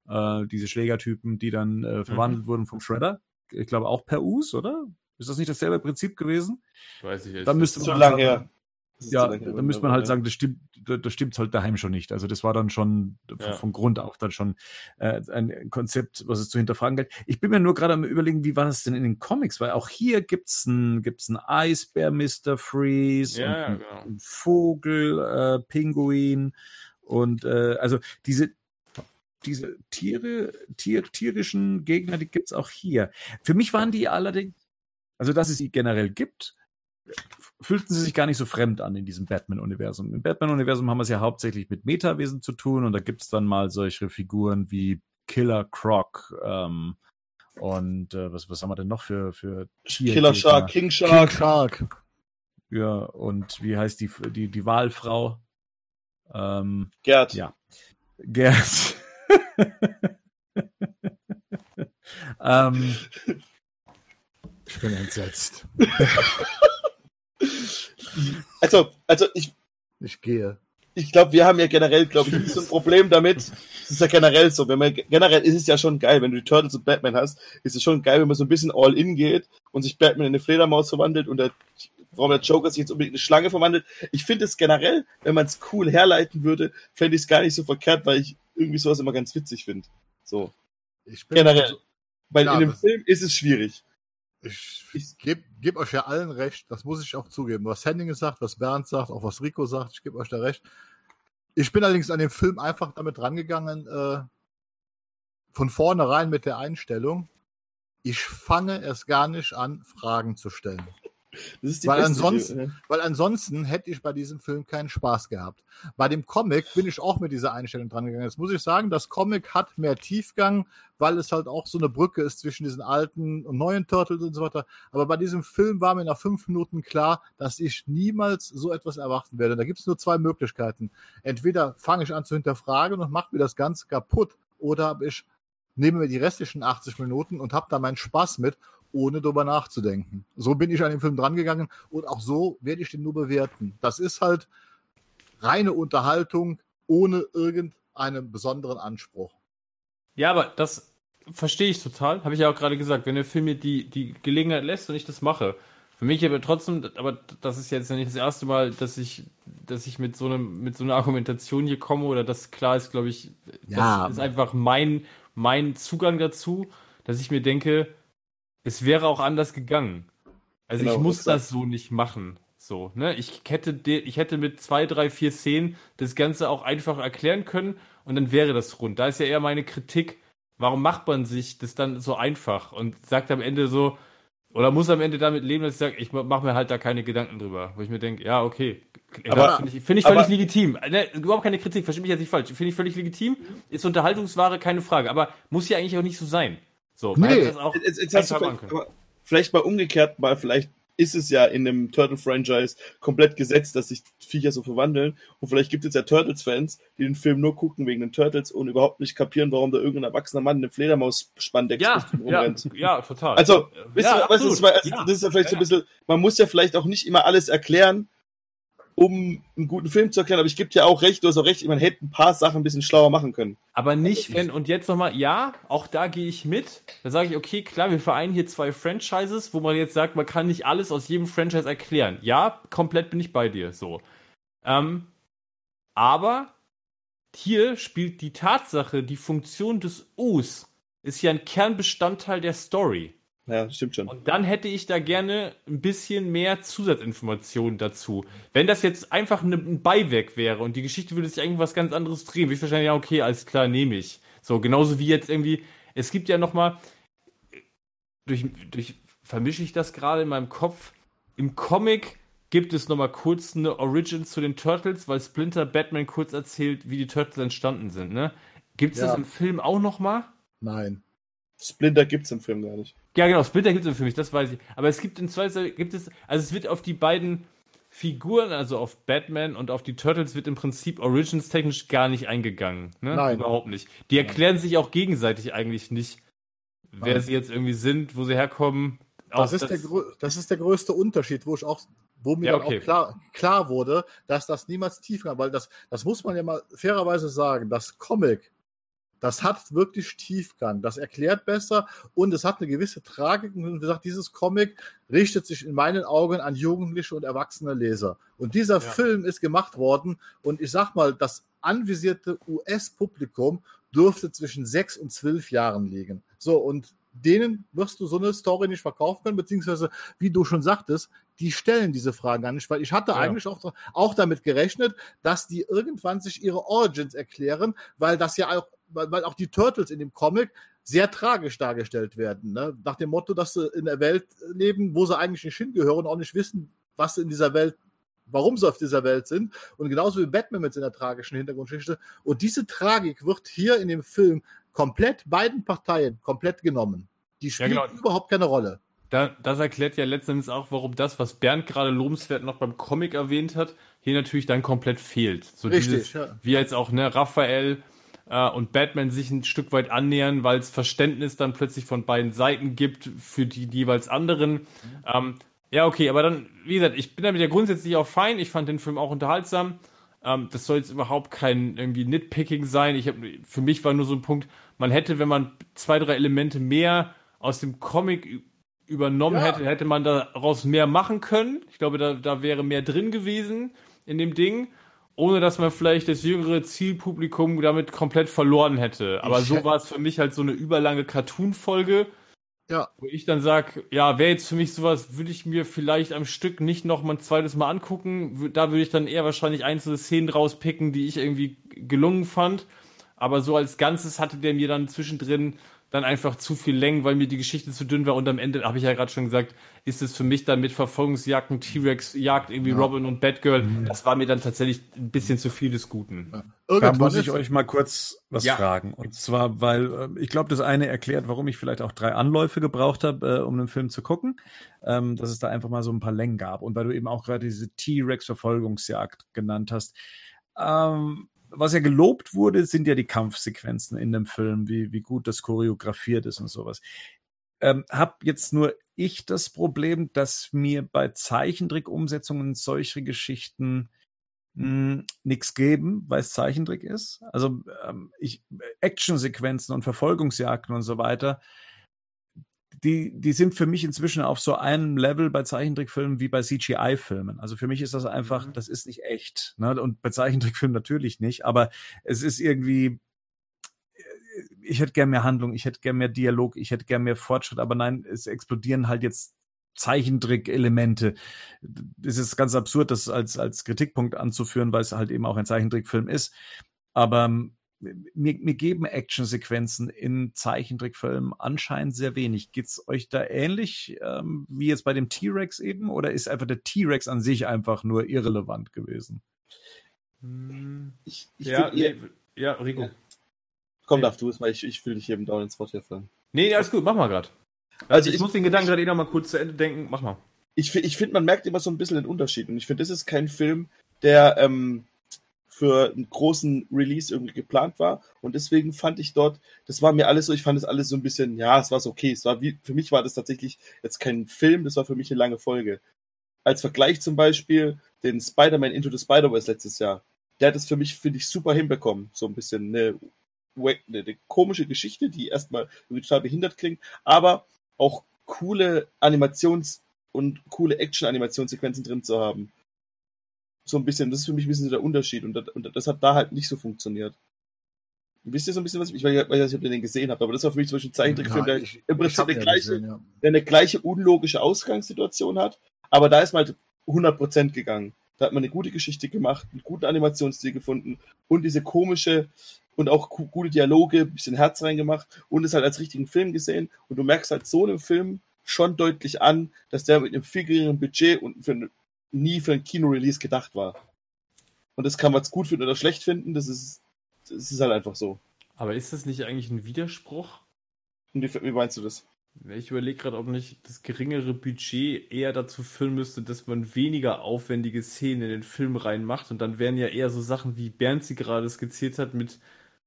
äh, diese Schlägertypen, die dann äh, verwandelt mhm. wurden vom Shredder. Ich glaube auch per Us, oder? Ist das nicht dasselbe Prinzip gewesen? Weiß ich echt. Dann müsste man so lange her. Ja, da müsste man halt sagen, das stimmt, das stimmt halt daheim schon nicht. Also das war dann schon ja. von Grund auf dann schon äh, ein Konzept, was es zu hinterfragen gilt. Ich bin mir nur gerade am überlegen, wie war das denn in den Comics? Weil auch hier gibt's ein gibt's ein Eisbär, Mr. Freeze, ja, und genau. ein Vogel, äh, Pinguin und äh, also diese diese Tiere, Tier, tierischen Gegner, die gibt's auch hier. Für mich waren die allerdings, also dass es sie generell gibt, fühlten sie sich gar nicht so fremd an in diesem Batman-Universum. Im Batman-Universum haben wir es ja hauptsächlich mit Metawesen zu tun und da gibt es dann mal solche Figuren wie Killer Croc ähm, und äh, was, was haben wir denn noch für, für Killer Shark, King Shark. King Shark. Ja, und wie heißt die, die, die Wahlfrau? Ähm, Gerd. Ja. Gerd. ähm, ich bin entsetzt. Also, also ich. Ich gehe. Ich glaube, wir haben ja generell, glaube ich, nicht so ein Problem damit. Es ist ja generell so. Wenn man, generell ist es ja schon geil, wenn du die Turtles und Batman hast, ist es schon geil, wenn man so ein bisschen all in geht und sich Batman in eine Fledermaus verwandelt und der, warum der Joker sich jetzt unbedingt in eine Schlange verwandelt. Ich finde es generell, wenn man es cool herleiten würde, fände ich es gar nicht so verkehrt, weil ich irgendwie sowas immer ganz witzig finde. So. Ich bin generell. Weil in dem Film ist es schwierig. Ich, ich gebe geb euch ja allen recht, das muss ich auch zugeben. Was Henning sagt, was Bernd sagt, auch was Rico sagt, ich gebe euch da recht. Ich bin allerdings an den Film einfach damit rangegangen, äh, von vornherein mit der Einstellung, ich fange es gar nicht an, Fragen zu stellen weil, ansonsten, weil ansonsten hätte ich bei diesem Film keinen Spaß gehabt. Bei dem Comic bin ich auch mit dieser Einstellung dran gegangen. Jetzt muss ich sagen, das Comic hat mehr Tiefgang, weil es halt auch so eine Brücke ist zwischen diesen alten und neuen Turtles und so weiter. Aber bei diesem Film war mir nach fünf Minuten klar, dass ich niemals so etwas erwarten werde. Da gibt es nur zwei Möglichkeiten. Entweder fange ich an zu hinterfragen und mache mir das Ganze kaputt, oder ich nehme mir die restlichen 80 Minuten und habe da meinen Spaß mit ohne drüber nachzudenken. So bin ich an den Film drangegangen und auch so werde ich den nur bewerten. Das ist halt reine Unterhaltung ohne irgendeinen besonderen Anspruch. Ja, aber das verstehe ich total. Habe ich ja auch gerade gesagt, wenn der Film mir die, die Gelegenheit lässt und ich das mache. Für mich aber trotzdem, aber das ist jetzt ja nicht das erste Mal, dass ich, dass ich mit so einem, mit so einer Argumentation hier komme oder das klar ist, glaube ich, ja. das ist einfach mein, mein Zugang dazu, dass ich mir denke, es wäre auch anders gegangen. Also genau, ich muss das so nicht machen. So, ne? Ich hätte, ich hätte mit zwei, drei, vier Szenen das Ganze auch einfach erklären können und dann wäre das rund. Da ist ja eher meine Kritik, warum macht man sich das dann so einfach und sagt am Ende so, oder muss am Ende damit leben, dass ich sage, ich mache mir halt da keine Gedanken drüber. Wo ich mir denke, ja, okay. Finde ich, find ich völlig legitim. Ne, überhaupt keine Kritik, verstehe mich jetzt nicht falsch. Finde ich völlig legitim. Ist Unterhaltungsware, keine Frage. Aber muss ja eigentlich auch nicht so sein. So, nee. das auch jetzt, jetzt hast du vielleicht, vielleicht mal umgekehrt, mal vielleicht ist es ja in dem Turtle-Franchise komplett gesetzt, dass sich Viecher so verwandeln. Und vielleicht gibt es ja Turtles-Fans, die den Film nur gucken wegen den Turtles und überhaupt nicht kapieren, warum da irgendein erwachsener Mann eine Fledermaus-Spandex ja, rumrennt. Ja, ja, total. Also, ja, ihr, weißt du, das, das ist ja vielleicht so ein bisschen, man muss ja vielleicht auch nicht immer alles erklären, um einen guten Film zu erklären, aber ich gebe dir auch recht, du hast auch recht, man hätte ein paar Sachen ein bisschen schlauer machen können. Aber nicht, wenn, und jetzt nochmal, ja, auch da gehe ich mit. Da sage ich, okay, klar, wir vereinen hier zwei Franchises, wo man jetzt sagt, man kann nicht alles aus jedem Franchise erklären. Ja, komplett bin ich bei dir, so. Ähm, aber hier spielt die Tatsache, die Funktion des Us ist ja ein Kernbestandteil der Story. Ja, stimmt schon. Und dann hätte ich da gerne ein bisschen mehr Zusatzinformationen dazu. Wenn das jetzt einfach ne, ein Beiwerk wäre und die Geschichte würde sich irgendwas ganz anderes drehen, würde ich wahrscheinlich, ja, okay, alles klar, nehme ich. So, genauso wie jetzt irgendwie, es gibt ja nochmal, durch, durch, vermische ich das gerade in meinem Kopf, im Comic gibt es nochmal kurz eine Origin zu den Turtles, weil Splinter Batman kurz erzählt, wie die Turtles entstanden sind, ne? Gibt es Ja. das im Film auch nochmal? Nein. Splinter gibt's im Film gar nicht. Ja, genau, Splinter gibt es für mich, das weiß ich. Aber es gibt in zwei gibt es, also es wird auf die beiden Figuren, also auf Batman und auf die Turtles, wird im Prinzip Origins technisch gar nicht eingegangen. Ne? Nein. Überhaupt nicht. Die erklären sich auch gegenseitig eigentlich nicht, wer Nein. sie jetzt irgendwie sind, wo sie herkommen. Das ist, der, grö- das ist der größte Unterschied, wo ich auch, wo mir Ja, dann okay. auch klar, klar wurde, dass das niemals tief kam, weil das, das muss man ja mal fairerweise sagen, das Comic, das hat wirklich Tiefgang, das erklärt besser und es hat eine gewisse Tragik. Und wie gesagt, dieses Comic richtet sich in meinen Augen an jugendliche und erwachsene Leser. Und dieser Film ist gemacht worden und ich sag mal, das anvisierte US-Publikum dürfte zwischen sechs und zwölf Jahren liegen. So, und denen wirst du so eine Story nicht verkaufen können, beziehungsweise, wie du schon sagtest, die stellen diese Fragen gar nicht, weil ich hatte Ja. eigentlich auch, auch damit gerechnet, dass die irgendwann sich ihre Origins erklären, weil das ja auch, weil, weil auch die Turtles in dem Comic sehr tragisch dargestellt werden. Ne? Nach dem Motto, dass sie in der Welt leben, wo sie eigentlich nicht hingehören und auch nicht wissen, was sie in dieser Welt, warum sie auf dieser Welt sind. Und genauso wie Batman mit seiner tragischen Hintergrundgeschichte. Und diese Tragik wird hier in dem Film komplett beiden Parteien komplett genommen. Die spielt genau. überhaupt keine Rolle. Da, das erklärt ja letztendlich auch, warum das, was Bernd gerade lobenswert noch beim Comic erwähnt hat, hier natürlich dann komplett fehlt. So Richtig, dieses, ja. wie jetzt auch ne, Raphael äh, und Batman sich ein Stück weit annähern, weil es Verständnis dann plötzlich von beiden Seiten gibt für die jeweils anderen. Ähm, ja, okay, aber dann, wie gesagt, ich bin damit ja grundsätzlich auch fein. Ich fand den Film auch unterhaltsam. Ähm, das soll jetzt überhaupt kein irgendwie Nitpicking sein. Ich hab, für mich war nur so ein Punkt, man hätte, wenn man zwei, drei Elemente mehr aus dem Comic übernommen Ja. hätte, hätte man daraus mehr machen können. Ich glaube, da, da wäre mehr drin gewesen in dem Ding, ohne dass man vielleicht das jüngere Zielpublikum damit komplett verloren hätte. Aber Ich so war es für mich halt so eine überlange Cartoon-Folge, Ja, wo ich dann sage, ja, wäre jetzt für mich sowas, würde ich mir vielleicht am Stück nicht noch mal ein zweites Mal angucken. Da würde ich dann eher wahrscheinlich einzelne Szenen rauspicken, die ich irgendwie gelungen fand. Aber so als Ganzes hatte der mir dann zwischendrin dann einfach zu viel Längen, weil mir die Geschichte zu dünn war. Und am Ende, habe ich ja gerade schon gesagt, ist es für mich dann mit Verfolgungsjagden, T-Rex, Jagd, irgendwie Robin und Batgirl. Das war mir dann tatsächlich ein bisschen zu viel des Guten. Da irgendwann muss ich euch mal kurz was Ja. fragen. Und zwar, weil äh, ich glaube, das eine erklärt, warum ich vielleicht auch drei Anläufe gebraucht habe, äh, um den Film zu gucken, ähm, dass es da einfach mal so ein paar Längen gab. Und weil du eben auch gerade diese T-Rex-Verfolgungsjagd genannt hast. Ähm, was ja gelobt wurde, sind ja die Kampfsequenzen in dem Film, wie, wie gut das choreografiert ist und sowas. Ähm, hab jetzt nur ich das Problem, dass mir bei Zeichentrick-Umsetzungen solche Geschichten nichts geben, weil es Zeichentrick ist. Also ähm, ich Actionsequenzen und Verfolgungsjagden und so weiter, die, die sind für mich inzwischen auf so einem Level bei Zeichentrickfilmen wie bei CGI-Filmen. Also für mich ist das einfach, Mhm. das ist nicht echt. Ne? Und bei Zeichentrickfilmen natürlich nicht, aber es ist irgendwie, ich hätte gern mehr Handlung, ich hätte gern mehr Dialog, ich hätte gern mehr Fortschritt, aber nein, es explodieren halt jetzt Zeichentrick-Elemente. Es ist ganz absurd, das als, als Kritikpunkt anzuführen, weil es halt eben auch ein Zeichentrickfilm ist. Aber ähm, mir, mir geben Actionsequenzen in Zeichentrickfilmen anscheinend sehr wenig. Geht's euch da ähnlich ähm, wie jetzt bei dem T-Rex eben? Oder ist einfach der T-Rex an sich einfach nur irrelevant gewesen? Ich, ich ja, nee, ja, Rico. komm, darf du es mal, ich, ich will dich eben dauernd ins Wort hier fallen. Nee, alles gut, mach mal grad. Also Also ich, ich- muss den Gedanken gerade eh noch mal kurz zu Ende denken. Mach mal. Ich, ich finde, man merkt immer so ein bisschen den Unterschied. Und ich finde, das ist kein Film, der ähm, für einen großen Release irgendwie geplant war. Und deswegen fand ich dort, das war mir alles so, ich fand es alles so ein bisschen, ja, es war so okay. Es war wie, für mich war das tatsächlich jetzt kein Film, das war für mich eine lange Folge. Als Vergleich zum Beispiel den Spider-Man Into the Spider-Verse letztes Jahr. Der hat es für mich, finde ich, super hinbekommen. So ein bisschen eine, eine, eine komische Geschichte, die erstmal irgendwie total behindert klingt, aber auch coole Animations- und coole Action-Animationssequenzen drin zu haben. So ein bisschen, das ist für mich ein bisschen so der Unterschied und das, und das hat da halt nicht so funktioniert. Wisst ihr so ein bisschen was? Ich weiß nicht, ob ihr den gesehen habt, aber das war für mich zum Beispiel ein Zeichentrickfilm, der ich- im ich Prinzip eine gleiche, gesehen, ja. der eine gleiche unlogische Ausgangssituation hat, aber da ist man halt 100% gegangen. Da hat man eine gute Geschichte gemacht, einen guten Animationsstil gefunden und diese komische und auch gu- gute Dialoge, ein bisschen Herz reingemacht und es halt als richtigen Film gesehen. Und du merkst halt so einem Film schon deutlich an, dass der mit einem viel geringeren Budget und für ein, nie für ein Kino-Release gedacht war. Und das kann man jetzt gut finden oder schlecht finden, das ist, das ist halt einfach so. Aber ist das nicht eigentlich ein Widerspruch? Und wie, wie meinst du das? Ich überlege gerade, ob nicht das geringere Budget eher dazu führen müsste, dass man weniger aufwendige Szenen in den Film reinmacht und dann wären ja eher so Sachen, wie Bernd sie gerade skizziert hat, mit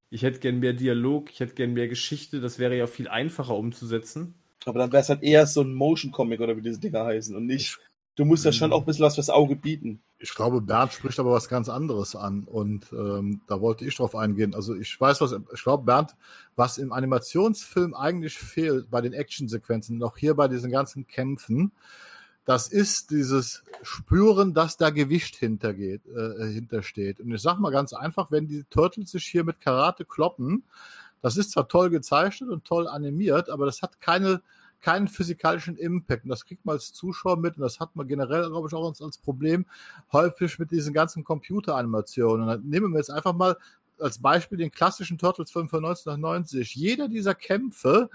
ich hätte gern mehr Dialog, ich hätte gern mehr Geschichte, das wäre ja viel einfacher umzusetzen. Aber dann wäre es halt eher so ein Motion-Comic oder wie diese Dinger heißen und nicht. Du musst ja schon auch ein bisschen was fürs Auge bieten. Ich glaube, Bernd spricht aber was ganz anderes an und ähm, da wollte ich drauf eingehen. Also ich weiß was, ich glaube, Bernd, was im Animationsfilm eigentlich fehlt bei den Actionsequenzen, noch hier bei diesen ganzen Kämpfen, das ist dieses Spüren, dass da Gewicht hintergeht, äh, hintersteht. Und ich sag mal ganz einfach, wenn die Turtles sich hier mit Karate kloppen, das ist zwar toll gezeichnet und toll animiert, aber das hat keine keinen physikalischen Impact. Und das kriegt man als Zuschauer mit. Und das hat man generell, glaube ich, auch als, als Problem häufig mit diesen ganzen Computeranimationen. Und dann nehmen wir jetzt einfach mal als Beispiel den klassischen Turtles-Film von 1990. Jeder dieser Kämpfe,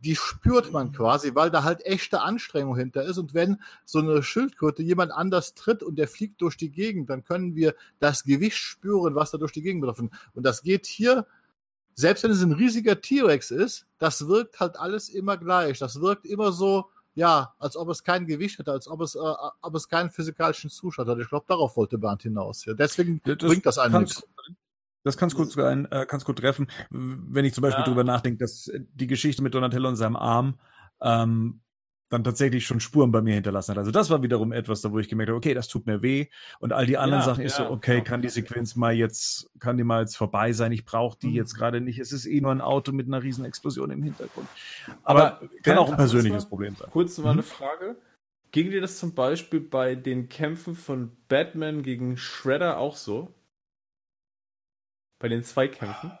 die spürt man quasi, weil da halt echte Anstrengung hinter ist. Und wenn so eine Schildkröte jemand anders tritt und der fliegt durch die Gegend, dann können wir das Gewicht spüren, was da durch die Gegend betroffen. Und das geht hier selbst wenn es ein riesiger T-Rex ist, das wirkt halt alles immer gleich. Das wirkt immer so, ja, als ob es kein Gewicht hätte, als ob es, äh, ob es keinen physikalischen Zustand hat. Ich glaube, darauf wollte Bernd hinaus. Ja, deswegen das bringt das einen nichts. Das kannst gut, ein, äh, kannst gut treffen, wenn ich zum Beispiel Ja. drüber nachdenke, dass die Geschichte mit Donatello und seinem Arm ähm, dann tatsächlich schon Spuren bei mir hinterlassen hat. Also das war wiederum etwas, da wo ich gemerkt habe, okay, das tut mir weh. Und all die anderen Ja, Sachen ist ja, so, okay, ja. kann die Sequenz mal jetzt, kann die mal jetzt vorbei sein? Ich brauche Mhm. die jetzt gerade nicht. Es ist eh nur ein Auto mit einer riesen Explosion im Hintergrund. Aber, Aber kann auch ein persönliches mal- Problem sein. Kurz mal Mhm. eine Frage. Ging dir das zum Beispiel bei den Kämpfen von Batman gegen Shredder auch so? Bei den Zweikämpfen?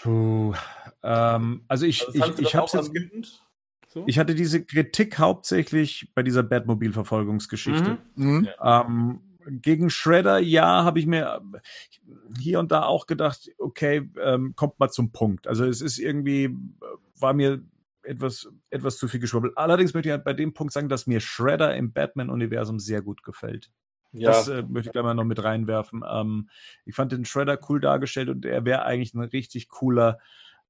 Puh, ähm, also ich, Also ich, ich habe auch jetzt? So? Ich hatte diese Kritik hauptsächlich bei dieser Batmobil-Verfolgungsgeschichte. Mhm. Mhm. Ähm, gegen Shredder, ja, habe ich mir hier und da auch gedacht, okay, ähm, kommt mal zum Punkt. Also es ist irgendwie, äh, war mir etwas, etwas zu viel geschwurbelt. Allerdings möchte ich halt bei dem Punkt sagen, dass mir Shredder im Batman-Universum sehr gut gefällt. Ja, Das äh, möchte ich gleich mal noch mit reinwerfen. Ähm, ich fand den Shredder cool dargestellt und er wäre eigentlich ein richtig cooler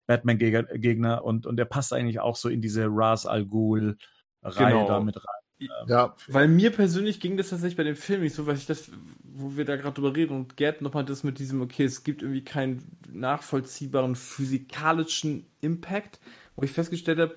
Batman-Gegner und, und der passt eigentlich auch so in diese Ras Al Ghul-Reihe Genau. da mit rein. Ja, Weil mir persönlich ging das tatsächlich bei dem Film nicht so, weil ich das, wo wir da gerade drüber reden und Gerd nochmal das mit diesem, okay, es gibt irgendwie keinen nachvollziehbaren physikalischen Impact, wo ich festgestellt habe,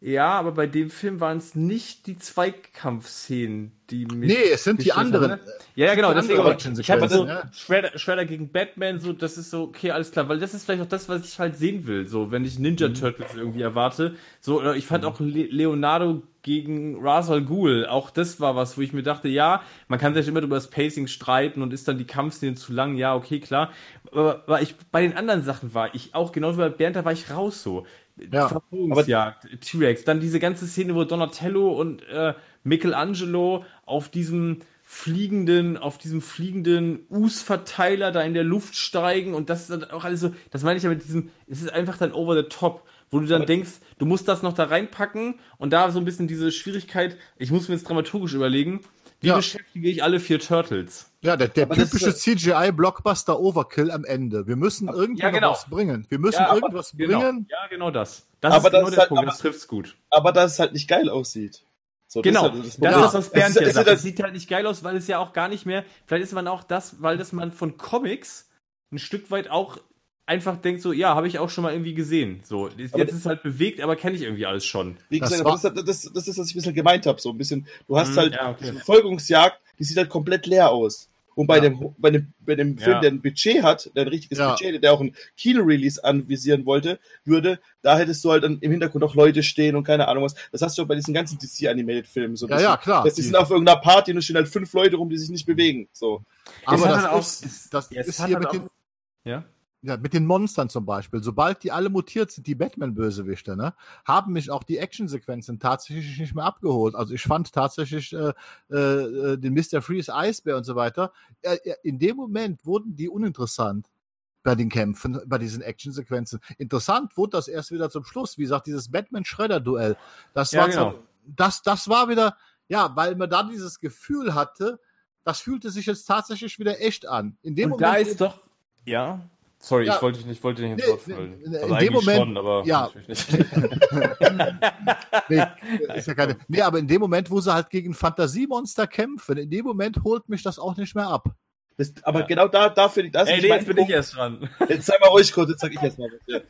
ja, aber bei dem Film waren es nicht die Zweikampfszenen, die mir. nee, es sind die haben, anderen. ne? Ja, ja, genau, deswegen, ich habe also ja. Shredder, Shredder gegen Batman, so, das ist so, okay, alles klar, weil das ist vielleicht auch das, was ich halt sehen will, so, wenn ich Ninja Turtles irgendwie erwarte. So, oder ich fand auch Le Leonardo gegen Ra's al Ghul, auch das war was, wo ich mir dachte, ja, man kann sich immer über das Pacing streiten und ist dann die Kampfszene zu lang, ja, okay, klar. Aber, aber ich, bei den anderen Sachen war ich auch, genau wie bei Bernd, da war ich raus so. Ja, Verfolgungsjagd, T-Rex, dann diese ganze Szene, wo Donatello und äh, Michelangelo auf diesem fliegenden, auf diesem fliegenden Us-Verteiler da in der Luft steigen und das ist dann auch alles so, das meine ich ja mit diesem, es ist einfach dann over the top, wo du dann denkst, du musst das noch da reinpacken und da so ein bisschen diese Schwierigkeit, ich muss mir jetzt dramaturgisch überlegen, wie Ja. beschäftige ich alle vier Turtles? Ja, der, der das typische ist CGI-Blockbuster Overkill am Ende. Wir müssen irgendwie ja, genau. was bringen. Wir müssen Ja, irgendwas Genau. bringen. Ja, genau das. Das Aber ist genau das ist der halt- Punkt, aber- das trifft's gut. aber dass es halt nicht geil aussieht. So, das Genau, ist halt das, Problem. ist, was Bernd Es es sagt. halt- Das sieht halt nicht geil aus, weil es ja auch gar nicht mehr, vielleicht ist man auch das, weil das man von Comics ein Stück weit auch einfach denkt so, ja, habe ich auch schon mal irgendwie gesehen. So, jetzt Aber- ist es halt bewegt, aber kenne ich irgendwie alles schon. Wie Das gesagt, aber das, ist- das, das ist, was ich ein bisschen gemeint habe. So ein bisschen, du hast Hm, halt ja, okay. die Verfolgungsjagd, die sieht halt komplett leer aus. Und bei, Ja. dem, bei dem, bei dem Film, Ja. der ein Budget hat, der ein richtiges Ja. Budget, der auch ein Kino-Release anvisieren wollte, würde, da hättest du halt dann im Hintergrund auch Leute stehen und keine Ahnung was. Das hast du auch bei diesen ganzen DC-Animated-Filmen. So Ja, ja, klar. Das die sind auf irgendeiner Party und es stehen halt fünf Leute rum, die sich nicht bewegen. So. Aber das halt auch- ist, das Ja, es ist hier halt mit auch- den, Ja? Ja, mit den Monstern zum Beispiel, sobald die alle mutiert sind, die Batman-Bösewichte, ne, haben mich auch die Actionsequenzen tatsächlich nicht mehr abgeholt. Also ich fand tatsächlich äh, äh, den Mr. Freeze Eisbär und so weiter, äh, äh, in dem Moment wurden die uninteressant bei den Kämpfen, bei diesen Actionsequenzen. Interessant wurde das erst wieder zum Schluss, wie gesagt, dieses Batman-Schredder-Duell. Das, Ja, war genau. das, das war wieder, ja, weil man da dieses Gefühl hatte, das fühlte sich jetzt tatsächlich wieder echt an. In dem Und da Moment, ist doch. Ja. Sorry, Ja. ich wollte dich nicht, wollte dich nicht ins Wort fallen. nee, in Also dem eigentlich Moment- schon, aber ja. natürlich nicht. Nee, ist ja keine, nee, aber in dem Moment, wo sie halt gegen Fantasiemonster kämpfen, in dem Moment holt mich das auch nicht mehr ab. Das, aber Ja. genau da, da finde ich, das Ey, ist nee, jetzt bin ich erst dran. Jetzt sei mal ruhig kurz, jetzt sag ich erst mal was. Ja.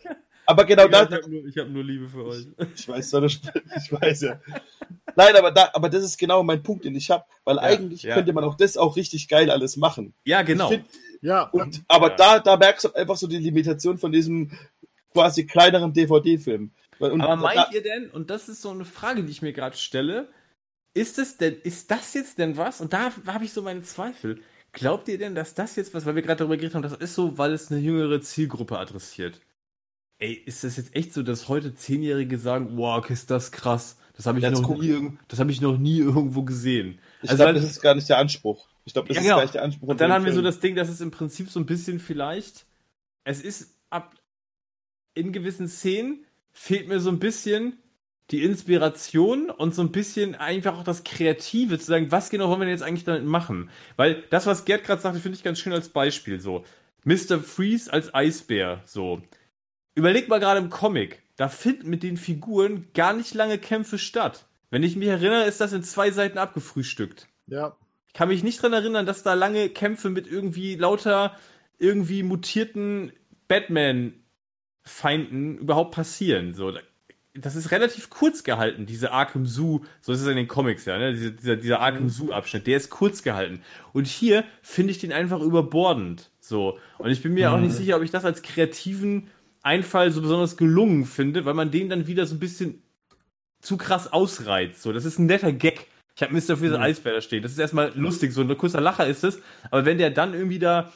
Aber genau da, ich habe nur, ich hab nur Liebe für euch. ich weiß, ich weiß ja. Nein, aber da, aber das ist genau mein Punkt, den ich habe, weil eigentlich ja. könnte man auch das auch richtig geil alles machen. Ja, genau. Ich find, Ja, und, aber Ja. da, da merkst du einfach so die Limitation von diesem quasi kleineren DVD-Film. Aber da- meint ihr denn, und das ist so eine Frage, die ich mir gerade stelle, ist es denn, ist das jetzt denn was? Und da habe ich so meine Zweifel. Glaubt ihr denn, dass das jetzt was, weil wir gerade darüber geredet haben, das ist so, weil es eine jüngere Zielgruppe adressiert? Ey, ist das jetzt echt so, dass heute Zehnjährige sagen, wow, ist das krass? Das habe ich, Jetzt noch nie das hab ich noch nie irgendwo gesehen. ich Also, glaube, das ist gar nicht der Anspruch. Ich glaube, das Ja, ist genau. gar nicht der Anspruch. Und dann haben wir dem so Film. das Ding, dass es im Prinzip so ein bisschen vielleicht, es ist ab, in gewissen Szenen fehlt mir so ein bisschen die Inspiration und so ein bisschen einfach auch das Kreative zu sagen, was genau wollen wir denn jetzt eigentlich damit machen? Weil das, was Gerd gerade sagte, finde ich ganz schön als Beispiel so. Mr. Freeze als Eisbär, so. Überleg mal gerade im Comic, da finden mit den Figuren gar nicht lange Kämpfe statt. Wenn ich mich erinnere, ist das in zwei Seiten abgefrühstückt. ja. Ich kann mich nicht dran erinnern, dass da lange Kämpfe mit irgendwie lauter irgendwie mutierten Batman-Feinden überhaupt passieren. So, da- das ist relativ kurz gehalten, diese Arkham Zoo, so ist es in den Comics ja, ne? Diese, dieser, dieser Arkham Zoo-Abschnitt, der ist kurz gehalten. Und hier finde ich den einfach überbordend. So. Und ich bin mir auch nicht sicher, ob ich das als kreativen Einfall so besonders gelungen finde, weil man den dann wieder so ein bisschen zu krass ausreizt. So, das ist ein netter Gag. Ich habe Mr. Freeze Eisbär da stehen. Das ist erstmal lustig, so ein kurzer Lacher ist es. Aber wenn der dann irgendwie da,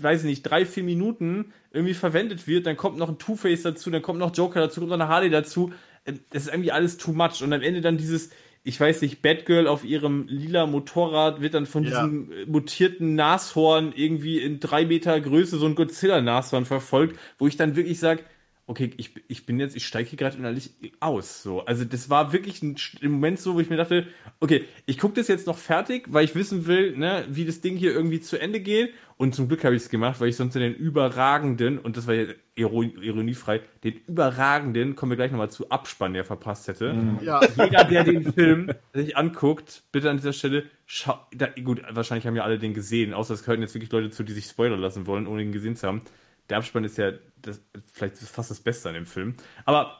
weiß ich nicht, drei, vier Minuten irgendwie verwendet wird, dann kommt noch ein Two-Face dazu, dann kommt noch Joker dazu, kommt noch eine Harley dazu. äh, Das ist irgendwie alles too much. Und am Ende dann dieses, ich weiß nicht, Batgirl auf ihrem lila Motorrad wird dann von Ja. diesem äh, mutierten Nashorn irgendwie in drei Meter Größe so ein Godzilla-Nashorn verfolgt, wo ich dann wirklich sage, okay, ich, ich bin jetzt, ich steige hier gerade innerlich aus. So. Also das war wirklich ein im Moment so, wo ich mir dachte, okay, ich gucke das jetzt noch fertig, weil ich wissen will, ne, wie das Ding hier irgendwie zu Ende geht. Und zum Glück habe ich es gemacht, weil ich sonst den überragenden, und das war ja iron ironiefrei, den überragenden, kommen wir gleich nochmal zu, Abspann, der verpasst hätte. ja. Jeder, der den Film sich anguckt, bitte an dieser Stelle, schau, da, gut, wahrscheinlich haben ja alle den gesehen, außer es gehören jetzt wirklich Leute zu, die sich spoilern lassen wollen, ohne ihn gesehen zu haben. Der Abspann ist ja das, vielleicht fast das Beste an dem Film. Aber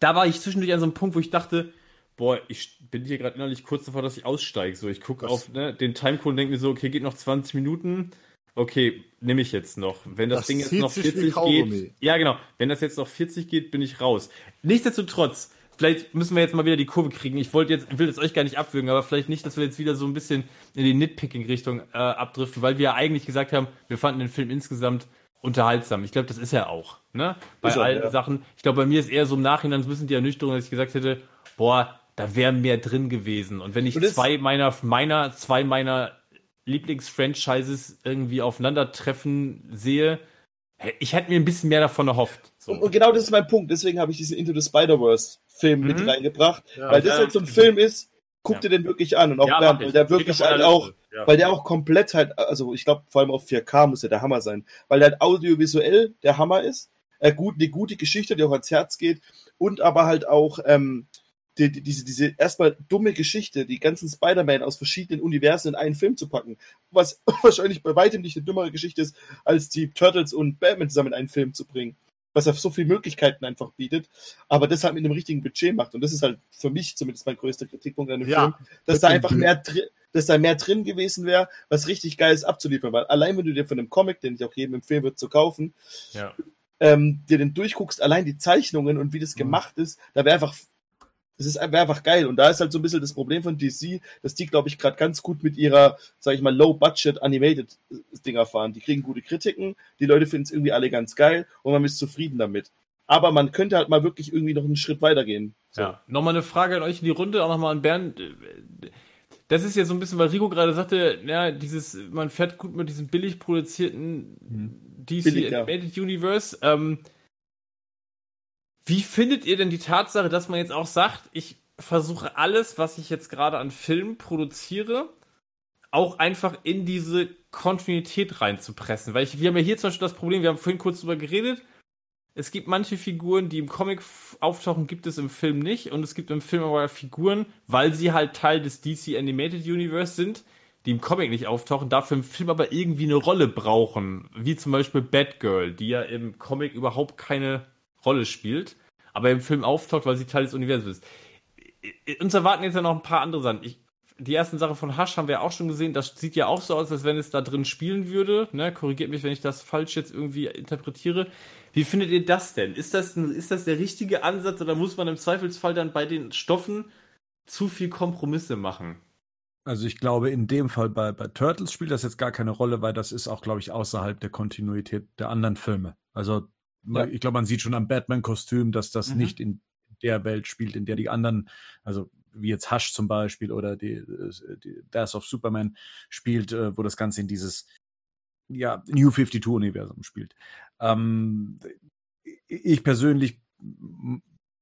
da war ich zwischendurch an so einem Punkt, wo ich dachte, boah, ich bin hier gerade innerlich kurz davor, dass ich aussteige. So, ich gucke auf ne, den Timecode und denke mir so, okay, geht noch 20 Minuten. Okay, nehme ich jetzt noch. Wenn das, Das Ding jetzt noch sich wie 40 Kaugummi. geht. Ja, genau. Wenn das jetzt noch 40 geht, bin ich raus. Nichtsdestotrotz, vielleicht müssen wir jetzt mal wieder die Kurve kriegen. Ich wollte jetzt, will jetzt euch gar nicht abwürgen, aber vielleicht nicht, dass wir jetzt wieder so ein bisschen in die Nitpicking-Richtung äh, abdriften, weil wir ja eigentlich gesagt haben, wir fanden den Film insgesamt unterhaltsam. Ich glaube, das ist er auch. Ne? Bei Ist er, allen ja. Sachen. Ich glaube, bei mir ist eher so im Nachhinein so ein bisschen die Ernüchterung, dass ich gesagt hätte, boah, da wäre mehr drin gewesen. Und wenn ich Und zwei meiner, meiner, zwei meiner Lieblingsfranchises irgendwie aufeinandertreffen sehe, ich hätte mir ein bisschen mehr davon erhofft. So. Und, und genau das ist mein Punkt. Deswegen habe ich diesen Into the Spider-Verse-Film mit Mhm. reingebracht. Ja. weil das Ja. halt so ein Film ist, guck Ja. dir den wirklich an. Und auch Ja, ich. weil der wirklich halt auch. Ja. weil der auch komplett halt, also ich glaube vor allem auf 4K muss ja der Hammer sein, weil der halt audiovisuell der Hammer ist. Äh, gut, eine gute Geschichte, die auch ans Herz geht und aber halt auch ähm, die, die, diese, diese erstmal dumme Geschichte, die ganzen Spider-Man aus verschiedenen Universen in einen Film zu packen, was wahrscheinlich bei weitem nicht eine dümmere Geschichte ist, als die Turtles und Batman zusammen in einen Film zu bringen. Was er so viele Möglichkeiten einfach bietet, aber das halt mit einem richtigen Budget macht. Und das ist halt für mich zumindest mein größter Kritikpunkt an dem Ja, Film, dass da einfach mehr drin, dass da mehr drin gewesen wäre, was richtig Geiles abzuliefern. Weil allein wenn du dir von einem Comic, den ich auch jedem empfehlen würde zu kaufen, Ja. ähm, dir den durchguckst, allein die Zeichnungen und wie das Mhm. gemacht ist, da wäre einfach Das ist einfach geil. Und da ist halt so ein bisschen das Problem von DC, dass die, glaube ich, gerade ganz gut mit ihrer, sag ich mal, Low-Budget Animated Dinger fahren. Die kriegen gute Kritiken, die Leute finden es irgendwie alle ganz geil und man ist zufrieden damit. Aber man könnte halt mal wirklich irgendwie noch einen Schritt weitergehen. So. Ja. Nochmal eine Frage an euch in die Runde, auch nochmal an Bernd. Das ist ja so ein bisschen, weil Rico gerade sagte, ja, dieses, man fährt gut mit diesem billig produzierten hm. DC Billig, Animated. Universe. Ähm, wie findet ihr denn die Tatsache, dass man jetzt auch sagt, ich versuche alles, was ich jetzt gerade an Filmen produziere, auch einfach in diese Kontinuität reinzupressen? Weil ich, wir haben ja hier zum Beispiel das Problem, wir haben vorhin kurz drüber geredet, es gibt manche Figuren, die im Comic auftauchen, gibt es im Film nicht. Und es gibt im Film aber Figuren, weil sie halt Teil des DC Animated Universe sind, die im Comic nicht auftauchen, dafür im Film aber irgendwie eine Rolle brauchen. Wie zum Beispiel Batgirl, die ja im Comic überhaupt keine Rolle spielt, aber im Film auftaucht, weil sie Teil des Universums ist. Uns erwarten jetzt ja noch ein paar andere Sachen. Ich, die ersten Sachen von Hush haben wir auch schon gesehen. Das sieht ja auch so aus, als wenn es da drin spielen würde. Ne? Korrigiert mich, wenn ich das falsch jetzt irgendwie interpretiere. Wie findet ihr das denn? Ist das, ein, ist das der richtige Ansatz oder muss man im Zweifelsfall dann bei den Stoffen zu viel Kompromisse machen? Also ich glaube, in dem Fall bei, bei Turtles spielt das jetzt gar keine Rolle, weil das ist auch, glaube ich, außerhalb der Kontinuität der anderen Filme. Also ja. ich glaube, man sieht schon am Batman-Kostüm, dass das mhm. nicht in der Welt spielt, in der die anderen, also wie jetzt Hush zum Beispiel oder die, die Death of Superman spielt, äh, wo das Ganze in dieses ja, New 52-Universum spielt. Ähm, ich persönlich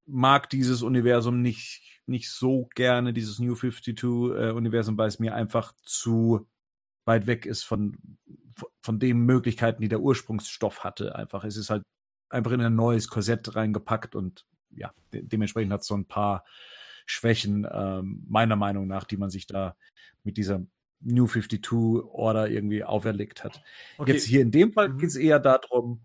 mag dieses Universum nicht, nicht so gerne, dieses New 52-Universum, äh, weil es mir einfach zu weit weg ist von, von den Möglichkeiten, die der Ursprungsstoff hatte. Einfach, es ist halt einfach in ein neues Korsett reingepackt und ja, de dementsprechend hat es so ein paar Schwächen, ähm, meiner Meinung nach, die man sich da mit dieser New 52 Order irgendwie auferlegt hat. Okay. Jetzt hier in dem Fall mhm. geht es eher darum,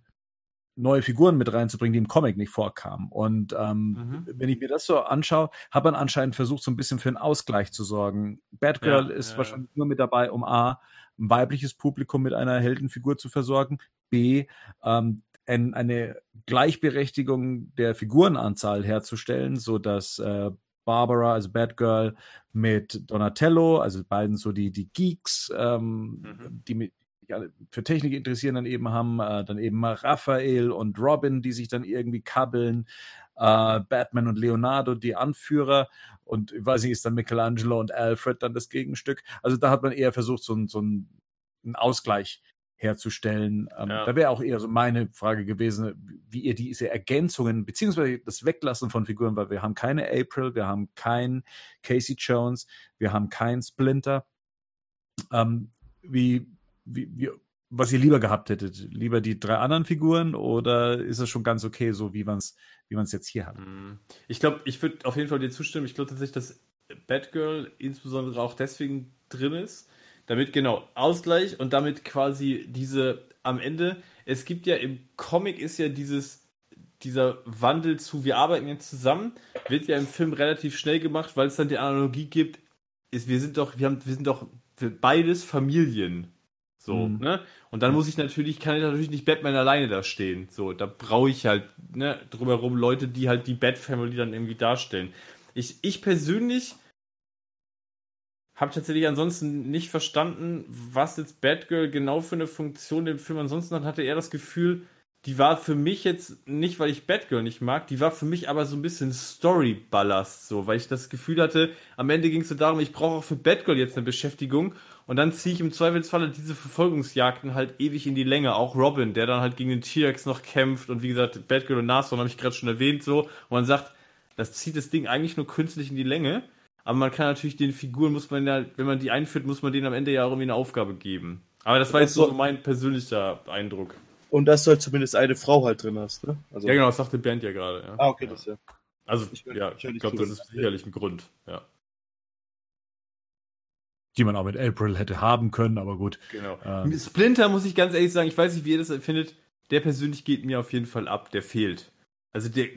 neue Figuren mit reinzubringen, die im Comic nicht vorkamen. Und ähm, mhm. wenn ich mir das so anschaue, hat man anscheinend versucht, so ein bisschen für einen Ausgleich zu sorgen. Batgirl ja, ist ja, wahrscheinlich ja. nur mit dabei, um A, ein weibliches Publikum mit einer Heldenfigur zu versorgen, B, ähm, ein, eine Gleichberechtigung der Figurenanzahl herzustellen, so dass äh, Barbara, also Batgirl, mit Donatello, also beiden so die, die Geeks, ähm, mhm. die mit ja, für Technik interessieren, dann eben haben, äh, dann eben Raphael und Robin, die sich dann irgendwie kabbeln, äh, Batman und Leonardo, die Anführer und ich weiß nicht, ist dann Michelangelo und Alfred dann das Gegenstück. Also da hat man eher versucht, so, so einen, einen Ausgleich herzustellen. Ähm, ja. Da wäre auch eher so meine Frage gewesen, wie ihr diese Ergänzungen beziehungsweise das Weglassen von Figuren, weil wir haben keine April, wir haben keinen Casey Jones, wir haben keinen Splinter. Ähm, wie, wie, wie, was ihr lieber gehabt hättet? Lieber die drei anderen Figuren oder ist es schon ganz okay, so wie man es wie man's jetzt hier hat? Mhm. Ich glaube, ich würde auf jeden Fall dir zustimmen. Ich glaube tatsächlich, dass Batgirl insbesondere auch deswegen drin ist, damit genau Ausgleich und damit quasi diese am Ende, es gibt ja im Comic ist ja dieses dieser Wandel zu wir arbeiten jetzt zusammen, wird ja im Film relativ schnell gemacht, weil es dann die Analogie gibt, ist wir sind doch wir haben wir sind doch beides Familien. So, mhm. ne? Und dann muss ich natürlich, kann ich natürlich nicht Batman alleine da stehen. So, da brauche ich halt, ne, drumherum Leute, die halt die Bat-Family dann irgendwie darstellen. Ich, ich persönlich habe tatsächlich ansonsten nicht verstanden, was jetzt Batgirl genau für eine Funktion im Film ansonsten hat. Hatte er das Gefühl, die war für mich jetzt nicht, weil ich Batgirl nicht mag, die war für mich aber so ein bisschen Story-Ballast, so, weil ich das Gefühl hatte, am Ende ging es so darum, ich brauche auch für Batgirl jetzt eine Beschäftigung und dann ziehe ich im Zweifelsfalle diese Verfolgungsjagden halt ewig in die Länge. Auch Robin, der dann halt gegen den T-Rex noch kämpft und wie gesagt, Batgirl und Nashorn habe ich gerade schon erwähnt, so, und man sagt, das zieht das Ding eigentlich nur künstlich in die Länge. Aber man kann natürlich den Figuren, muss man ja, wenn man die einführt, muss man denen am Ende ja auch irgendwie eine Aufgabe geben. Aber das war jetzt so mein persönlicher Eindruck. Und dass du halt zumindest eine Frau halt drin hast, ne? Also ja, genau, das sagte Bernd ja gerade. Ja. Ah, okay, ja. das ja. Also, ich, ja, ich, ich glaube, das ist sicherlich ein Grund, ja. Die man auch mit April hätte haben können, aber gut. Genau. Ähm. Splinter muss ich ganz ehrlich sagen, ich weiß nicht, wie ihr das findet. Der persönlich geht mir auf jeden Fall ab, der fehlt. Also der,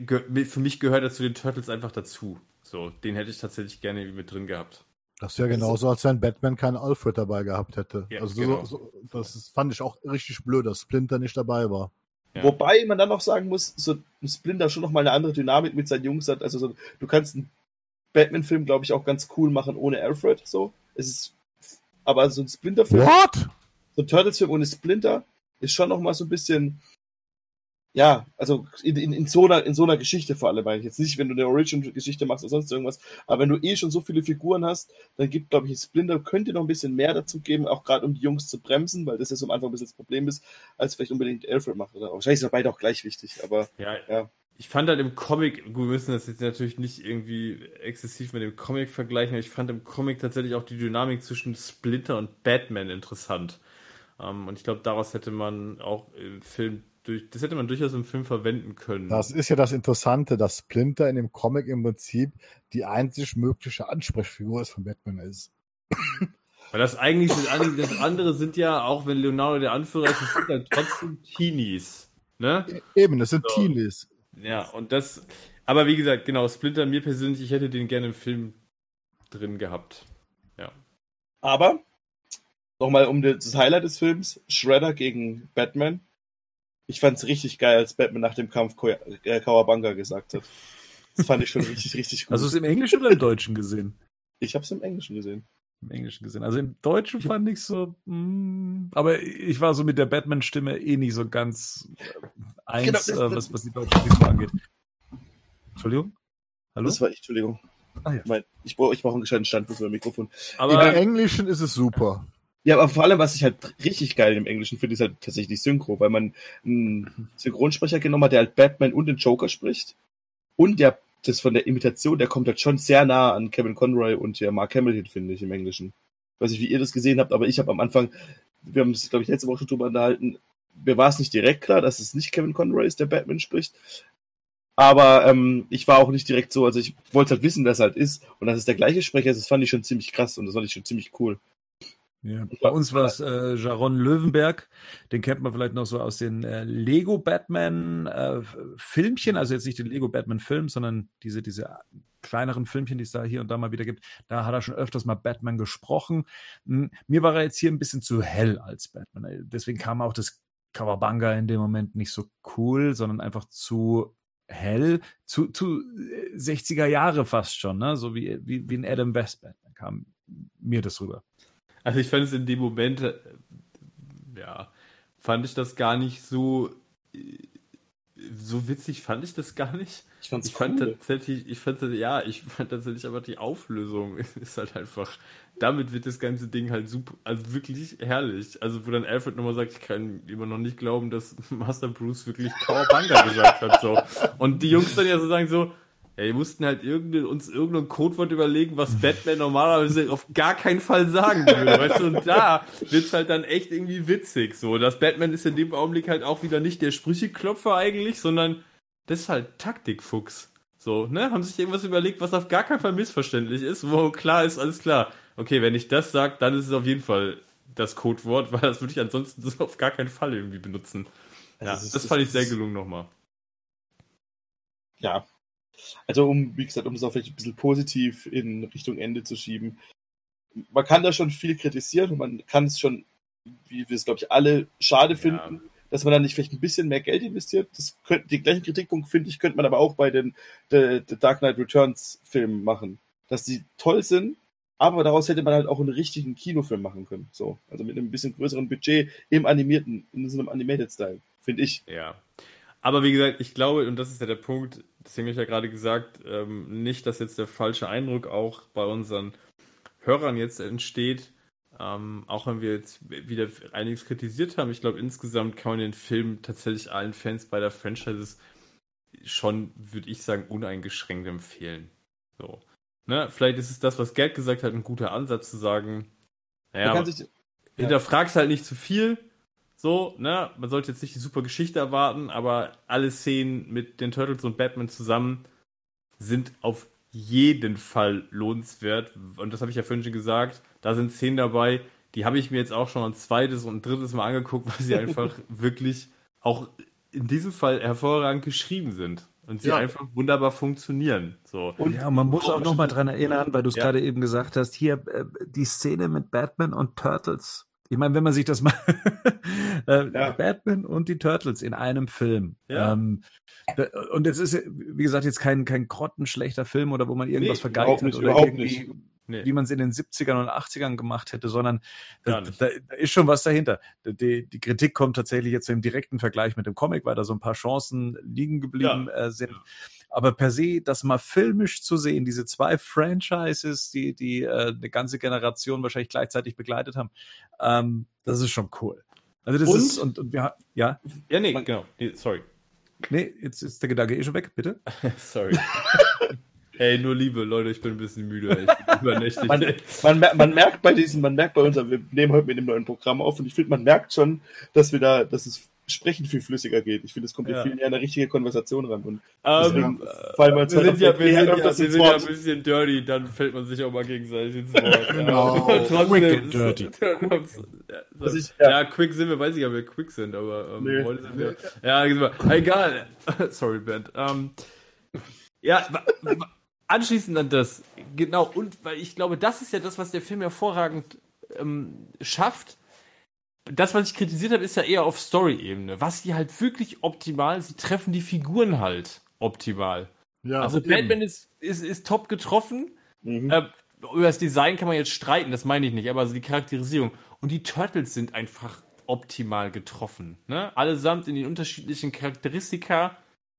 für mich gehört er zu den Turtles einfach dazu. So, den hätte ich tatsächlich gerne mit drin gehabt. Das wäre genauso, als wenn Batman keinen Alfred dabei gehabt hätte. Ja, also genau. so, so, das fand ich auch richtig blöd, dass Splinter nicht dabei war. Ja. Wobei man dann noch sagen muss, so ein Splinter schon noch mal eine andere Dynamik mit seinen Jungs hat. Also so, du kannst einen Batman-Film, glaube ich, auch ganz cool machen ohne Alfred. So. Es ist, aber so ein Splinter-Film, What? so ein Turtles-Film ohne Splinter ist schon noch mal so ein bisschen, ja, also in, in, in, so einer, in so einer Geschichte vor allem, meine ich jetzt nicht, wenn du eine Origin-Geschichte machst oder sonst irgendwas, aber wenn du eh schon so viele Figuren hast, dann gibt, glaube ich, Splinter könnte noch ein bisschen mehr dazu geben, auch gerade um die Jungs zu bremsen, weil das ja so am Anfang ein bisschen das Problem ist, als vielleicht unbedingt Alfred macht. Oder wahrscheinlich sind beide auch gleich wichtig, aber Ja, ja. ich fand halt im Comic, gut, wir müssen das jetzt natürlich nicht irgendwie exzessiv mit dem Comic vergleichen, aber ich fand im Comic tatsächlich auch die Dynamik zwischen Splinter und Batman interessant. Ähm, und ich glaube, daraus hätte man auch im Film durch, das hätte man durchaus im Film verwenden können. Das ist ja das Interessante, dass Splinter in dem Comic im Prinzip die einzig mögliche Ansprechfigur ist von Batman ist. Weil das eigentlich das andere sind ja, auch wenn Leonardo der Anführer ist, das sind dann trotzdem Teenies. Ne? Eben, das sind So. Teenies. Ja, und das, aber wie gesagt, genau, Splinter, mir persönlich, ich hätte den gerne im Film drin gehabt. Ja. Aber, nochmal um das Highlight des Films, Shredder gegen Batman. Ich fand es richtig geil, als Batman nach dem Kampf äh, Kawabanga gesagt hat. Das fand ich schon richtig, richtig gut. Hast du es im Englischen oder im Deutschen gesehen? ich habe es im Englischen gesehen. Im Englischen gesehen. Also im Deutschen fand ich so, mm, aber ich war so mit der Batman-Stimme eh nicht so ganz äh, eins, Genau, das- äh, was, was die deutsche Stimme angeht. Entschuldigung? Hallo? Das war ich, Entschuldigung. Ah, ja. Mein, ich brauche ich brauch einen gescheiten Stand für mein Mikrofon. Aber Im Englischen ist es super. Ja, aber vor allem, was ich halt richtig geil im Englischen finde, ist halt tatsächlich Synchro, weil man einen Synchronsprecher genommen hat, der halt Batman und den Joker spricht. Und der, das von der Imitation, der kommt halt schon sehr nah an Kevin Conroy und der Mark Hamill hin, finde ich, im Englischen. Ich weiß nicht, wie ihr das gesehen habt, aber ich habe am Anfang, wir haben es, glaube ich, letzte Woche schon drüber unterhalten, mir war es nicht direkt klar, dass es nicht Kevin Conroy ist, der Batman spricht. Aber ähm, ich war auch nicht direkt so, also ich wollte halt wissen, wer es halt ist. Und dass es der gleiche Sprecher ist, das fand ich schon ziemlich krass und das fand ich schon ziemlich cool. Ja, bei uns war es äh, Jaron Löwenberg, den kennt man vielleicht noch so aus den äh, Lego Batman äh, Filmchen, also jetzt nicht den Lego Batman Film, sondern diese, diese kleineren Filmchen, die es da hier und da mal wieder gibt. Da hat er schon öfters mal Batman gesprochen. Hm, Mir war er jetzt hier ein bisschen zu hell als Batman. Äh, Deswegen kam auch das Kawabanga in dem Moment nicht so cool, sondern einfach zu hell, zu, zu äh, 60er Jahre fast schon, ne? so wie, wie, wie ein Adam West Batman kam mir das rüber. Also ich fand es in dem Moment, äh, ja, fand ich das gar nicht so, äh, so witzig fand ich das gar nicht. Ich fand's Ich fand cool. tatsächlich, ich fand, ja, ich fand tatsächlich aber die Auflösung ist halt einfach, damit wird das ganze Ding halt super, also wirklich herrlich. Also wo dann Alfred nochmal sagt, ich kann immer noch nicht glauben, dass Master Bruce wirklich Kawabanga gesagt hat, so. Und die Jungs dann ja so sagen so, ja, die mussten halt irgende, uns irgendein Codewort überlegen, was Batman normalerweise auf gar keinen Fall sagen würde, weißt du, und da wird's halt dann echt irgendwie witzig, so. Das Batman ist in dem Augenblick halt auch wieder nicht der Sprücheklopfer eigentlich, sondern das ist halt Taktikfuchs. So, ne? Haben sich irgendwas überlegt, was auf gar keinen Fall missverständlich ist, wo klar ist, alles klar. Okay, wenn ich das sage, dann ist es auf jeden Fall das Codewort, weil das würde ich ansonsten so auf gar keinen Fall irgendwie benutzen. Ja, Also es das ist- fand es ich sehr gelungen nochmal. ja. Also um, wie gesagt, um es auch vielleicht ein bisschen positiv in Richtung Ende zu schieben. Man kann da schon viel kritisieren und man kann es schon, wie wir es glaube ich alle schade finden, dass man da nicht vielleicht ein bisschen mehr Geld investiert. Das könnte, den gleichen Kritikpunkt finde ich, könnte man aber auch bei den The, The Dark Knight Returns Filmen machen. Dass die toll sind, aber daraus hätte man halt auch einen richtigen Kinofilm machen können. So. Also mit einem bisschen größeren Budget im animierten, in so einem Animated Style, finde ich. Ja. Aber wie gesagt, ich glaube, und das ist ja der Punkt, deswegen habe ich ja gerade gesagt, ähm, nicht, dass jetzt der falsche Eindruck auch bei unseren Hörern jetzt entsteht, ähm, auch wenn wir jetzt wieder einiges kritisiert haben. Ich glaube, insgesamt kann man den Film tatsächlich allen Fans bei der Franchises schon, würde ich sagen, uneingeschränkt empfehlen. So. Ne? Vielleicht ist es das, was Gerd gesagt hat, ein guter Ansatz zu sagen, naja, hinterfragst halt nicht zu viel. So, ne? Man sollte jetzt nicht die super Geschichte erwarten, aber alle Szenen mit den Turtles und Batman zusammen sind auf jeden Fall lohnenswert. Und das habe ich ja vorhin schon gesagt. Da sind Szenen dabei, die habe ich mir jetzt auch schon ein zweites und ein drittes Mal angeguckt, weil sie einfach wirklich auch in diesem Fall hervorragend geschrieben sind. Und sie Ja. einfach wunderbar funktionieren. So. Und Ja, und man muss auch noch mal dran erinnern, weil du es Ja. gerade eben gesagt hast, hier äh, die Szene mit Batman und Turtles Ich meine, wenn man sich das mal äh, Ja. Batman und die Turtles in einem Film. Ja. Ähm, da, und es ist, wie gesagt, jetzt kein, kein grottenschlechter Film oder wo man irgendwas Nee, vergeigt hat oder irgendwie, Nee. wie man es in den 70ern und 80ern gemacht hätte, sondern da, da, da ist schon was dahinter. Die, die Kritik kommt tatsächlich jetzt im direkten Vergleich mit dem Comic, weil da so ein paar Chancen liegen geblieben äh, sind. Aber per se, das mal filmisch zu sehen, diese zwei Franchises, die, die äh, eine ganze Generation wahrscheinlich gleichzeitig begleitet haben, ähm, das ist schon cool. Also das Und? ist, und, und wir, ha- ja, Ja, nee, Man- genau. Nee, sorry. nee, jetzt ist der Gedanke eh schon weg, bitte. Sorry. Ey, nur Liebe, Leute, ich bin ein bisschen müde. ey. Ich bin übernächtig. Man, man, mer- man merkt bei diesen, man merkt bei uns, wir nehmen heute mit dem neuen Programm auf und ich finde, man merkt schon, dass wir da, dass es Sprechen viel flüssiger geht. Ich finde, es kommt Ja. viel näher an eine richtige Konversation ran. Und Ähm, deswegen fallen wir uns wir sind ja, wir sind ja, wir sind ja ein bisschen dirty, dann fällt man sich auch mal gegenseitig ins Wort. Genau. Ja. Trotzdem, Wicked dirty. Was ich- ja. ja. quick sind wir, weiß ich ja, wir quick sind, aber ähm, Nee. heute sind wir. Ja, egal. Sorry, Ben. Ähm, ja, anschließend an das, genau, und weil ich glaube, das ist ja das, was der Film hervorragend ähm, schafft. Das, was ich kritisiert habe, ist ja eher auf Story-Ebene. Was die halt wirklich optimal, sie treffen die Figuren halt optimal. Ja, Also eben. Batman ist, ist, ist top getroffen. Mhm. Äh, über das Design kann man jetzt streiten, das meine ich nicht, aber also die Charakterisierung. Und die Turtles sind einfach optimal getroffen. Ne? Allesamt in den unterschiedlichen Charakteristika.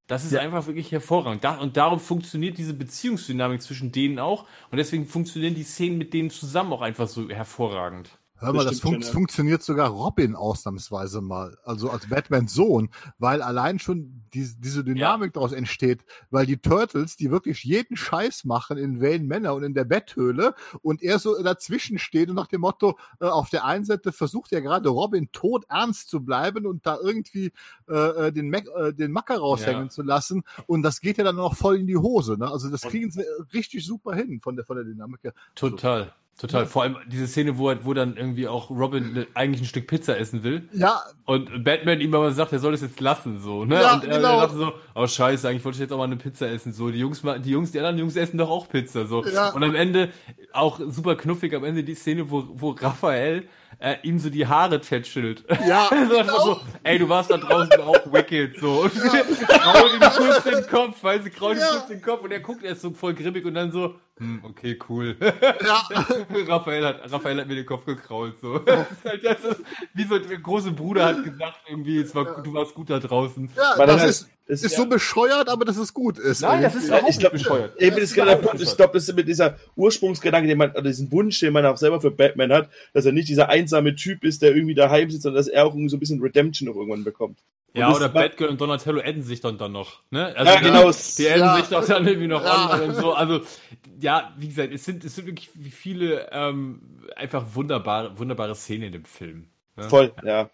Das ist Ja. einfach wirklich hervorragend. Da, und darum funktioniert diese Beziehungsdynamik zwischen denen auch. Und deswegen funktionieren die Szenen mit denen zusammen auch einfach so hervorragend. Hör mal, Das fun ja. funktioniert sogar Robin ausnahmsweise mal, also als Batmans Sohn, weil allein schon die, diese Dynamik daraus entsteht, weil die Turtles, die wirklich jeden Scheiß machen in Wayne Manor und in der Betthöhle und er so dazwischen steht und nach dem Motto, äh, auf der einen Seite versucht er gerade Robin tot ernst zu bleiben und da irgendwie äh, äh, den, Mac, äh, den Macker raushängen Ja. zu lassen und das geht ja dann noch voll in die Hose. Ne? Also das kriegen sie richtig super hin von der, von der Dynamik her. Total. Total. Vor allem diese Szene, wo, wo dann irgendwie auch Robin ne- eigentlich ein Stück Pizza essen will. Ja, Und Batman ihm aber sagt, er soll das jetzt lassen, so, ne? Ja, und er, genau. er dachte so, oh scheiße, eigentlich wollte ich jetzt auch mal eine Pizza essen, so. Die Jungs, die Jungs, die anderen Jungs essen doch auch Pizza, so. Ja. Und am Ende, auch super knuffig, am Ende die Szene, wo, wo Raphael äh, ihm so die Haare tätschelt. Ja, so, einfach so, ey, du warst da draußen auch wicked, so. Und krault ihm kurz den Kopf, weil sie krault ihm Ja. kurz den Kopf und er guckt erst so voll grimmig und dann so, hm, okay, cool. ja. Raphael hat, Raphael hat mir den Kopf gekrault, so. Das ist halt, das ist, wie so der große Bruder hat gesagt, irgendwie, es war, du warst gut da draußen. Ja, Weil das halt- ist, das ist so bescheuert, aber dass es gut ist. Nein, das irgendwie. ist Ja, ich glaub- nicht bescheuert. Eben, das ist genau der Punkt. Ich glaube, das ist mit dieser Ursprungsgedanke, den man, oder diesen Wunsch, den man auch selber für Batman hat, dass er nicht dieser einsame Typ ist, der irgendwie daheim sitzt, sondern dass er auch irgendwie so ein bisschen Redemption noch irgendwann bekommt. Und Ja, das oder Batgirl und Donatello adden sich dann, dann noch. Ne? Also Ja, genau. Die adden Ja. sich doch dann irgendwie noch Ja. an und so. Also, ja, wie gesagt, es sind, es sind wirklich viele ähm, einfach wunderbare, wunderbare Szenen in dem Film. Ne? Voll, ja.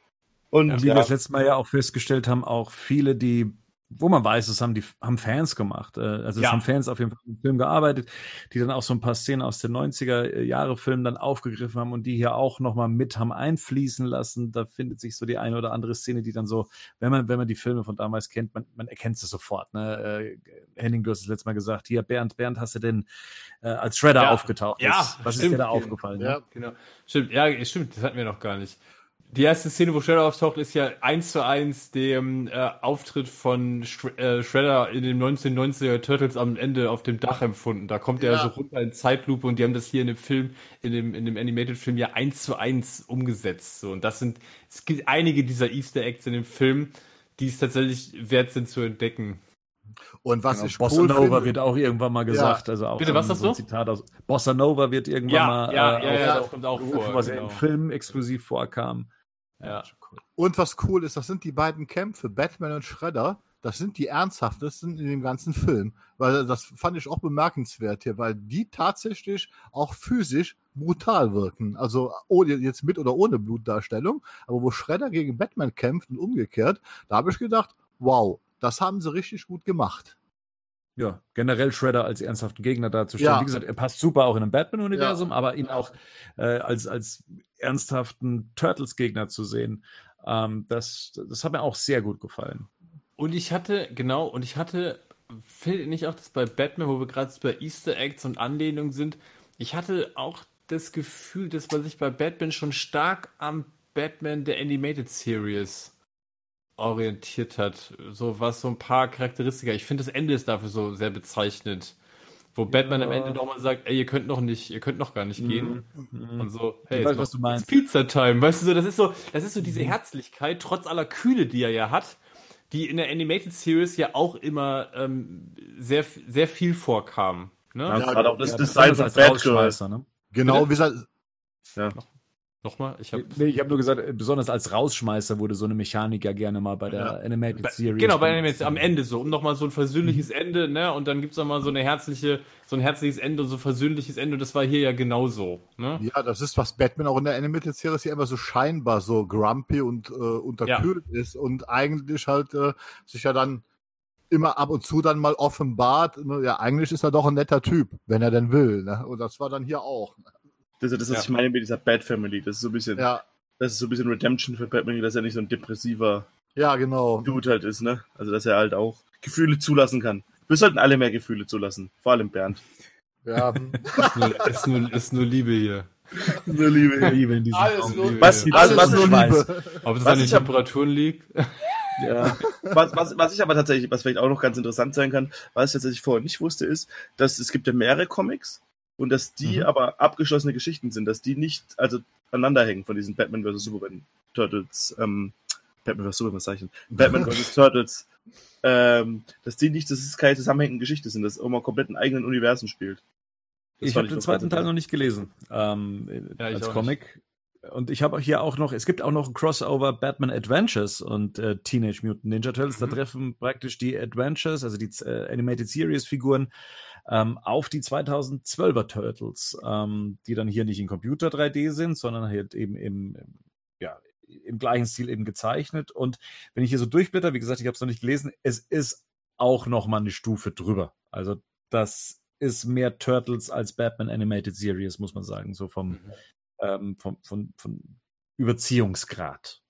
Und Und wie ja, wir das letzte Mal ja auch festgestellt haben, auch viele, die, wo man weiß, das haben die haben Fans gemacht. Äh, Also es Ja. haben Fans auf jeden Fall im Film gearbeitet, die dann auch so ein paar Szenen aus den 90er Jahre Filmen dann aufgegriffen haben und die hier auch nochmal mit haben einfließen lassen. Da findet sich so die eine oder andere Szene, die dann so, wenn man, wenn man die Filme von damals kennt, man, man erkennt es sofort. Ne? Äh, Henning, du hast es letztes Mal gesagt, hier, Bernd, Bernd, hast du denn äh, als Shredder Ja. aufgetaucht? Ja, ist. was ist stimmt. dir da aufgefallen? Ja. Ne? Genau. Stimmt, ja, stimmt, das hatten wir noch gar nicht. Die erste Szene, wo Shredder auftaucht, ist ja eins zu eins dem äh, Auftritt von Shre äh, Shredder in den 1990er Turtles am Ende auf dem Dach empfunden. Da kommt er Ja. so runter in Zeitlupe und die haben das hier in dem Film, in dem, in dem Animated-Film ja eins zu eins umgesetzt. So. Und das sind, es gibt einige dieser Easter Eggs in dem Film, die es tatsächlich wert sind zu entdecken. Und was Genau, ich Bossa cool Nova finde, wird auch irgendwann mal gesagt. Also auch Bitte, was ein- sagst so ein du? Zitat aus Bossa Nova wird irgendwann Ja, mal ja, äh, ja, auch- ja, das kommt auch vor. was genau. im Film exklusiv vorkam. Ja. cool. und was cool ist, das sind die beiden Kämpfe, Batman und Shredder, das sind die ernsthaftesten in dem ganzen Film. Weil das fand ich auch bemerkenswert hier, weil die tatsächlich auch physisch brutal wirken. Also ohne, jetzt mit oder ohne Blutdarstellung. Aber wo Shredder gegen Batman kämpft und umgekehrt, da habe ich gedacht, wow, das haben sie richtig gut gemacht. Ja, generell Shredder als ernsthaften Gegner darzustellen. Ja. Wie gesagt, er passt super auch in einem Batman-Universum, aber ihn auch äh, als, als ernsthaften Turtles-Gegner zu sehen, ähm, das, das hat mir auch sehr gut gefallen. Und ich hatte, genau, und ich hatte, ihr nicht auch das bei Batman, wo wir gerade bei Easter Eggs und Anlehnungen sind, ich hatte auch das Gefühl, dass man sich bei Batman schon stark am Batman der Animated Series orientiert hat. So was so ein paar Charakteristika. Ich finde das Ende ist dafür so sehr bezeichnend. Wo Batman am Ende nochmal sagt, ey, ihr könnt noch nicht, ihr könnt noch gar nicht gehen. Und so, hey, Ich weiß, jetzt was du meinst. Pizza Time. Weißt du so, das ist so, das ist so diese Herzlichkeit, trotz aller Kühle, die er ja hat, die in der Animated Series ja auch immer ähm, sehr, sehr viel vorkam. Ne? Ja, Ja, gerade auch das Ja, Design von Batgirl. Ne? Genau, Bitte? wie gesagt, Ja. Nochmal, ich habe Nee, ich habe nur gesagt, äh, besonders als Rausschmeißer wurde so eine Mechanik ja gerne mal bei der Ja. Animated Bei- Series. Genau, bei. Animated am Ende so, um nochmal so ein versöhnliches Ende, ne? Und dann gibt's noch mal so eine herzliche, so ein herzliches Ende und so ein versöhnliches Ende und das war hier ja genauso, ne? ja, das ist, was Batman auch in der Animated Series ja immer so scheinbar so grumpy und äh, unterkühlt ist und eigentlich halt äh, sich ja dann immer ab und zu dann mal offenbart, ne, ja, eigentlich ist er doch ein netter Typ, wenn er denn will. Ne? Und das war dann hier auch. Das ist das, was Ja. ich meine mit dieser Bat Family. Das ist so ein bisschen, Ja, das ist so ein bisschen Redemption für Batman, dass er nicht so ein depressiver ja, genau. Dude halt ist, ne? Also, dass er halt auch Gefühle zulassen kann. Wir sollten alle mehr Gefühle zulassen. Vor allem Bernd. Ja, Ist nur, ist nur, ist nur Liebe hier. Nur Liebe. Liebe in diesem Alles Raum. nur Liebe. Was- Die was- Liebe was- ist Schweiß. Ob es Was an den Temperaturen liegt? Ja. Was, was, was ich aber tatsächlich, was vielleicht auch noch ganz interessant sein kann, was ich tatsächlich vorher nicht wusste, ist, dass es gibt ja mehrere Comics und dass die Mhm. aber abgeschlossene Geschichten sind, dass die nicht also aneinander hängen von diesen Batman vs. Superman Turtles, ähm, Batman vs. Superman denn? Batman vs. Turtles, ähm, dass die nicht, dass es keine zusammenhängende Geschichte sind, dass es immer komplett in eigenen Universen spielt. Das Ich habe den zweiten Teil noch nicht gelesen. Ähm, Ja, als Comic. Und ich habe hier auch noch, es gibt auch noch ein Crossover Batman Adventures und äh, Teenage Mutant Ninja Turtles. Da Mhm. treffen praktisch die Adventures, also die äh, Animated Series Figuren, ähm, auf die 2012er Turtles, ähm, die dann hier nicht in Computer 3D sind, sondern halt eben im, im, ja, im gleichen Stil eben gezeichnet. Und wenn ich hier so durchblätter, wie gesagt, ich habe es noch nicht gelesen, es ist auch noch mal eine Stufe drüber. Also das ist mehr Turtles als Batman Animated Series, muss man sagen, so vom, Mhm. Ähm, vom, von, von Überziehungsgrad.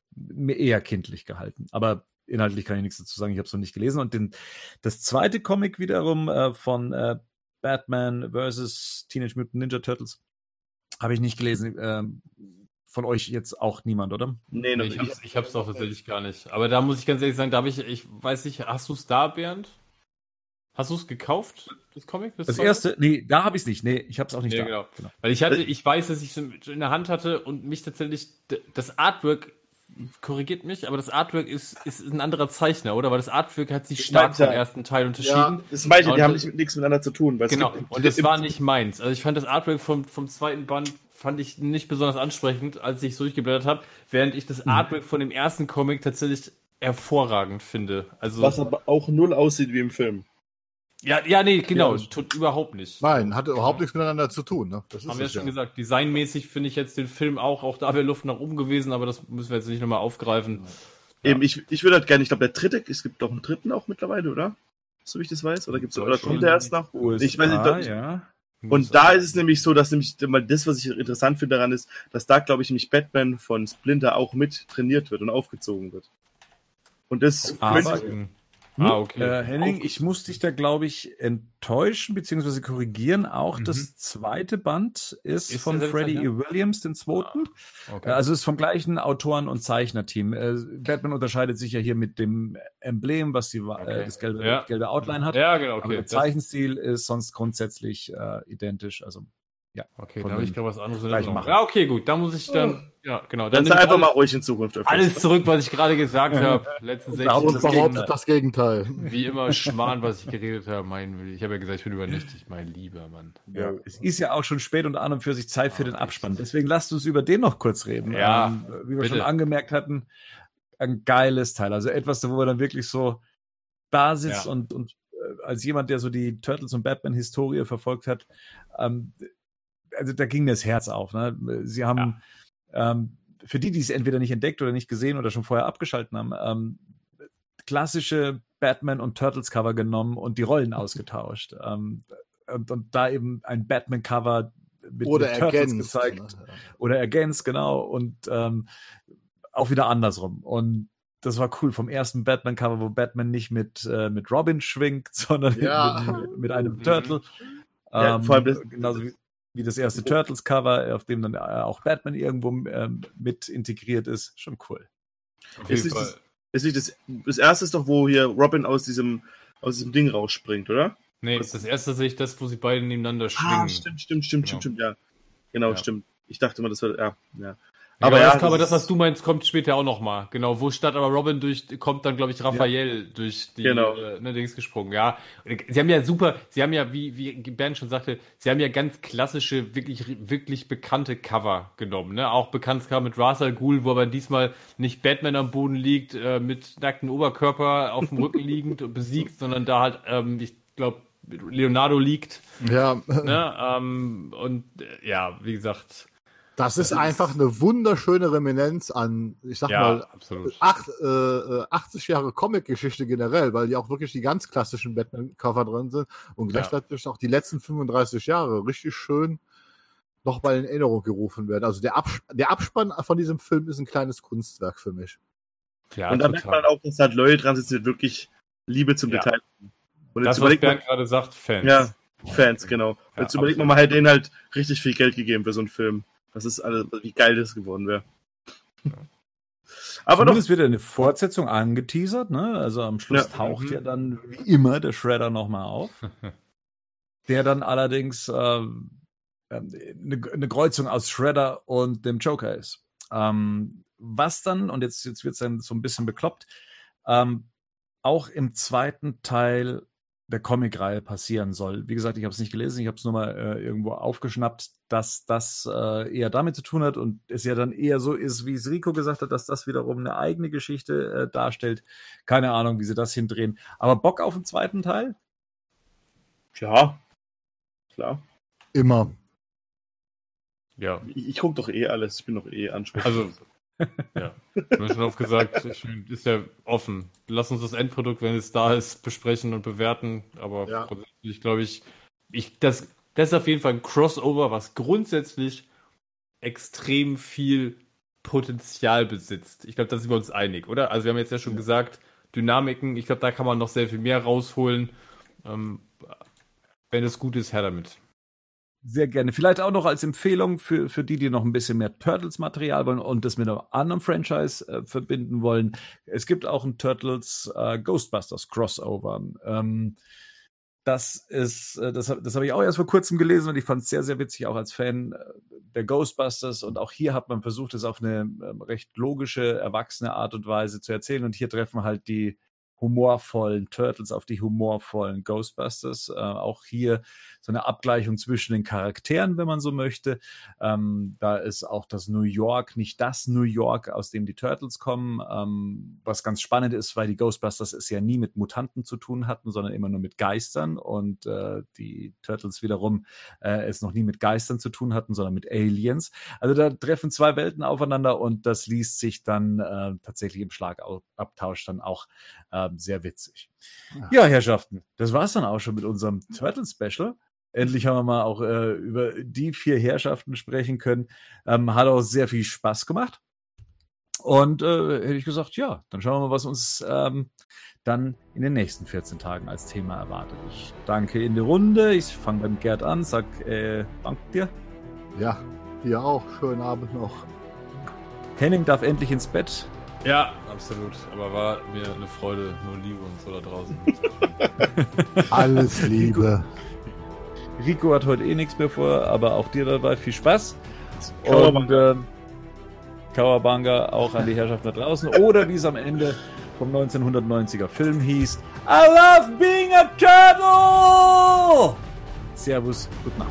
Eher kindlich gehalten. Aber inhaltlich kann ich nichts dazu sagen, ich habe es noch nicht gelesen. Und den, das zweite Comic wiederum äh, von äh, Batman vs. Teenage Mutant Ninja Turtles habe ich nicht gelesen. Ähm, von euch jetzt auch niemand, oder? Nee, noch ich nicht. hab's, ich hab's doch tatsächlich gar nicht. Aber da muss ich ganz ehrlich sagen, da habe ich, ich weiß nicht, hast du es da, Bernd? Hast du es gekauft, das Comic? Das zweite? erste, nee, da habe ich es nicht. Nee, ich habe es auch nicht Ja, da. genau. Weil ich hatte, ich weiß, dass ich es in der Hand hatte und mich tatsächlich, das Artwork korrigiert mich, aber das Artwork ist, ist ein anderer Zeichner, oder? Weil das Artwork hat sich Ich stark vom ja. ersten Teil unterschieden. Das meine ich, die haben das- nicht, nichts miteinander zu tun. Weil es Genau, gibt- und das war nicht meins. Also ich fand das Artwork vom, vom zweiten Band fand ich nicht besonders ansprechend, als ich es durchgeblättert habe, während ich das Artwork von dem ersten Comic tatsächlich hervorragend finde. Also Was aber auch null aussieht wie im Film. Ja, ja, nee, genau, Ja. tut überhaupt nicht. Nein, hatte überhaupt nichts miteinander zu tun. Ne? Das ist Haben wir ja schon ja. gesagt, designmäßig finde ich jetzt den Film auch, auch da wäre Luft nach oben gewesen, aber das müssen wir jetzt nicht nochmal aufgreifen. Eben, ich, ich würde halt gerne, ich glaube, der dritte, es gibt doch einen dritten auch mittlerweile, oder? So wie ich das weiß. Oder gibt's, oder kommt der erst nach? USA, Ich weiß nicht, da- ja. Und da ist es nämlich so, dass nämlich mal das, was ich interessant finde daran ist, dass da, glaube ich, nämlich Batman von Splinter auch mit trainiert wird und aufgezogen wird. Und das Aber- könnte, Ah, okay. Äh, Henning, ich muss dich da, glaube ich, enttäuschen bzw. korrigieren. Auch das zweite Band ist, Ist von Freddie E. Williams, den zweiten. okay. Äh, Also ist vom gleichen Autoren- und Zeichnerteam. Äh, Batman unterscheidet sich ja hier mit dem Emblem, was die, Okay. äh, das gelbe, Ja. gelbe Outline hat. ja, genau, Aber okay. der Das, Zeichenstil ist sonst grundsätzlich äh, identisch. Also ja. okay, da habe ich gerade was anderes in gleich Erinnerung. machen. Ja, okay, gut. Da muss ich dann, ja, genau. dann ich einfach alles, mal ruhig in Zukunft öfters. alles zurück, was ich gerade gesagt habe. Letzten Und 60 behauptet Und das behauptet Gegenteil. das Gegenteil. Wie immer Schmarrn, was ich geredet habe. Mein, ich habe ja gesagt, ich bin übernächtig, mein lieber Mann. Ja, es ist ja auch schon spät und an und für sich Zeit für den Abspann. Deswegen lasst uns über den noch kurz reden. Ja, ähm, wie wir bitte. schon angemerkt hatten, ein geiles Teil. Also etwas, wo man dann wirklich so da sitzt Ja. und, und äh, als jemand, der so die Turtles und Batman-Historie verfolgt hat, ähm, also da ging das Herz auf. Ne? Sie haben ähm, für die, die es entweder nicht entdeckt oder nicht gesehen oder schon vorher abgeschalten haben, ähm, klassische Batman und Turtles Cover genommen und die Rollen ausgetauscht. Ähm, und, und da eben ein Batman Cover mit, Oder mit Turtles ergänzt. gezeigt ne? oder ergänzt, genau, und ähm, auch wieder andersrum. Und das war cool vom ersten Batman-Cover, wo Batman nicht mit, äh, mit Robin schwingt, sondern Ja. mit, mit einem Mhm. Turtle. Ja, Ähm, vor allem das- genauso wie, wie das erste Turtles-Cover, auf dem dann äh, auch Batman irgendwo ähm, mit integriert ist. Schon cool. Auf Ist jeden nicht, Fall. das, ist nicht das, das erste ist doch, wo hier Robin aus diesem, aus diesem Ding rausspringt, oder? Nee, das erste sehe ich das, wo sie beide nebeneinander schwingen. Ah, stimmt, stimmt, stimmt, Genau. stimmt, stimmt, ja. Genau, Ja. stimmt. Ich dachte immer, das war, ja, ja. Aber Aber ja, ja, das, aber das was du meinst, kommt später auch noch mal. Genau, wo statt aber Robin durch kommt dann glaube ich Raphael durch die Genau. äh, ne, Dings gesprungen. Ja, sie haben ja super, sie haben ja wie wie Bernd schon sagte, sie haben ja ganz klassische wirklich wirklich bekannte Cover genommen, ne? Auch bekanntes Cover mit Ra's al Ghul, wo aber diesmal nicht Batman am Boden liegt äh, mit nacktem Oberkörper auf dem Rücken liegend und besiegt, sondern da halt ähm, ich glaube Leonardo liegt, Ja, ne? ähm, und äh, ja, wie gesagt, das ist einfach eine wunderschöne Reminenz an, ich sag ja, mal, acht, äh, äh, 80 Jahre Comic-Geschichte generell, weil die auch wirklich die ganz klassischen Batman-Cover drin sind und Ja. gleichzeitig auch die letzten 35 Jahre richtig schön nochmal in Erinnerung gerufen werden. Also der, Abs der Abspann von diesem Film ist ein kleines Kunstwerk für mich. Ja, und da merkt man auch, dass halt Leute dran sitzen, die wirklich Liebe zum Ja. Detail. Und Das, jetzt was überlegt man, Bernd gerade sagt, Fans. ja, Fans, genau. Ja, jetzt überlegt man mal, halt denen halt richtig viel Geld gegeben für so einen Film. Das ist alles, wie geil das geworden wäre. Aber doch, Zumindest wird ja eine Fortsetzung angeteasert, ne? Also am Schluss Ja. taucht Mhm. ja dann wie immer der Shredder nochmal auf. der dann allerdings ähm, ähm, eine, eine Kreuzung aus Shredder und dem Joker ist. Ähm, was dann, und jetzt, jetzt wird es dann so ein bisschen bekloppt, ähm, auch im zweiten Teil der Comicreihe passieren soll. Wie gesagt, ich habe es nicht gelesen, ich habe es nur mal äh, irgendwo aufgeschnappt, dass das äh, eher damit zu tun hat und es ja dann eher so ist, wie es Rico gesagt hat, dass das wiederum eine eigene Geschichte äh, darstellt. Keine Ahnung, wie sie das hindrehen. Aber Bock auf den zweiten Teil? ja, klar. Immer. Ja. Ich, ich gucke doch eh alles. Ich bin doch eh ansprechend. Also, ja. Schon oft gesagt, ist ja offen. Lass uns das Endprodukt, wenn es da ist, besprechen und bewerten. Aber Ja. grundsätzlich glaube ich, ich das, das ist auf jeden Fall ein Crossover, was grundsätzlich extrem viel Potenzial besitzt. Ich glaube, da sind wir uns einig, oder? Also wir haben jetzt ja schon gesagt, Dynamiken, ich glaube, da kann man noch sehr viel mehr rausholen. Ähm, wenn es gut ist, her damit. Sehr gerne. Vielleicht auch noch als Empfehlung für, für die, die noch ein bisschen mehr Turtles-Material wollen und das mit einem anderen Franchise äh, verbinden wollen. Es gibt auch ein Turtles äh, Ghostbusters Crossover. Ähm, das ist, äh, das, das habe ich auch erst vor kurzem gelesen und ich fand es sehr, sehr witzig, auch als Fan äh, der Ghostbusters. Und auch hier hat man versucht, es auf eine ähm, recht logische, erwachsene Art und Weise zu erzählen. Und hier treffen halt die humorvollen Turtles auf die humorvollen Ghostbusters. Äh, auch hier so eine Abgleichung zwischen den Charakteren, wenn man so möchte. Ähm, da ist auch das New York nicht das New York, aus dem die Turtles kommen, ähm, was ganz spannend ist, weil die Ghostbusters es ja nie mit Mutanten zu tun hatten, sondern immer nur mit Geistern und äh, die Turtles wiederum äh, es noch nie mit Geistern zu tun hatten, sondern mit Aliens. Also da treffen zwei Welten aufeinander und das liest sich dann äh, tatsächlich im Schlagabtausch dann auch äh, sehr witzig. Ja, Herrschaften, das war's dann auch schon mit unserem Turtle-Special. Endlich haben wir mal auch äh, über die vier Herrschaften sprechen können. Ähm, hat auch sehr viel Spaß gemacht. Und äh, hätte ich gesagt, ja, dann schauen wir mal, was uns ähm, dann in den nächsten 14 Tagen als Thema erwartet. Ich danke in die Runde. Ich fange beim Gerd an, sag äh, Dank dir. Ja, dir auch. Schönen Abend noch. Henning darf endlich ins Bett. Ja, absolut. Aber war mir eine Freude, nur Liebe und so da draußen. Alles Liebe. Rico hat heute eh nichts mehr vor, aber auch dir dabei viel Spaß. Und Kawabanga. ähm, Kawabanga auch an die Herrschaft da draußen. Oder wie es am Ende vom 1990er Film hieß: I love being a turtle! Servus, gute Nacht.